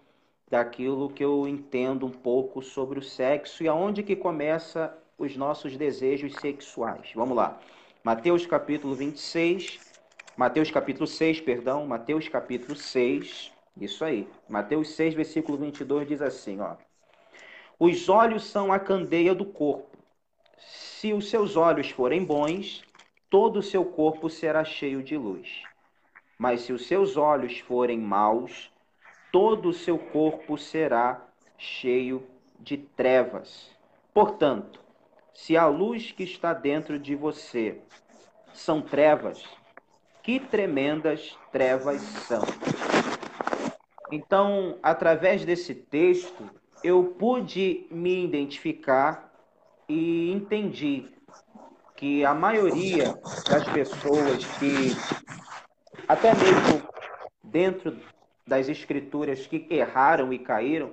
daquilo que eu entendo um pouco sobre o sexo e aonde que começa os nossos desejos sexuais. Vamos lá. Mateus capítulo 26, Mateus capítulo 6, perdão, Mateus capítulo 6, isso aí. Mateus 6, versículo 22 diz assim, ó: Os olhos são a candeia do corpo. Se os seus olhos forem bons, todo o seu corpo será cheio de luz. Mas se os seus olhos forem maus, todo o seu corpo será cheio de trevas. Portanto, se a luz que está dentro de você são trevas, que tremendas trevas são. Então, através desse texto, eu pude me identificar e entendi que a maioria das pessoas que, até mesmo dentro das escrituras que erraram e caíram,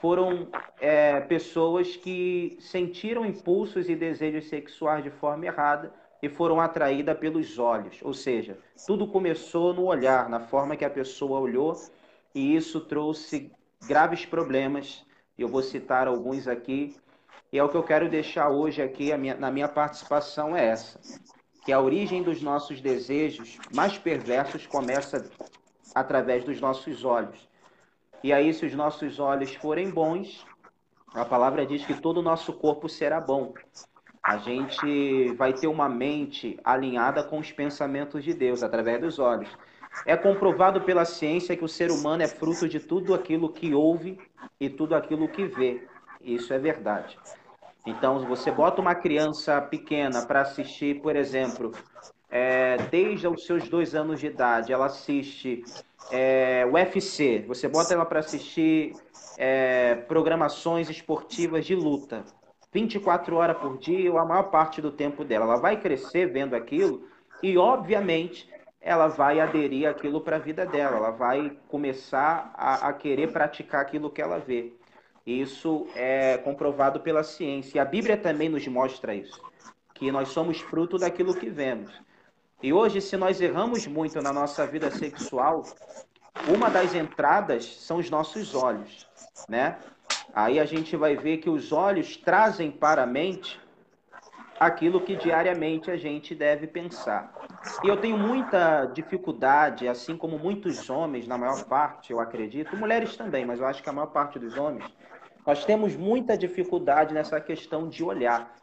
foram é, pessoas que sentiram impulsos e desejos sexuais de forma errada e foram atraídas pelos olhos. Ou seja, tudo começou no olhar, na forma que a pessoa olhou, e isso trouxe graves problemas. Eu vou citar alguns aqui, e é o que eu quero deixar hoje aqui minha, na minha participação é essa, que a origem dos nossos desejos mais perversos começa através dos nossos olhos. E aí, se os nossos olhos forem bons, a palavra diz que todo o nosso corpo será bom. A gente vai ter uma mente alinhada com os pensamentos de Deus através dos olhos. É comprovado pela ciência que o ser humano é fruto de tudo aquilo que ouve e tudo aquilo que vê. Isso é verdade. Então, você bota uma criança pequena para assistir, por exemplo, é, desde os seus dois anos de idade, ela assiste é, UFC, você bota ela para assistir é, programações esportivas de luta, 24 horas por dia, ou a maior parte do tempo dela. Ela vai crescer vendo aquilo e, obviamente, ela vai aderir aquilo para a vida dela, ela vai começar a, a, querer praticar aquilo que ela vê. Isso é comprovado pela ciência. E a Bíblia também nos mostra isso, que nós somos fruto daquilo que vemos. E hoje, se nós erramos muito na nossa vida sexual, uma das entradas são os nossos olhos, né? Aí a gente vai ver que os olhos trazem para a mente aquilo que diariamente a gente deve pensar. E eu tenho muita dificuldade, assim como muitos homens, na maior parte, eu acredito, mulheres também, mas eu acho que a maior parte dos homens, nós temos muita dificuldade nessa questão de olhar.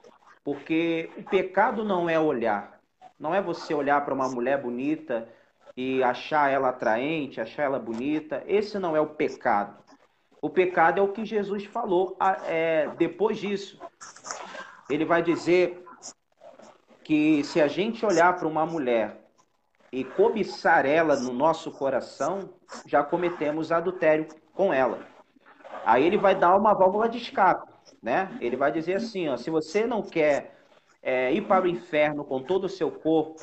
Porque o pecado não é olhar, não é você olhar para uma mulher bonita e achar ela atraente, achar ela bonita. Esse não é o pecado. O pecado é o que Jesus falou é, depois disso. Ele vai dizer que se a gente olhar para uma mulher e cobiçar ela no nosso coração, já cometemos adultério com ela. Aí ele vai dar uma válvula de escape, né? Ele vai dizer assim, ó, se você não quer é, ir para o inferno com todo o seu corpo,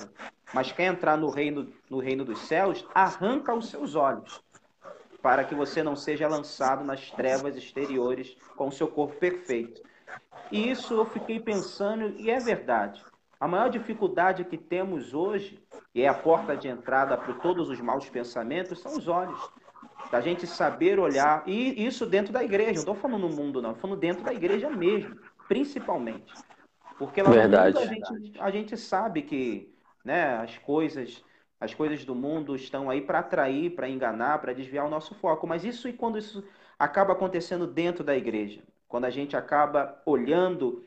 mas quer entrar no reino, no reino dos céus, arranca os seus olhos, para que você não seja lançado nas trevas exteriores com o seu corpo perfeito. E isso eu fiquei pensando, e é verdade. A maior dificuldade que temos hoje, e é a porta de entrada para todos os maus pensamentos, são os olhos. Da gente saber olhar, e isso dentro da igreja, não estou falando no mundo, não, estou falando dentro da igreja mesmo, principalmente. Porque lá Verdade. a gente, a gente sabe que né, as coisas as coisas do mundo estão aí para atrair, para enganar, para desviar o nosso foco. Mas isso e quando isso acaba acontecendo dentro da igreja? Quando a gente acaba olhando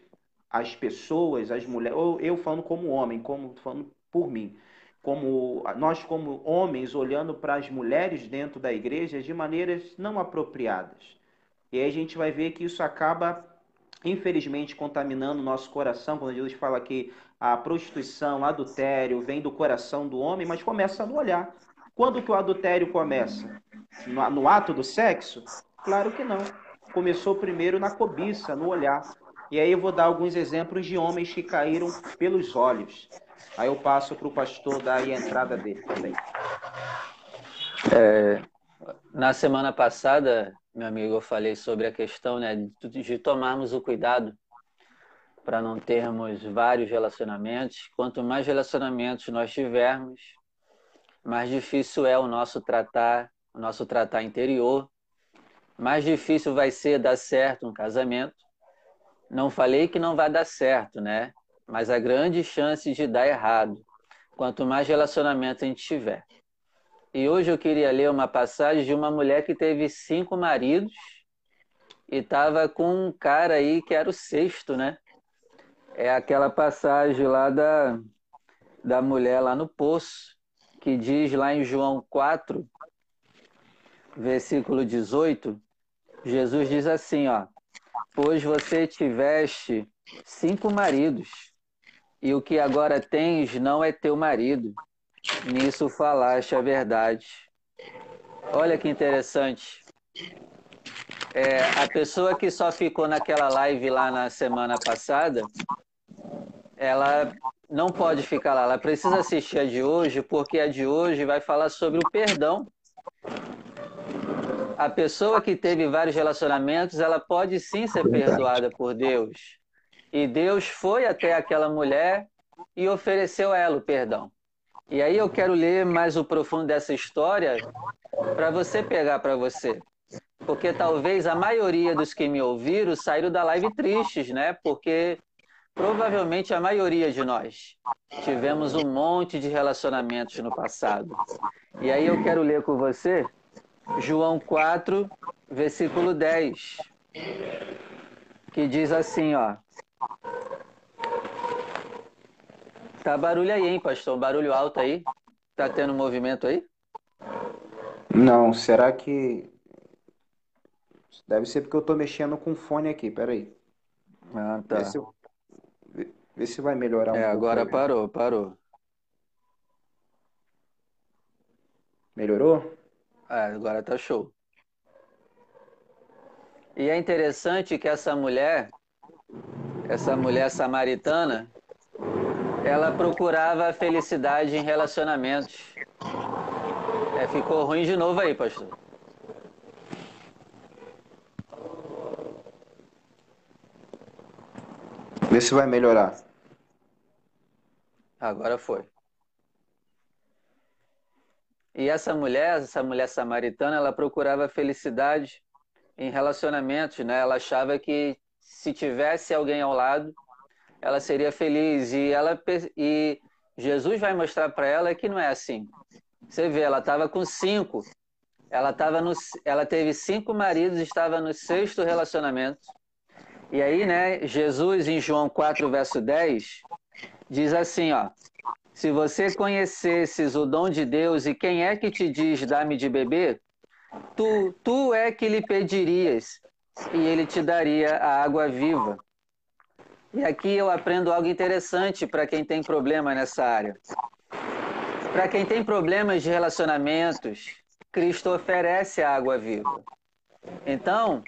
as pessoas, as mulheres, ou eu falando como homem, como falando por mim, como nós como homens olhando para as mulheres dentro da igreja de maneiras não apropriadas. E aí a gente vai ver que isso acaba infelizmente contaminando o nosso coração, quando Jesus fala que a prostituição, o adultério vem do coração do homem, mas começa no olhar. Quando que o adultério começa? No, no ato do sexo? Claro que não. Começou primeiro na cobiça, no olhar. E aí eu vou dar alguns exemplos de homens que caíram pelos olhos. Aí eu passo para o pastor dar a entrada dele também. É, na semana passada, meu amigo, eu falei sobre a questão né, de, tomarmos o cuidado para não termos vários relacionamentos. Quanto mais relacionamentos nós tivermos, mais difícil é o nosso tratar, o nosso tratar interior. Mais difícil vai ser dar certo um casamento. Não falei que não vai dar certo, né? Mas a grande chance de dar errado, quanto mais relacionamento a gente tiver. E hoje eu queria ler uma passagem de uma mulher que teve cinco maridos e estava com um cara aí que era o sexto, né? É aquela passagem lá da, da mulher lá no poço, que diz lá em João 4, versículo 18, Jesus diz assim, ó: Pois você tiveste cinco maridos, e o que agora tens não é teu marido. Nisso falaste a verdade. Olha que interessante. É, a pessoa que só ficou naquela live lá na semana passada, ela não pode ficar lá. Ela precisa assistir a de hoje, porque a de hoje vai falar sobre o perdão. A pessoa que teve vários relacionamentos, ela pode sim ser perdoada por Deus. E Deus foi até aquela mulher e ofereceu a ela o perdão. E aí eu quero ler mais o profundo dessa história para você pegar para você. Porque talvez a maioria dos que me ouviram saíram da live tristes, né? Porque provavelmente a maioria de nós tivemos um monte de relacionamentos no passado. E aí eu quero ler com você João 4, versículo 10, que diz assim, ó: Tá barulho aí, hein, pastor? Barulho alto aí? Tá tendo movimento aí? Não, será que. Deve ser porque eu tô mexendo com o fone aqui, peraí. Ah, tá. Vê se, vê, se vai melhorar um É, pouco agora aí. parou, parou. Melhorou? É, agora tá show. E é interessante que essa mulher, essa mulher samaritana, ela procurava a felicidade em relacionamentos. É, ficou ruim de novo aí, pastor. Vê se vai melhorar. Agora foi. E essa mulher, essa mulher samaritana, ela procurava felicidade em relacionamentos, né? Ela achava que se tivesse alguém ao lado, ela seria feliz. E ela e Jesus vai mostrar para ela que não é assim. Você vê, ela estava com cinco. Ela tava no, ela teve cinco maridos, estava no sexto relacionamento. E aí, né, Jesus em João 4, verso 10, diz assim, ó: Se você conhecesses o dom de Deus e quem é que te diz dá-me de beber, tu, tu é que lhe pedirias e ele te daria a água viva. E aqui eu aprendo algo interessante para quem tem problema nessa área. Para quem tem problemas de relacionamentos, Cristo oferece a água viva. Então,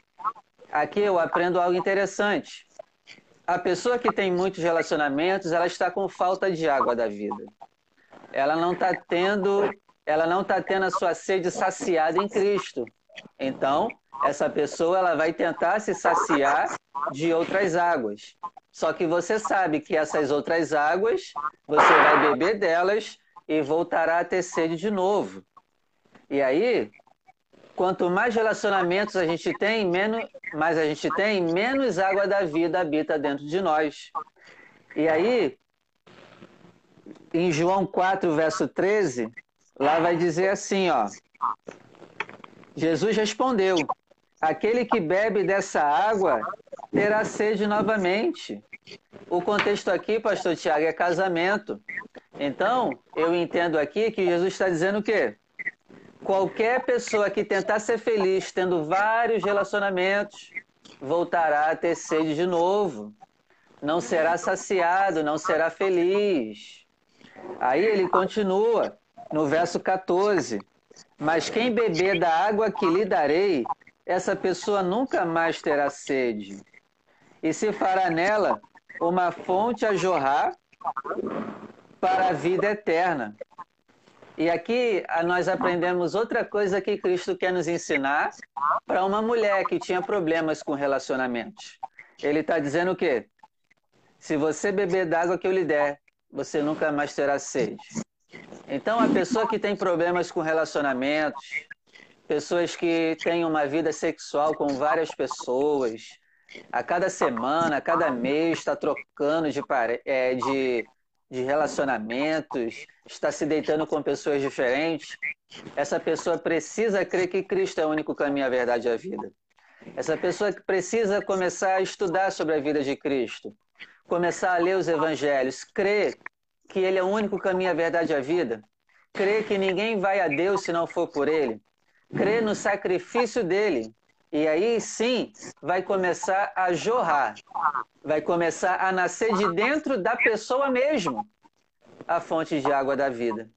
aqui eu aprendo algo interessante. A pessoa que tem muitos relacionamentos, ela está com falta de água da vida. Ela não está tendo, ela não está tendo a sua sede saciada em Cristo. Então, essa pessoa ela vai tentar se saciar de outras águas. Só que você sabe que essas outras águas, você vai beber delas e voltará a ter sede de novo. E aí, quanto mais relacionamentos a gente tem, menos, mais a gente tem, menos água da vida habita dentro de nós. E aí, em João 4, verso 13, lá vai dizer assim, ó. Jesus respondeu: Aquele que bebe dessa água terá sede novamente. O contexto aqui, pastor Tiago, é casamento. Então, eu entendo aqui que Jesus está dizendo o quê? Qualquer pessoa que tentar ser feliz tendo vários relacionamentos voltará a ter sede de novo. Não será saciado, não será feliz. Aí ele continua no verso 14: Mas quem beber da água que lhe darei, essa pessoa nunca mais terá sede. E se fará nela uma fonte a jorrar para a vida eterna. E aqui nós aprendemos outra coisa que Cristo quer nos ensinar para uma mulher que tinha problemas com relacionamentos. Ele está dizendo o quê? Se você beber da água que eu lhe der, você nunca mais terá sede. Então, a pessoa que tem problemas com relacionamentos, pessoas que têm uma vida sexual com várias pessoas, a cada semana, a cada mês está trocando de, é, de, de relacionamentos, está se deitando com pessoas diferentes, essa pessoa precisa crer que Cristo é o único caminho, a verdade e a vida. Essa pessoa precisa começar a estudar sobre a vida de Cristo, começar a ler os evangelhos, crer que Ele é o único caminho, a verdade e a vida. Crê que ninguém vai a Deus se não for por Ele. Crê no sacrifício dele. E aí sim vai começar a jorrar, vai começar a nascer de dentro da pessoa mesmo a fonte de água da vida.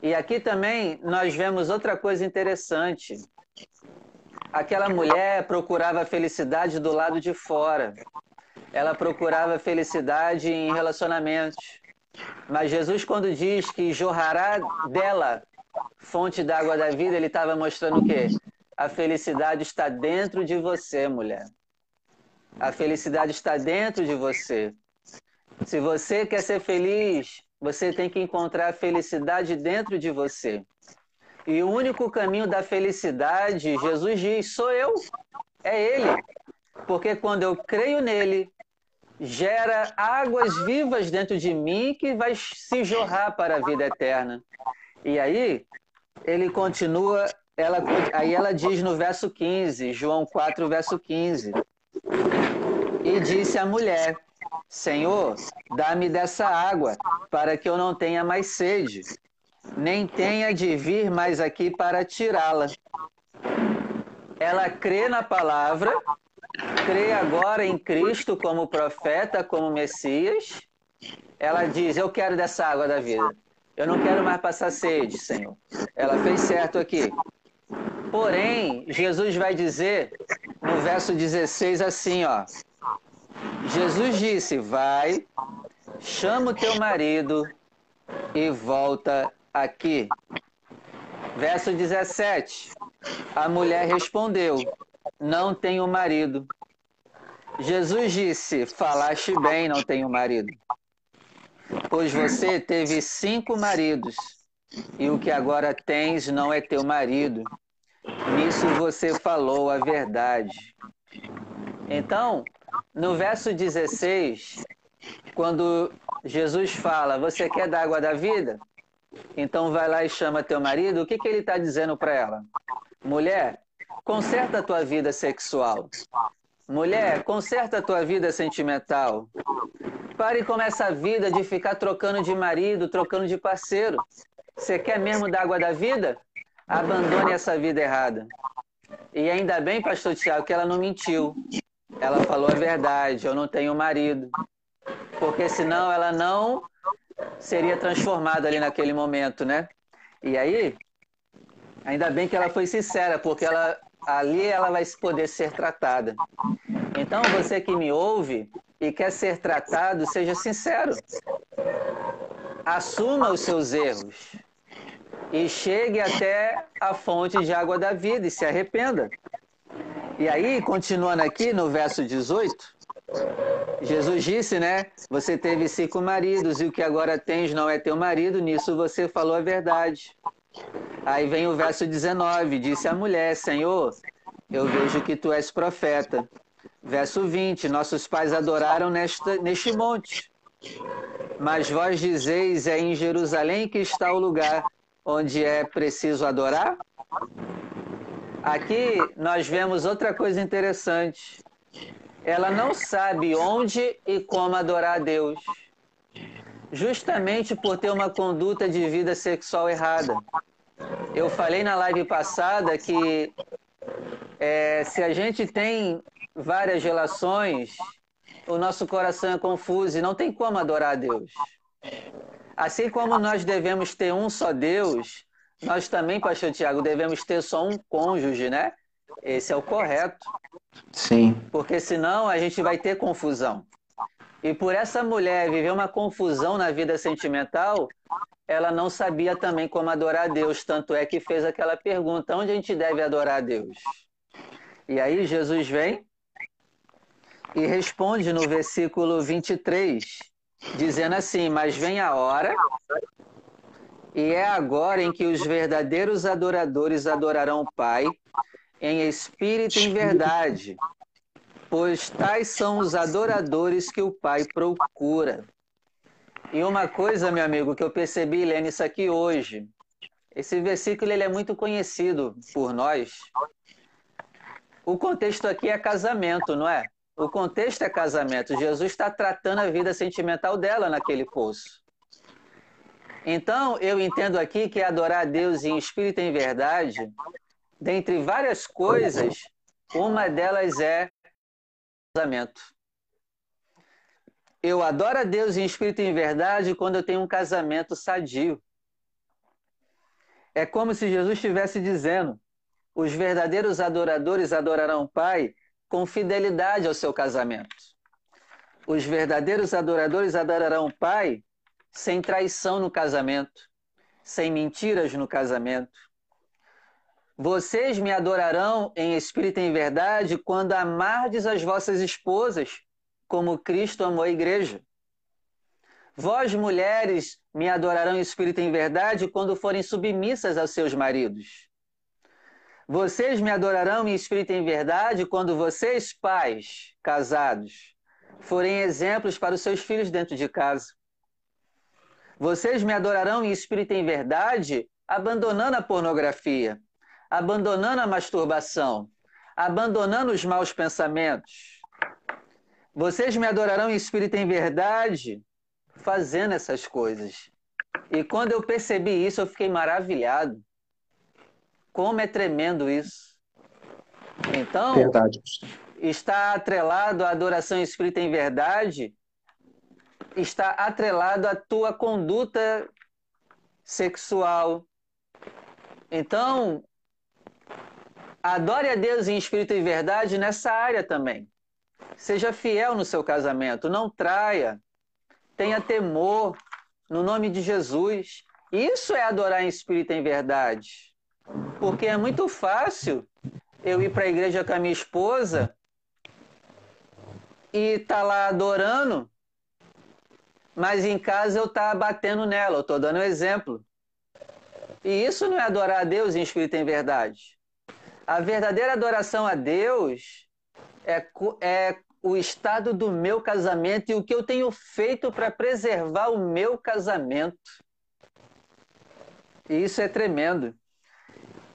E aqui também nós vemos outra coisa interessante. Aquela mulher procurava felicidade do lado de fora. Ela procurava felicidade em relacionamentos. Mas Jesus, quando diz que jorrará dela fonte da água da vida, ele estava mostrando o quê? A felicidade está dentro de você, mulher. A felicidade está dentro de você. Se você quer ser feliz, você tem que encontrar a felicidade dentro de você. E o único caminho da felicidade, Jesus diz, sou eu. É Ele. Porque quando eu creio nele, gera águas vivas dentro de mim que vai se jorrar para a vida eterna. E aí, ele continua, ela, aí ela diz no verso 15, João 4, verso 15. E disse a mulher: Senhor, dá-me dessa água, para que eu não tenha mais sede, nem tenha de vir mais aqui para tirá-la. Ela crê na palavra, crê agora em Cristo como profeta, como Messias. Ela diz: Eu quero dessa água da vida. Eu não quero mais passar sede, Senhor. Ela fez certo aqui. Porém, Jesus vai dizer no verso 16 assim, ó. Jesus disse: Vai, chama o teu marido e volta aqui. Verso 17. A mulher respondeu: Não tenho marido. Jesus disse: Falaste bem, não tenho marido pois você teve cinco maridos, e o que agora tens não é teu marido. Nisso você falou a verdade. Então, no verso 16, quando Jesus fala, você quer da água da vida? Então vai lá e chama teu marido. O que, que ele está dizendo para ela? Mulher, conserta a tua vida sexual. Mulher, conserta a tua vida sentimental. Pare com essa vida de ficar trocando de marido, trocando de parceiro. Você quer mesmo da água da vida? Abandone essa vida errada. E ainda bem, pastor Tiago, que ela não mentiu. Ela falou a verdade, eu não tenho marido. Porque senão ela não seria transformada ali naquele momento, né? E aí, ainda bem que ela foi sincera, porque ela ali ela vai poder ser tratada. Então, você que me ouve e quer ser tratado, seja sincero. Assuma os seus erros e chegue até a fonte de água da vida e se arrependa. E aí, continuando aqui no verso 18, Jesus disse, né? Você teve cinco maridos e o que agora tens não é teu marido, nisso você falou a verdade. Aí vem o verso 19: Disse a mulher: Senhor, eu vejo que tu és profeta. Verso 20: Nossos pais adoraram nesta, neste monte. Mas vós dizeis: É em Jerusalém que está o lugar onde é preciso adorar? Aqui nós vemos outra coisa interessante. Ela não sabe onde e como adorar a Deus, justamente por ter uma conduta de vida sexual errada. Eu falei na live passada que é, se a gente tem várias relações, o nosso coração é confuso e não tem como adorar a Deus. Assim como nós devemos ter um só Deus, nós também, pastor Tiago, devemos ter só um cônjuge, né? Esse é o correto. Sim. Porque senão a gente vai ter confusão. E por essa mulher viver uma confusão na vida sentimental, ela não sabia também como adorar a Deus, tanto é que fez aquela pergunta: onde a gente deve adorar a Deus? E aí Jesus vem e responde no versículo 23, dizendo assim: Mas vem a hora, e é agora em que os verdadeiros adoradores adorarão o Pai, em espírito e em verdade, pois tais são os adoradores que o Pai procura. E uma coisa, meu amigo, que eu percebi lendo isso aqui hoje, esse versículo ele é muito conhecido por nós. O contexto aqui é casamento, não é? O contexto é casamento. Jesus está tratando a vida sentimental dela naquele poço. Então, eu entendo aqui que adorar a Deus em espírito e em verdade, dentre várias coisas, uma delas é casamento. Eu adoro a Deus em espírito e em verdade quando eu tenho um casamento sadio. É como se Jesus estivesse dizendo: os verdadeiros adoradores adorarão o Pai com fidelidade ao seu casamento. Os verdadeiros adoradores adorarão o Pai sem traição no casamento, sem mentiras no casamento. Vocês me adorarão em espírito e em verdade quando amardes as vossas esposas, como Cristo amou a igreja. Vós, mulheres, me adorarão em espírito e em verdade quando forem submissas aos seus maridos. Vocês me adorarão em espírito e em verdade quando vocês, pais, casados, forem exemplos para os seus filhos dentro de casa. Vocês me adorarão em espírito e em verdade abandonando a pornografia, abandonando a masturbação, abandonando os maus pensamentos. Vocês me adorarão em espírito e em verdade fazendo essas coisas. E quando eu percebi isso, eu fiquei maravilhado. Como é tremendo isso. Então, Verdade. está atrelado à adoração espírita em verdade, está atrelado à tua conduta sexual. Então, adore a Deus em espírito e verdade nessa área também. Seja fiel no seu casamento, não traia, tenha temor no nome de Jesus. Isso é adorar em espírito e em verdade. Porque é muito fácil eu ir para a igreja com a minha esposa e tá lá adorando, mas em casa eu tá batendo nela, eu dando um exemplo. E isso não é adorar a Deus em espírito e em verdade. A verdadeira adoração a Deus é, é o estado do meu casamento e o que eu tenho feito para preservar o meu casamento. E isso é tremendo.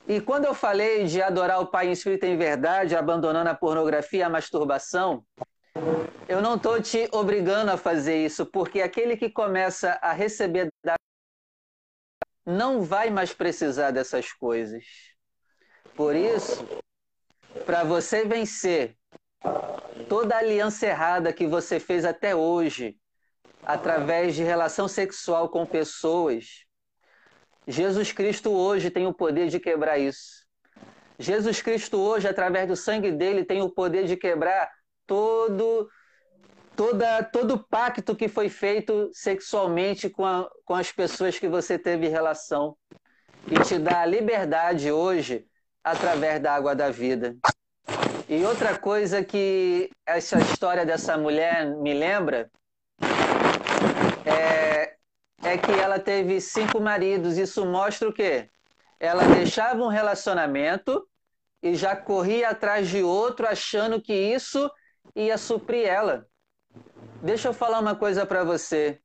E quando eu falei de adorar o Pai em espírito em verdade, abandonando a pornografia e a masturbação, eu não estou te obrigando a fazer isso, porque aquele que começa a receber da não vai mais precisar dessas coisas. Por isso, para você vencer toda aliança errada que você fez até hoje, através de relação sexual com pessoas, Jesus Cristo hoje tem o poder de quebrar isso. Jesus Cristo hoje, através do sangue dele, tem o poder de quebrar todo toda todo pacto que foi feito sexualmente com, a, com as pessoas que você teve relação e te dá a liberdade hoje através da água da vida. E outra coisa que essa história dessa mulher me lembra é, é que ela teve cinco maridos. Isso mostra o quê? Ela deixava um relacionamento e já corria atrás de outro, achando que isso ia suprir ela. Deixa eu falar uma coisa para você.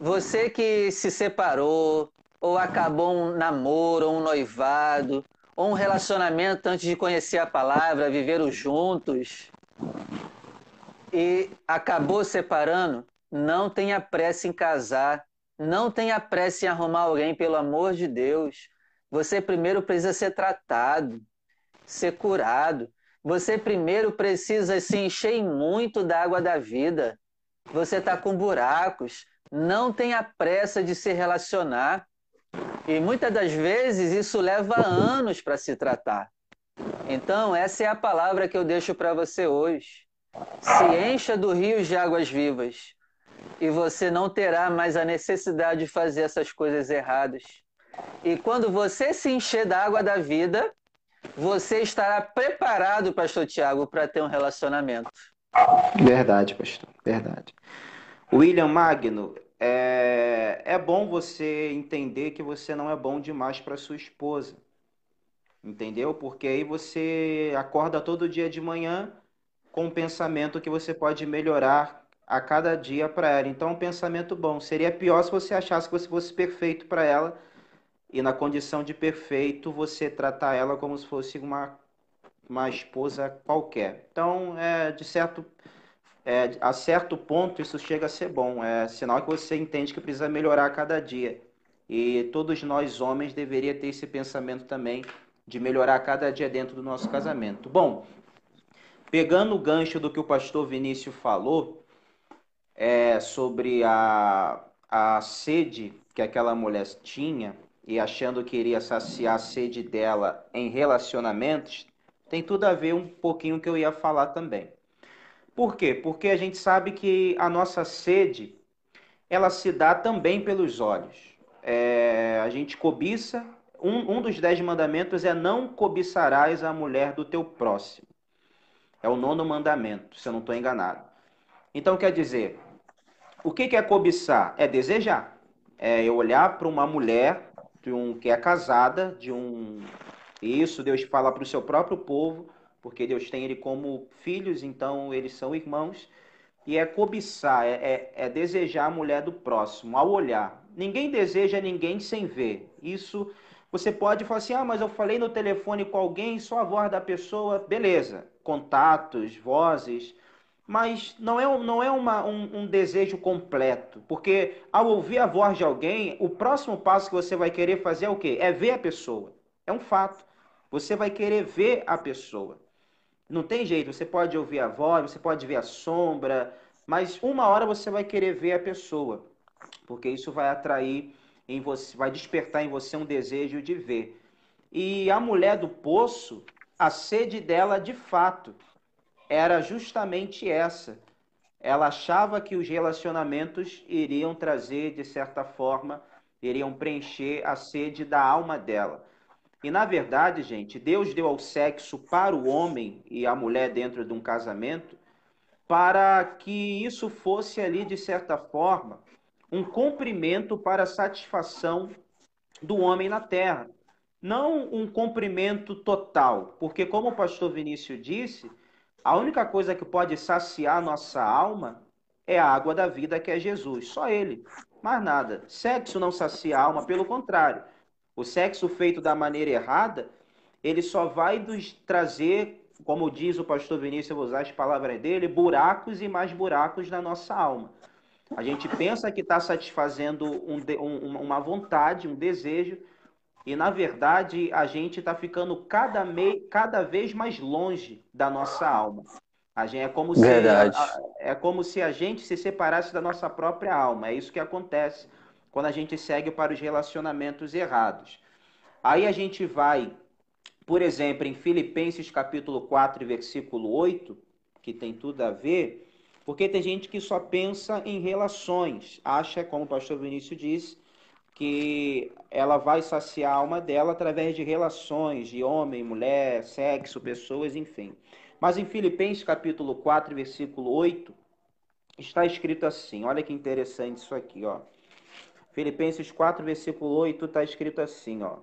Você que se separou, ou acabou um namoro, ou um noivado, ou um relacionamento antes de conhecer a palavra, viveram juntos e acabou separando, não tenha pressa em casar, não tenha pressa em arrumar alguém, pelo amor de Deus. Você primeiro precisa ser tratado, ser curado. Você primeiro precisa se encher muito da água da vida. Você está com buracos. Não tenha pressa de se relacionar. E muitas das vezes isso leva anos para se tratar. Então, essa é a palavra que eu deixo para você hoje. Se encha do rio de águas vivas e você não terá mais a necessidade de fazer essas coisas erradas. E quando você se encher da água da vida, você estará preparado, pastor Tiago, para ter um relacionamento. Verdade, pastor, verdade. William Magno, é, é bom você entender que você não é bom demais para sua esposa. Entendeu? Porque aí você acorda todo dia de manhã com um pensamento que você pode melhorar a cada dia para ela. Então, um pensamento bom. Seria pior se você achasse que você fosse perfeito para ela e, na condição de perfeito, você tratar ela como se fosse uma, uma esposa qualquer. Então, é, de certo é, a certo ponto isso chega a ser bom. É sinal que você entende que precisa melhorar a cada dia. E todos nós homens deveria ter esse pensamento também de melhorar a cada dia dentro do nosso casamento. Bom, pegando o gancho do que o pastor Vinícius falou é, sobre a, a sede que aquela mulher tinha e achando que iria saciar a sede dela em relacionamentos, tem tudo a ver um pouquinho que eu ia falar também. Por quê? Porque a gente sabe que a nossa sede, ela se dá também pelos olhos. É, a gente cobiça, um, um dos dez mandamentos é não cobiçarás a mulher do teu próximo. É o nono mandamento, se eu não estou enganado. Então, quer dizer, o que é cobiçar? É desejar. É eu olhar para uma mulher de um, que é casada, de um. Isso Deus fala para o seu próprio povo, porque Deus tem ele como filhos, então eles são irmãos. E é cobiçar, é, é, é desejar a mulher do próximo, ao olhar. Ninguém deseja ninguém sem ver. Isso você pode falar assim: ah, mas eu falei no telefone com alguém, só a voz da pessoa, beleza. Contatos, vozes. Mas não é, não é uma, um, um desejo completo. Porque ao ouvir a voz de alguém, o próximo passo que você vai querer fazer é o quê? É ver a pessoa. É um fato. Você vai querer ver a pessoa. Não tem jeito, você pode ouvir a voz, você pode ver a sombra, mas uma hora você vai querer ver a pessoa, porque isso vai atrair em você, vai despertar em você um desejo de ver. E a mulher do poço, a sede dela de fato era justamente essa. Ela achava que os relacionamentos iriam trazer, de certa forma, iriam preencher a sede da alma dela. E na verdade, gente, Deus deu ao sexo para o homem e a mulher dentro de um casamento para que isso fosse ali, de certa forma, um cumprimento para a satisfação do homem na terra. Não um cumprimento total, porque, como o pastor Vinícius disse, a única coisa que pode saciar nossa alma é a água da vida, que é Jesus. Só Ele. Mais nada. Sexo não sacia a alma, pelo contrário. O sexo feito da maneira errada, ele só vai nos trazer, como diz o pastor Vinícius, eu vou usar as palavras dele, buracos e mais buracos na nossa alma. A gente pensa que está satisfazendo um, um, uma vontade, um desejo, e na verdade a gente está ficando cada, me... cada vez mais longe da nossa alma. A gente, é, como se, é como se a gente se separasse da nossa própria alma. É isso que acontece quando a gente segue para os relacionamentos errados. Aí a gente vai, por exemplo, em Filipenses capítulo 4, versículo 8, que tem tudo a ver, porque tem gente que só pensa em relações, acha, como o pastor Vinícius disse, que ela vai saciar a alma dela através de relações de homem, mulher, sexo, pessoas, enfim. Mas em Filipenses capítulo 4, versículo 8, está escrito assim, olha que interessante isso aqui, ó. Filipenses 4, versículo 8, está escrito assim, ó.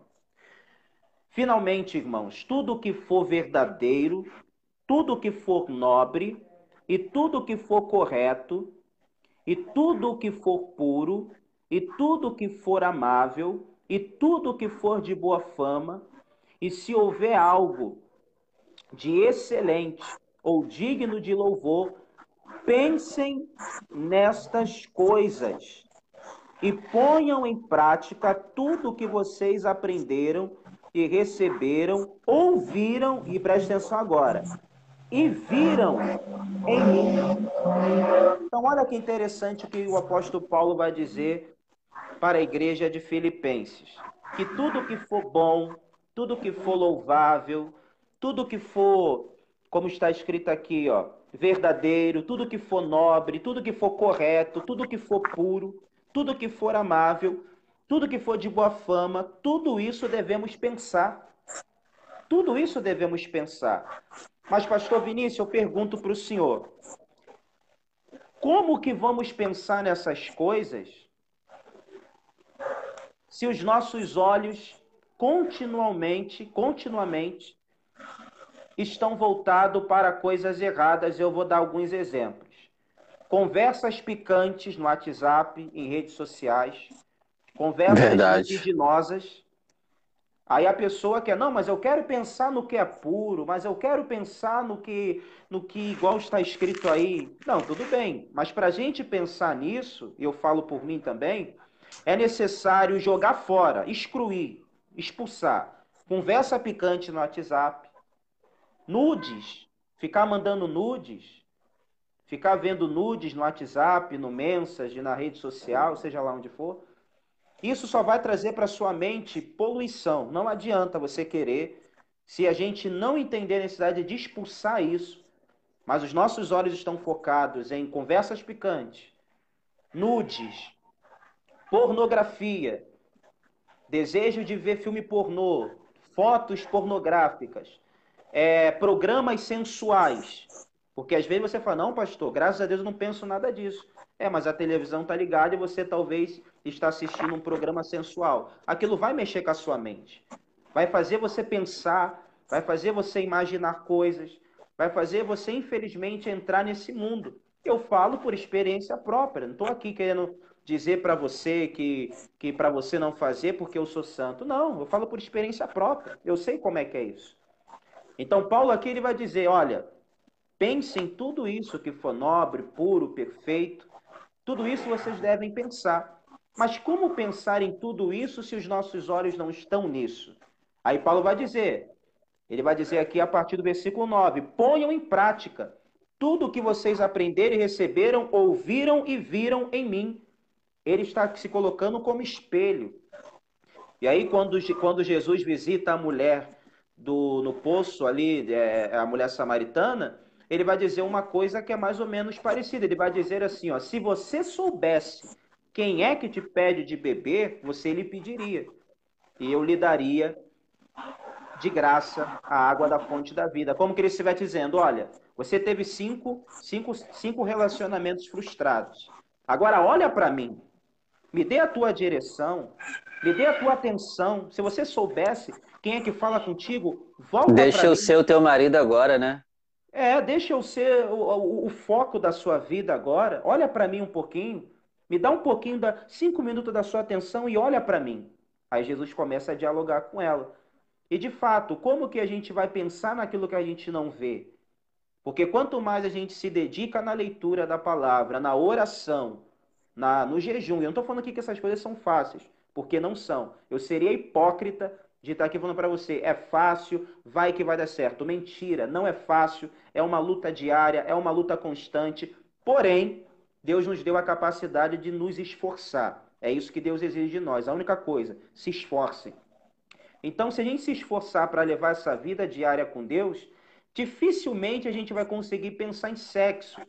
Finalmente, irmãos, tudo que for verdadeiro, tudo que for nobre, e tudo que for correto, e tudo que for puro, e tudo que for amável, e tudo que for de boa fama, e se houver algo de excelente ou digno de louvor, pensem nestas coisas e ponham em prática tudo o que vocês aprenderam e receberam, ouviram, e preste atenção agora, e viram em mim. Então, olha que interessante o que o apóstolo Paulo vai dizer para a igreja de Filipenses: que tudo que for bom, tudo que for louvável, tudo que for, como está escrito aqui, ó, verdadeiro, tudo que for nobre, tudo que for correto, tudo que for puro, tudo que for amável, tudo que for de boa fama, tudo isso devemos pensar. Tudo isso devemos pensar. Mas, pastor Vinícius, eu pergunto para o senhor: como que vamos pensar nessas coisas se os nossos olhos continuamente, continuamente estão voltados para coisas erradas? Eu vou dar alguns exemplos conversas picantes no WhatsApp, em redes sociais, conversas vertiginosas, Aí a pessoa quer, não, mas eu quero pensar no que é puro, mas eu quero pensar no que, no que igual está escrito aí. Não, tudo bem, mas para a gente pensar nisso, e eu falo por mim também, é necessário jogar fora, excluir, expulsar. Conversa picante no WhatsApp, nudes, ficar mandando nudes, ficar vendo nudes no WhatsApp, no Message, na rede social, seja lá onde for. Isso só vai trazer para sua mente poluição. Não adianta você querer, se a gente não entender a necessidade de expulsar isso, mas os nossos olhos estão focados em conversas picantes, nudes, pornografia, desejo de ver filme pornô, fotos pornográficas, é, programas sensuais. Porque às vezes você fala, não, pastor, graças a Deus eu não penso nada disso. É, mas a televisão está ligada e você talvez está assistindo um programa sensual. Aquilo vai mexer com a sua mente. Vai fazer você pensar, vai fazer você imaginar coisas, vai fazer você, infelizmente, entrar nesse mundo. Eu falo por experiência própria. Não estou aqui querendo dizer para você que, que para você não fazer porque eu sou santo. Não, eu falo por experiência própria. Eu sei como é que é isso. Então, Paulo aqui ele vai dizer: olha, pense em tudo isso que for nobre, puro, perfeito, tudo isso vocês devem pensar. Mas como pensar em tudo isso se os nossos olhos não estão nisso? Aí Paulo vai dizer, ele vai dizer aqui a partir do versículo 9: ponham em prática tudo o que vocês aprenderam e receberam, ouviram e viram em mim. Ele está se colocando como espelho. E aí, quando, quando Jesus visita a mulher do, no poço ali, é, a mulher samaritana, ele vai dizer uma coisa que é mais ou menos parecida. Ele vai dizer assim: ó, se você soubesse quem é que te pede de beber, você lhe pediria, e eu lhe daria de graça a água da fonte da vida. Como que ele estiver dizendo: olha, você teve cinco, cinco, cinco relacionamentos frustrados. Agora olha para mim, me dê a tua direção, me dê a tua atenção. Se você soubesse quem é que fala contigo, volta Deixa eu ser o teu marido agora, né? É, deixa eu ser o, o, o foco da sua vida agora. Olha para mim um pouquinho. Me dá um pouquinho da cinco minutos da sua atenção e olha para mim. Aí Jesus começa a dialogar com ela. E de fato, como que a gente vai pensar naquilo que a gente não vê? Porque quanto mais a gente se dedica na leitura da palavra, na oração, na, no jejum, eu não estou falando aqui que essas coisas são fáceis, porque não são. Eu seria hipócrita de estar aqui falando para você, é fácil, vai que vai dar certo. Mentira, não é fácil, é uma luta diária, é uma luta constante. Porém, Deus nos deu a capacidade de nos esforçar. É isso que Deus exige de nós. A única coisa, se esforcem. Então, se a gente se esforçar para levar essa vida diária com Deus, dificilmente a gente vai conseguir pensar em sexo.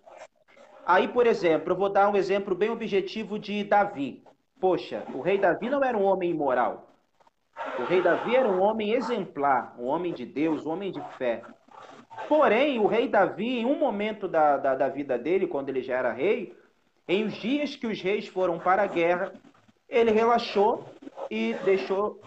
Aí, por exemplo, eu vou dar um exemplo bem objetivo de Davi. Poxa, o rei Davi não era um homem imoral. O rei Davi era um homem exemplar, um homem de Deus, um homem de fé. Porém, o rei Davi, em um momento da, da, da vida dele, quando ele já era rei, em os dias que os reis foram para a guerra, ele relaxou e deixou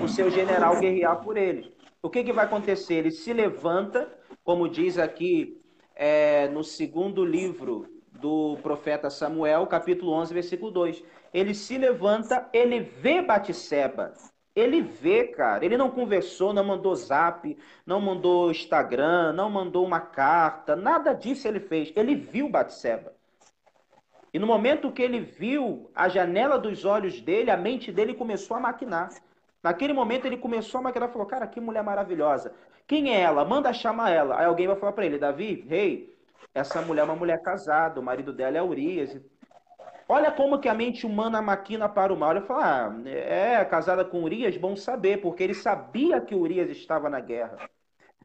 o seu general guerrear por ele. O que, que vai acontecer? Ele se levanta, como diz aqui é, no segundo livro do profeta Samuel, capítulo 11, versículo 2. Ele se levanta, ele vê Batseba, ele vê, cara. Ele não conversou, não mandou zap, não mandou Instagram, não mandou uma carta, nada disso ele fez. Ele viu Batseba. E no momento que ele viu a janela dos olhos dele, a mente dele começou a maquinar. Naquele momento ele começou a maquinar e falou: Cara, que mulher maravilhosa. Quem é ela? Manda chamar ela. Aí alguém vai falar para ele: Davi, rei, hey, essa mulher é uma mulher casada, o marido dela é Urias. Olha como que a mente humana maquina para o mal. Ele fala, ah, é casada com Urias, bom saber, porque ele sabia que Urias estava na guerra.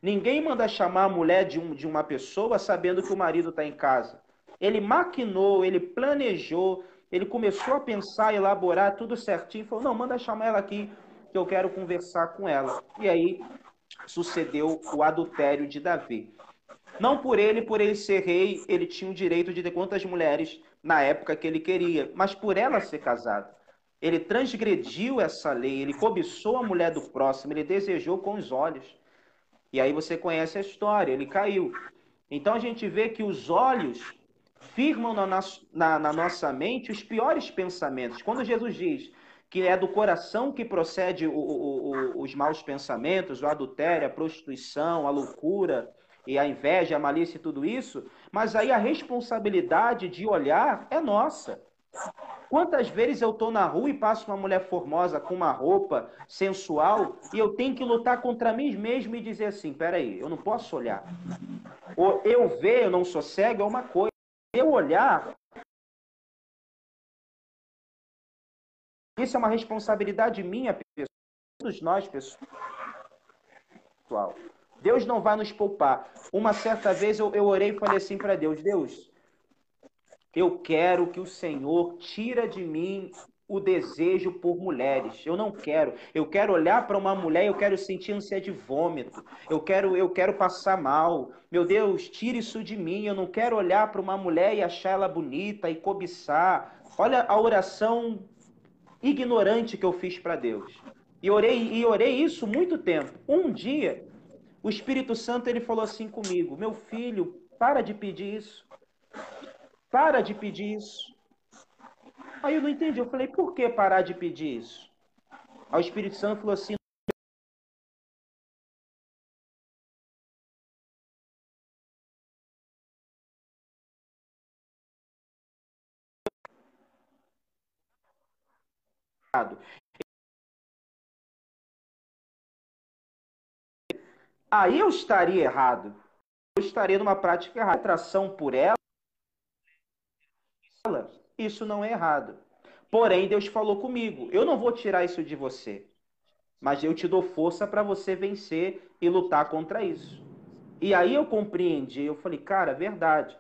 Ninguém manda chamar a mulher de, um, de uma pessoa sabendo que o marido está em casa. Ele maquinou, ele planejou, ele começou a pensar, elaborar tudo certinho. Falou, não, manda chamar ela aqui, que eu quero conversar com ela. E aí sucedeu o adultério de Davi. Não por ele, por ele ser rei, ele tinha o direito de ter quantas mulheres na época que ele queria, mas por ela ser casada. Ele transgrediu essa lei, ele cobiçou a mulher do próximo, ele desejou com os olhos. E aí você conhece a história, ele caiu. Então a gente vê que os olhos firmam na, na, na nossa mente os piores pensamentos. Quando Jesus diz que é do coração que procede o, o, o, os maus pensamentos, o adultério, a prostituição, a loucura e a inveja, a malícia e tudo isso, mas aí a responsabilidade de olhar é nossa. Quantas vezes eu estou na rua e passo uma mulher formosa com uma roupa sensual e eu tenho que lutar contra mim mesmo e dizer assim: peraí, eu não posso olhar. Ou eu ver, eu não sou cego, é uma coisa. Eu olhar Isso é uma responsabilidade minha, pessoal. Todos nós, pessoal. Deus não vai nos poupar. Uma certa vez eu, eu orei e falei assim para Deus: Deus, eu quero que o Senhor tira de mim o desejo por mulheres. Eu não quero. Eu quero olhar para uma mulher eu quero sentir ânsia de vômito. Eu quero, eu quero passar mal. Meu Deus, tira isso de mim. Eu não quero olhar para uma mulher e achar ela bonita e cobiçar. Olha a oração ignorante que eu fiz para Deus. E orei, e orei isso muito tempo. Um dia, o Espírito Santo ele falou assim comigo: Meu filho, para de pedir isso. Para de pedir isso. Aí eu não entendi. Eu falei: Por que parar de pedir isso? Aí o Espírito Santo falou assim: Aí eu estaria errado. Eu estaria numa prática errada. Atração por ela, isso não é errado. Porém, Deus falou comigo: eu não vou tirar isso de você, mas eu te dou força para você vencer e lutar contra isso. E aí eu compreendi, eu falei, cara, verdade.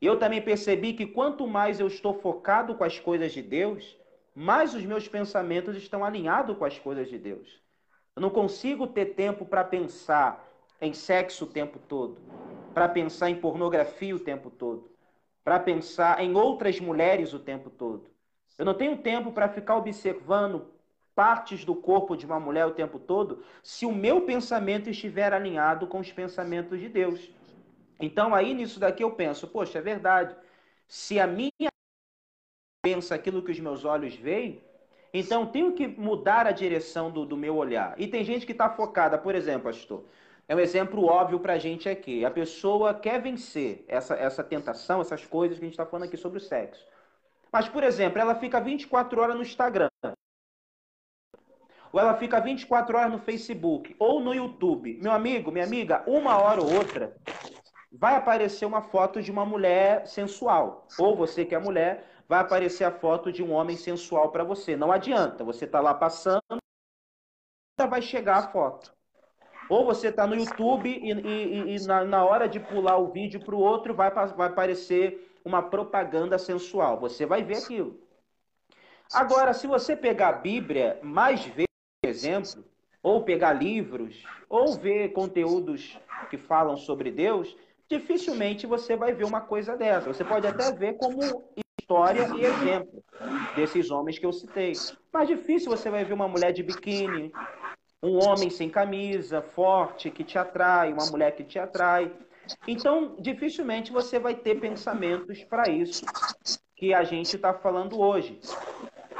Eu também percebi que quanto mais eu estou focado com as coisas de Deus, mais os meus pensamentos estão alinhados com as coisas de Deus. Eu não consigo ter tempo para pensar em sexo o tempo todo, para pensar em pornografia o tempo todo, para pensar em outras mulheres o tempo todo. Eu não tenho tempo para ficar observando partes do corpo de uma mulher o tempo todo, se o meu pensamento estiver alinhado com os pensamentos de Deus. Então, aí nisso daqui eu penso, poxa, é verdade. Se a minha pensa aquilo que os meus olhos veem, então tenho que mudar a direção do, do meu olhar. E tem gente que está focada, por exemplo, pastor, é um exemplo óbvio para a gente aqui. A pessoa quer vencer essa, essa tentação, essas coisas que a gente está falando aqui sobre o sexo. Mas, por exemplo, ela fica 24 horas no Instagram. Ou ela fica 24 horas no Facebook. Ou no YouTube. Meu amigo, minha amiga, uma hora ou outra, vai aparecer uma foto de uma mulher sensual. Ou você que é mulher, vai aparecer a foto de um homem sensual para você. Não adianta. Você está lá passando, vai chegar a foto. Ou você está no YouTube e, e, e na, na, hora de pular o vídeo para o outro vai, vai aparecer uma propaganda sensual. Você vai ver aquilo. Agora, se você pegar a Bíblia mais vezes, por exemplo, ou pegar livros, ou ver conteúdos que falam sobre Deus, dificilmente você vai ver uma coisa dessa. Você pode até ver como história e exemplo desses homens que eu citei. Mas difícil você vai ver uma mulher de biquíni, um homem sem camisa, forte, que te atrai, uma mulher que te atrai. Então, dificilmente você vai ter pensamentos para isso que a gente está falando hoje.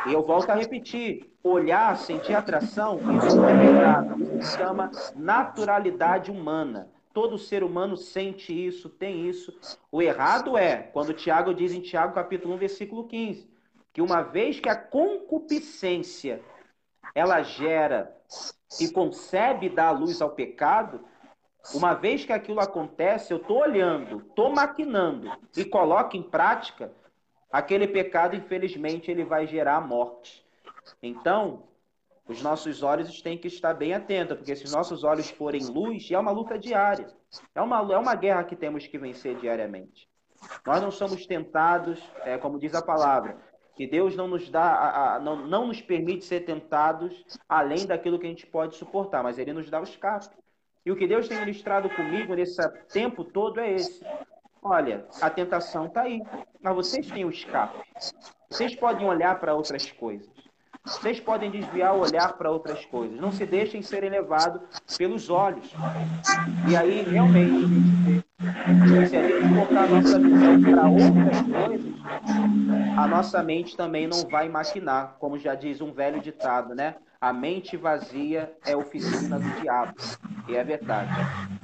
E eu volto a repetir: olhar, sentir atração, isso é pecado. Isso chama naturalidade humana. Todo ser humano sente isso, tem isso. O errado é quando Tiago diz em Tiago capítulo 1, versículo 15, que uma vez que a concupiscência ela gera e concebe dar luz ao pecado, uma vez que aquilo acontece, eu estou olhando, estou maquinando e coloco em prática, aquele pecado, infelizmente, ele vai gerar a morte. Então, os nossos olhos têm que estar bem atentos, porque se nossos olhos forem luz, é uma luta diária. É uma, é uma guerra que temos que vencer diariamente. Nós não somos tentados, é, como diz a palavra, que Deus não nos dá, a, a, não, não nos permite ser tentados além daquilo que a gente pode suportar, mas Ele nos dá o escape. E o que Deus tem ministrado comigo nesse tempo todo é esse. Olha, a tentação está aí, mas vocês têm o escape. Vocês podem olhar para outras coisas. Vocês podem desviar o olhar para outras coisas. Não se deixem serem levados pelos olhos. E aí, realmente. Se a gente colocar a nossa visão para outras coisas, a nossa mente também não vai maquinar, como já diz um velho ditado, né? A mente vazia é oficina do diabo. E é verdade.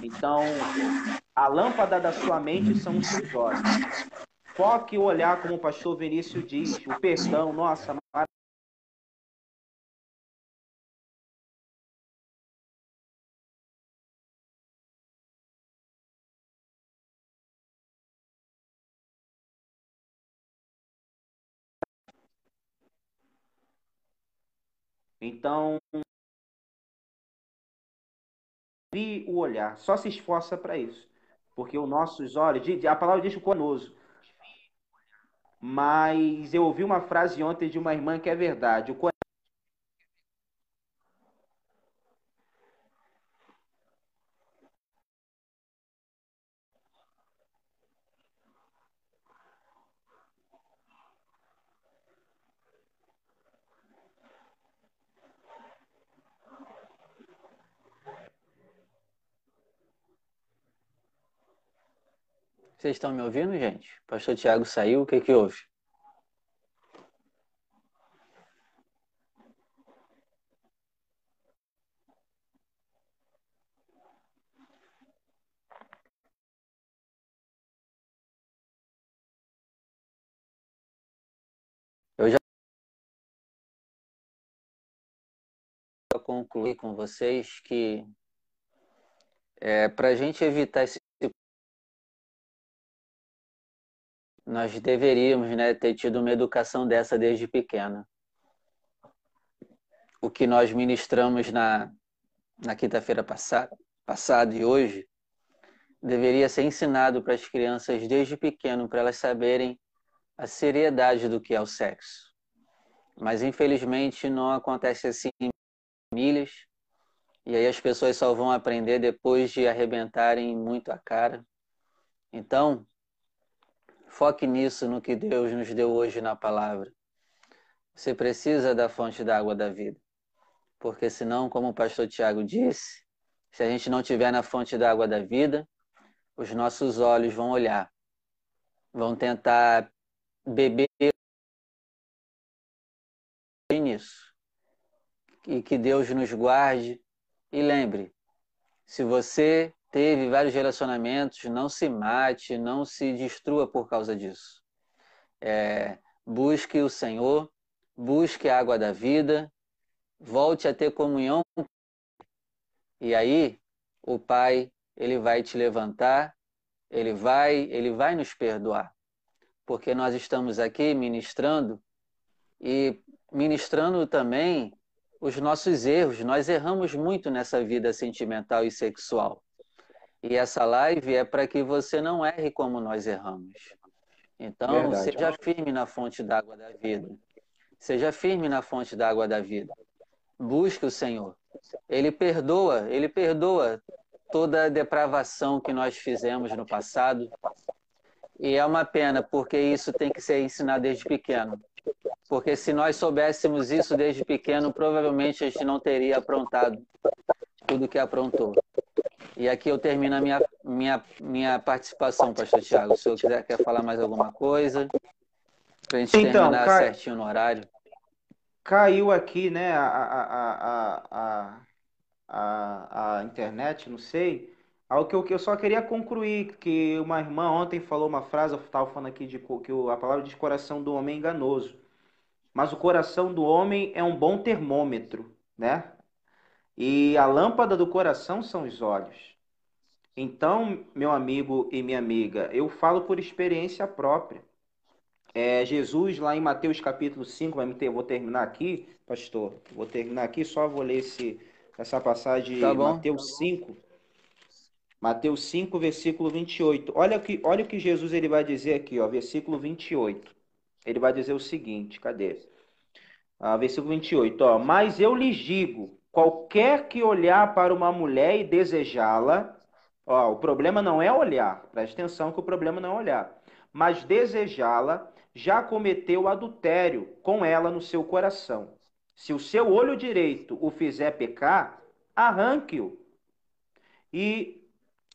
Então, a lâmpada da sua mente são os seus olhos. Foque o olhar, como o pastor Vinícius diz, o perdão, nossa, Então, vi o olhar, só se esforça para isso. Porque os nossos olhos, a palavra diz conoso. Mas eu ouvi uma frase ontem de uma irmã que é verdade. O Vocês estão me ouvindo, gente? Pastor Tiago saiu, o que que houve? Eu já concluí com vocês que é, para a gente evitar esse nós deveríamos né, ter tido uma educação dessa desde pequena. O que nós ministramos na, na quinta-feira passada, passada e hoje deveria ser ensinado para as crianças desde pequeno, para elas saberem a seriedade do que é o sexo. Mas infelizmente não acontece assim em famílias, e aí as pessoas só vão aprender depois de arrebentarem muito a cara. Então, Foque nisso, no que Deus nos deu hoje na palavra. Você precisa da fonte da água da vida. Porque senão, como o pastor Tiago disse, se a gente não tiver na fonte da água da vida, os nossos olhos vão olhar, vão tentar beber nisso. E que Deus nos guarde. E lembre, se você teve vários relacionamentos, não se mate, não se destrua por causa disso. É, busque o Senhor, busque a água da vida, volte a ter comunhão. E aí, o Pai, ele vai te levantar, ele vai, ele vai nos perdoar. Porque nós estamos aqui ministrando e ministrando também os nossos erros. Nós erramos muito nessa vida sentimental e sexual. E essa live é para que você não erre como nós erramos. Então, Verdade. seja firme na fonte d'água da vida. Seja firme na fonte d'água da vida. Busque o Senhor. Ele perdoa, ele perdoa toda a depravação que nós fizemos no passado. E é uma pena, porque isso tem que ser ensinado desde pequeno. Porque se nós soubéssemos isso desde pequeno, provavelmente a gente não teria aprontado tudo que aprontou. E aqui eu termino a minha, minha, minha participação, pastor Tiago. Se o senhor quiser quer falar mais alguma coisa, para a gente então, terminar cai... certinho no horário. Caiu aqui, né, a, a, a, a, a, internet, não sei. Algo que eu, que eu só queria concluir, que uma irmã ontem falou uma frase, eu estava falando aqui de que a palavra diz coração do homem é enganoso. Mas o coração do homem é um bom termômetro, né? E a lâmpada do coração são os olhos. Então, meu amigo e minha amiga, eu falo por experiência própria. É, Jesus, lá em Mateus capítulo 5, eu vou terminar aqui, pastor, vou terminar aqui, só vou ler esse, essa passagem de tá Mateus 5. Mateus 5, versículo 28. Olha, que, olha o que Jesus ele vai dizer aqui, ó, versículo 28. Ele vai dizer o seguinte, cadê? Ah, versículo 28, ó. Mas eu lhes digo Qualquer que olhar para uma mulher e desejá-la, ó, o problema não é olhar, preste atenção que o problema não é olhar, mas desejá-la já cometeu adultério com ela no seu coração. Se o seu olho direito o fizer pecar, arranque-o e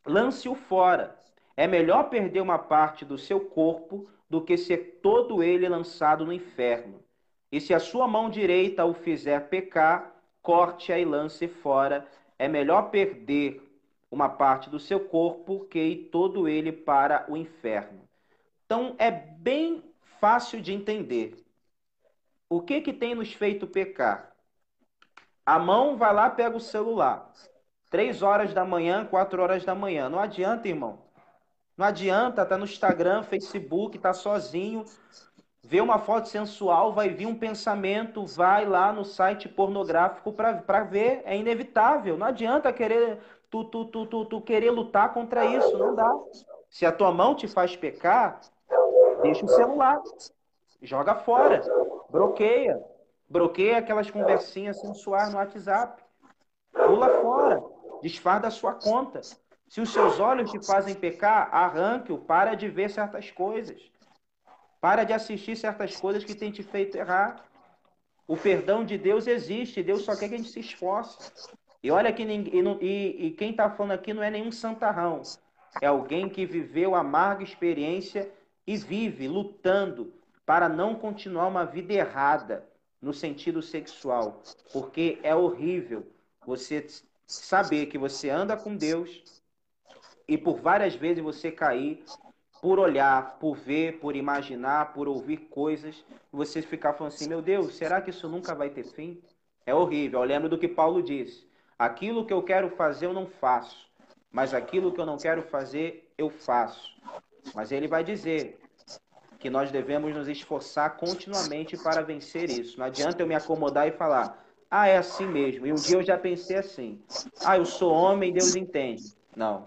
lance-o fora. É melhor perder uma parte do seu corpo do que ser todo ele lançado no inferno. E se a sua mão direita o fizer pecar, corte-a e lance fora. É melhor perder uma parte do seu corpo que ir todo ele para o inferno. Então é bem fácil de entender. O que que tem nos feito pecar? A mão vai lá, pega o celular. Três horas da manhã, quatro horas da manhã. Não adianta, irmão. Não adianta, tá no Instagram, Facebook, tá sozinho, vê uma foto sensual, vai vir um pensamento, vai lá no site pornográfico para ver, é inevitável. Não adianta querer tu, tu, tu, tu, tu querer lutar contra isso, não dá. Se a tua mão te faz pecar, deixa o celular, joga fora, bloqueia, bloqueia aquelas conversinhas sensuais no WhatsApp, pula fora, desfaz da sua conta. Se os seus olhos te fazem pecar, arranque-o, para de ver certas coisas. Para de assistir certas coisas que têm te feito errar. O perdão de Deus existe, Deus só quer que a gente se esforce. E olha que ninguém, e, e quem está falando aqui não é nenhum santarrão. É alguém que viveu amarga experiência e vive lutando para não continuar uma vida errada no sentido sexual. Porque é horrível você saber que você anda com Deus e por várias vezes você cair por olhar, por ver, por imaginar, por ouvir coisas, você ficar falando assim, meu Deus, será que isso nunca vai ter fim? É horrível. Eu lembro do que Paulo disse. Aquilo que eu quero fazer eu não faço, mas aquilo que eu não quero fazer eu faço. Mas ele vai dizer que nós devemos nos esforçar continuamente para vencer isso. Não adianta eu me acomodar e falar, ah, é assim mesmo. E um dia eu já pensei assim, ah, eu sou homem, Deus entende. Não.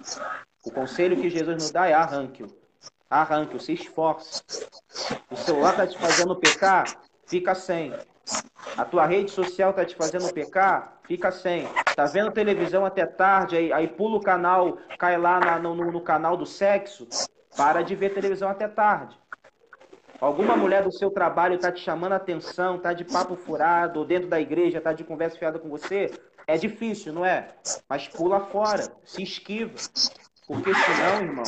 O conselho que Jesus nos dá é arranque-o. Arranque-o, se esforce. O celular está te fazendo pecar? Fica sem. A tua rede social está te fazendo pecar? Fica sem. Tá vendo televisão até tarde, aí, aí pula o canal, cai lá na, no, no canal do sexo? Para de ver televisão até tarde. Alguma mulher do seu trabalho está te chamando a atenção, está de papo furado, ou dentro da igreja está de conversa fiada com você? É difícil, não é? Mas pula fora, se esquiva. Porque senão, irmão,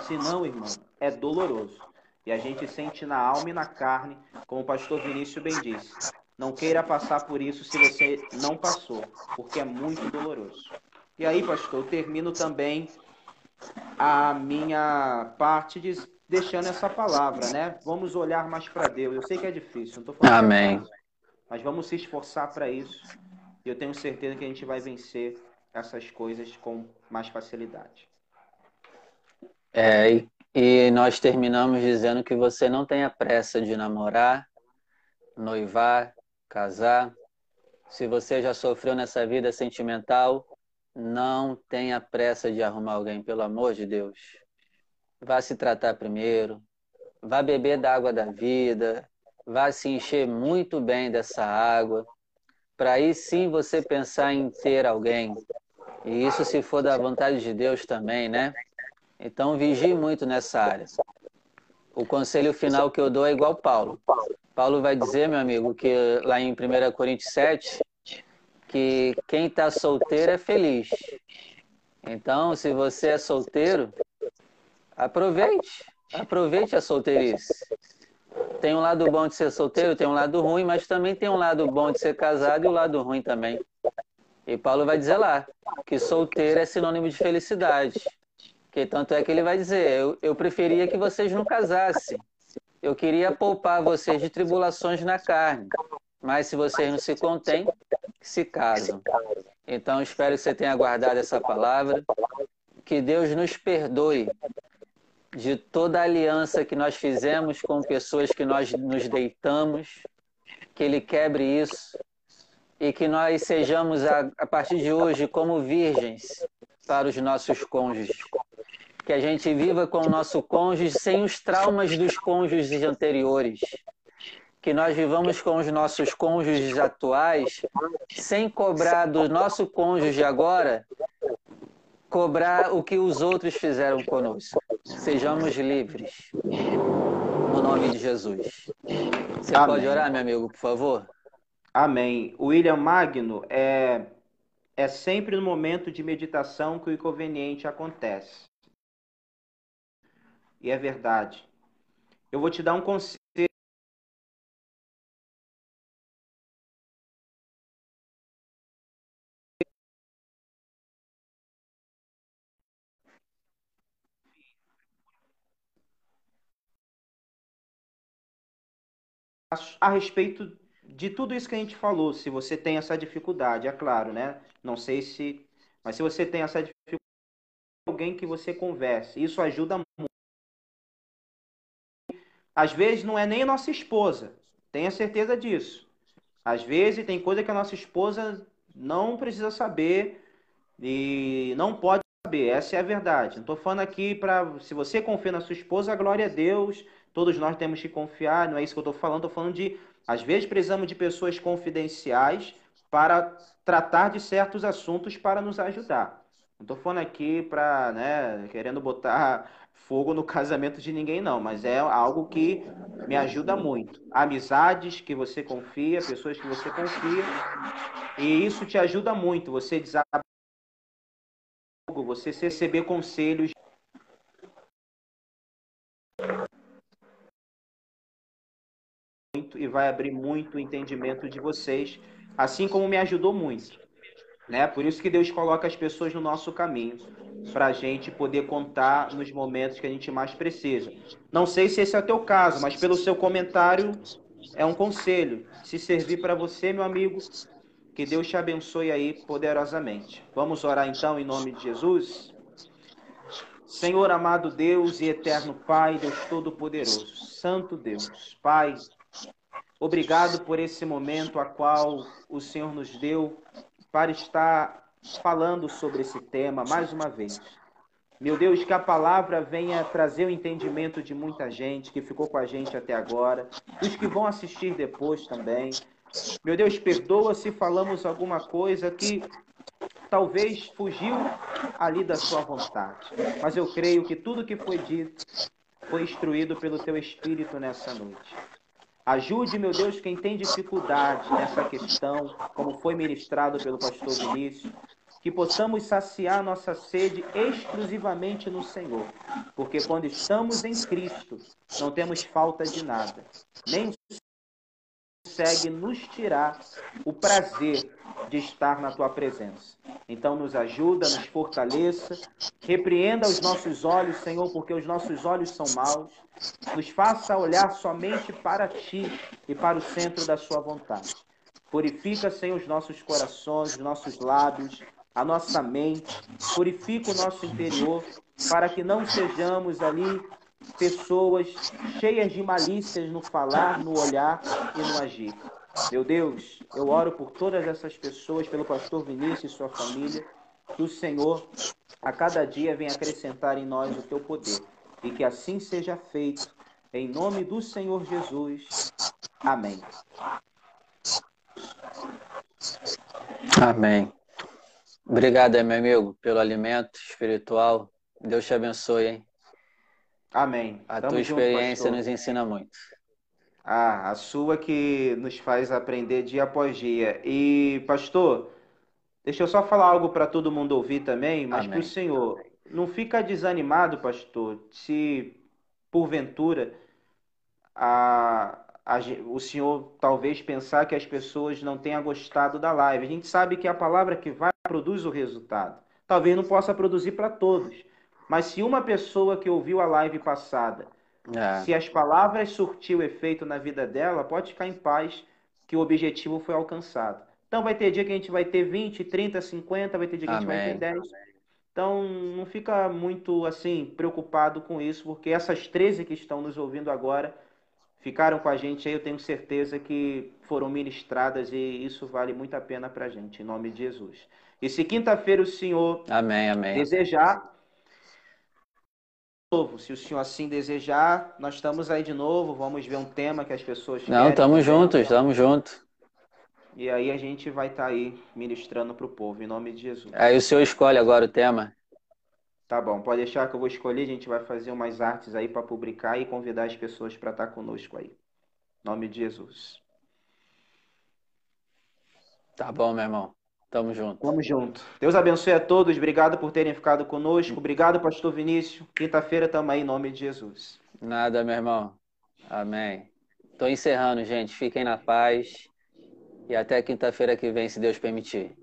senão, irmão, é doloroso. E a gente sente na alma e na carne, como o pastor Vinícius bem disse. Não queira passar por isso se você não passou, porque é muito doloroso. E aí, pastor, eu termino também a minha parte de, deixando essa palavra, né? Vamos olhar mais para Deus. Eu sei que é difícil, não tô falando Amém. Mas vamos se esforçar para isso. E eu tenho certeza que a gente vai vencer essas coisas com mais facilidade. É, e, e nós terminamos dizendo que você não tenha pressa de namorar, noivar, casar. Se você já sofreu nessa vida sentimental, não tenha pressa de arrumar alguém, pelo amor de Deus. Vá se tratar primeiro, vá beber da água da vida, vá se encher muito bem dessa água, para aí sim você pensar em ter alguém. E isso se for da vontade de Deus também, né? Então vigie muito nessa área. O conselho final que eu dou é igual Paulo. Paulo vai dizer, meu amigo, que lá em 1 Coríntios 7, que quem está solteiro é feliz. Então, se você é solteiro, aproveite. Aproveite a solteirice. Tem um lado bom de ser solteiro, tem um lado ruim, mas também tem um lado bom de ser casado e o um lado ruim também. E Paulo vai dizer lá que solteiro é sinônimo de felicidade. Que tanto é que ele vai dizer: eu, eu preferia que vocês não casassem. Eu queria poupar vocês de tribulações na carne. Mas se vocês não se contêm, se casam. Então espero que você tenha guardado essa palavra. Que Deus nos perdoe de toda aliança que nós fizemos com pessoas que nós nos deitamos, que Ele quebre isso e que nós sejamos, a, a partir de hoje, como virgens para os nossos cônjuges. Que a gente viva com o nosso cônjuge sem os traumas dos cônjuges anteriores. Que nós vivamos com os nossos cônjuges atuais sem cobrar do nosso cônjuge agora cobrar o que os outros fizeram conosco. Sejamos livres. No nome de Jesus. Você Amém. pode orar, meu amigo, por favor? Amém. O William Magno é, é sempre no momento de meditação que o inconveniente acontece. E é verdade. eu vou te dar um conselho. a respeito de tudo isso que a gente falou, se você tem essa dificuldade, é claro, né? Não sei se, mas se você tem essa dificuldade, alguém que você converse, isso ajuda muito. Às vezes não é nem a nossa esposa, tenha certeza disso. Às vezes tem coisa que a nossa esposa não precisa saber e não pode saber, essa é a verdade. Não estou falando aqui para. Se você confia na sua esposa, glória a Deus, todos nós temos que confiar, não é isso que eu estou falando, estou falando de às vezes precisamos de pessoas confidenciais para tratar de certos assuntos para nos ajudar. Não estou falando aqui para, né, querendo botar fogo no casamento de ninguém, não, mas é algo que me ajuda muito. Amizades que você confia, pessoas que você confia, e isso te ajuda muito. Você desabar, você receber conselhos e vai abrir muito o entendimento de vocês, assim como me ajudou muito. Né? Por isso que Deus coloca as pessoas no nosso caminho, para a gente poder contar nos momentos que a gente mais precisa. Não sei se esse é o teu caso, mas pelo seu comentário é um conselho. Se servir para você, meu amigo, que Deus te abençoe aí poderosamente. Vamos orar então em nome de Jesus? Senhor amado Deus e eterno Pai, Deus Todo-Poderoso, Santo Deus, Pai, Obrigado por esse momento a qual o Senhor nos deu para estar falando sobre esse tema mais uma vez. Meu Deus, que a palavra venha trazer o entendimento de muita gente que ficou com a gente até agora, os que vão assistir depois também. Meu Deus, perdoa se falamos alguma coisa que talvez fugiu ali da sua vontade. Mas eu creio que tudo que foi dito foi instruído pelo teu Espírito nessa noite. Ajude, meu Deus, quem tem dificuldade nessa questão, como foi ministrado pelo pastor Vinícius, que possamos saciar nossa sede exclusivamente no Senhor, porque quando estamos em Cristo, não temos falta de nada, nem consegue nos tirar o prazer de estar na tua presença. Então nos ajuda, nos fortaleça, repreenda os nossos olhos, Senhor, porque os nossos olhos são maus. Nos faça olhar somente para ti e para o centro da sua vontade. Purifica, Senhor, os nossos corações, os nossos lábios, a nossa mente, purifica o nosso interior, para que não sejamos ali pessoas cheias de malícias no falar, no olhar e no agir. Meu Deus, eu oro por todas essas pessoas, pelo pastor Vinícius e sua família, que o Senhor a cada dia venha acrescentar em nós o teu poder e que assim seja feito. Em nome do Senhor Jesus. Amém. Amém. Obrigado, meu amigo, pelo alimento espiritual. Deus te abençoe, hein? Amém. A Tamo tua experiência junto, nos ensina muito. Ah, a sua que nos faz aprender dia após dia. E, pastor, deixa eu só falar algo para todo mundo ouvir também, mas para o senhor. Não fica desanimado, pastor, se porventura a, a, o senhor talvez pensar que as pessoas não tenham gostado da live. A gente sabe que a palavra que vai produz o resultado. Talvez não possa produzir para todos. Mas se uma pessoa que ouviu a live passada, é. se as palavras surtiu efeito na vida dela, pode ficar em paz que o objetivo foi alcançado. Então vai ter dia que a gente vai ter 20, 30, 50, vai ter dia que Amém. a gente vai ter 10. Então não fica muito assim preocupado com isso, porque essas 13 que estão nos ouvindo agora ficaram com a gente aí, eu tenho certeza que foram ministradas e isso vale muito a pena para a gente, em nome de Jesus. E se quinta-feira o Senhor amém, amém. desejar, novo. Se o senhor assim desejar, nós estamos aí de novo. Vamos ver um tema que as pessoas Não, estamos juntos, estamos juntos. E aí a gente vai estar tá aí ministrando para o povo, em nome de Jesus. Aí o senhor escolhe agora o tema. Tá bom, pode deixar que eu vou escolher. A gente vai fazer umas artes aí para publicar e convidar as pessoas para estar tá conosco aí. Em nome de Jesus. Tá bom, meu irmão. Tamo junto. Tamo junto. Deus abençoe a todos. Obrigado por terem ficado conosco. Obrigado, pastor Vinícius. Quinta-feira tamo aí em nome de Jesus. Nada, meu irmão. Amém. Estou encerrando, gente. Fiquem na paz. E até quinta-feira que vem, se Deus permitir.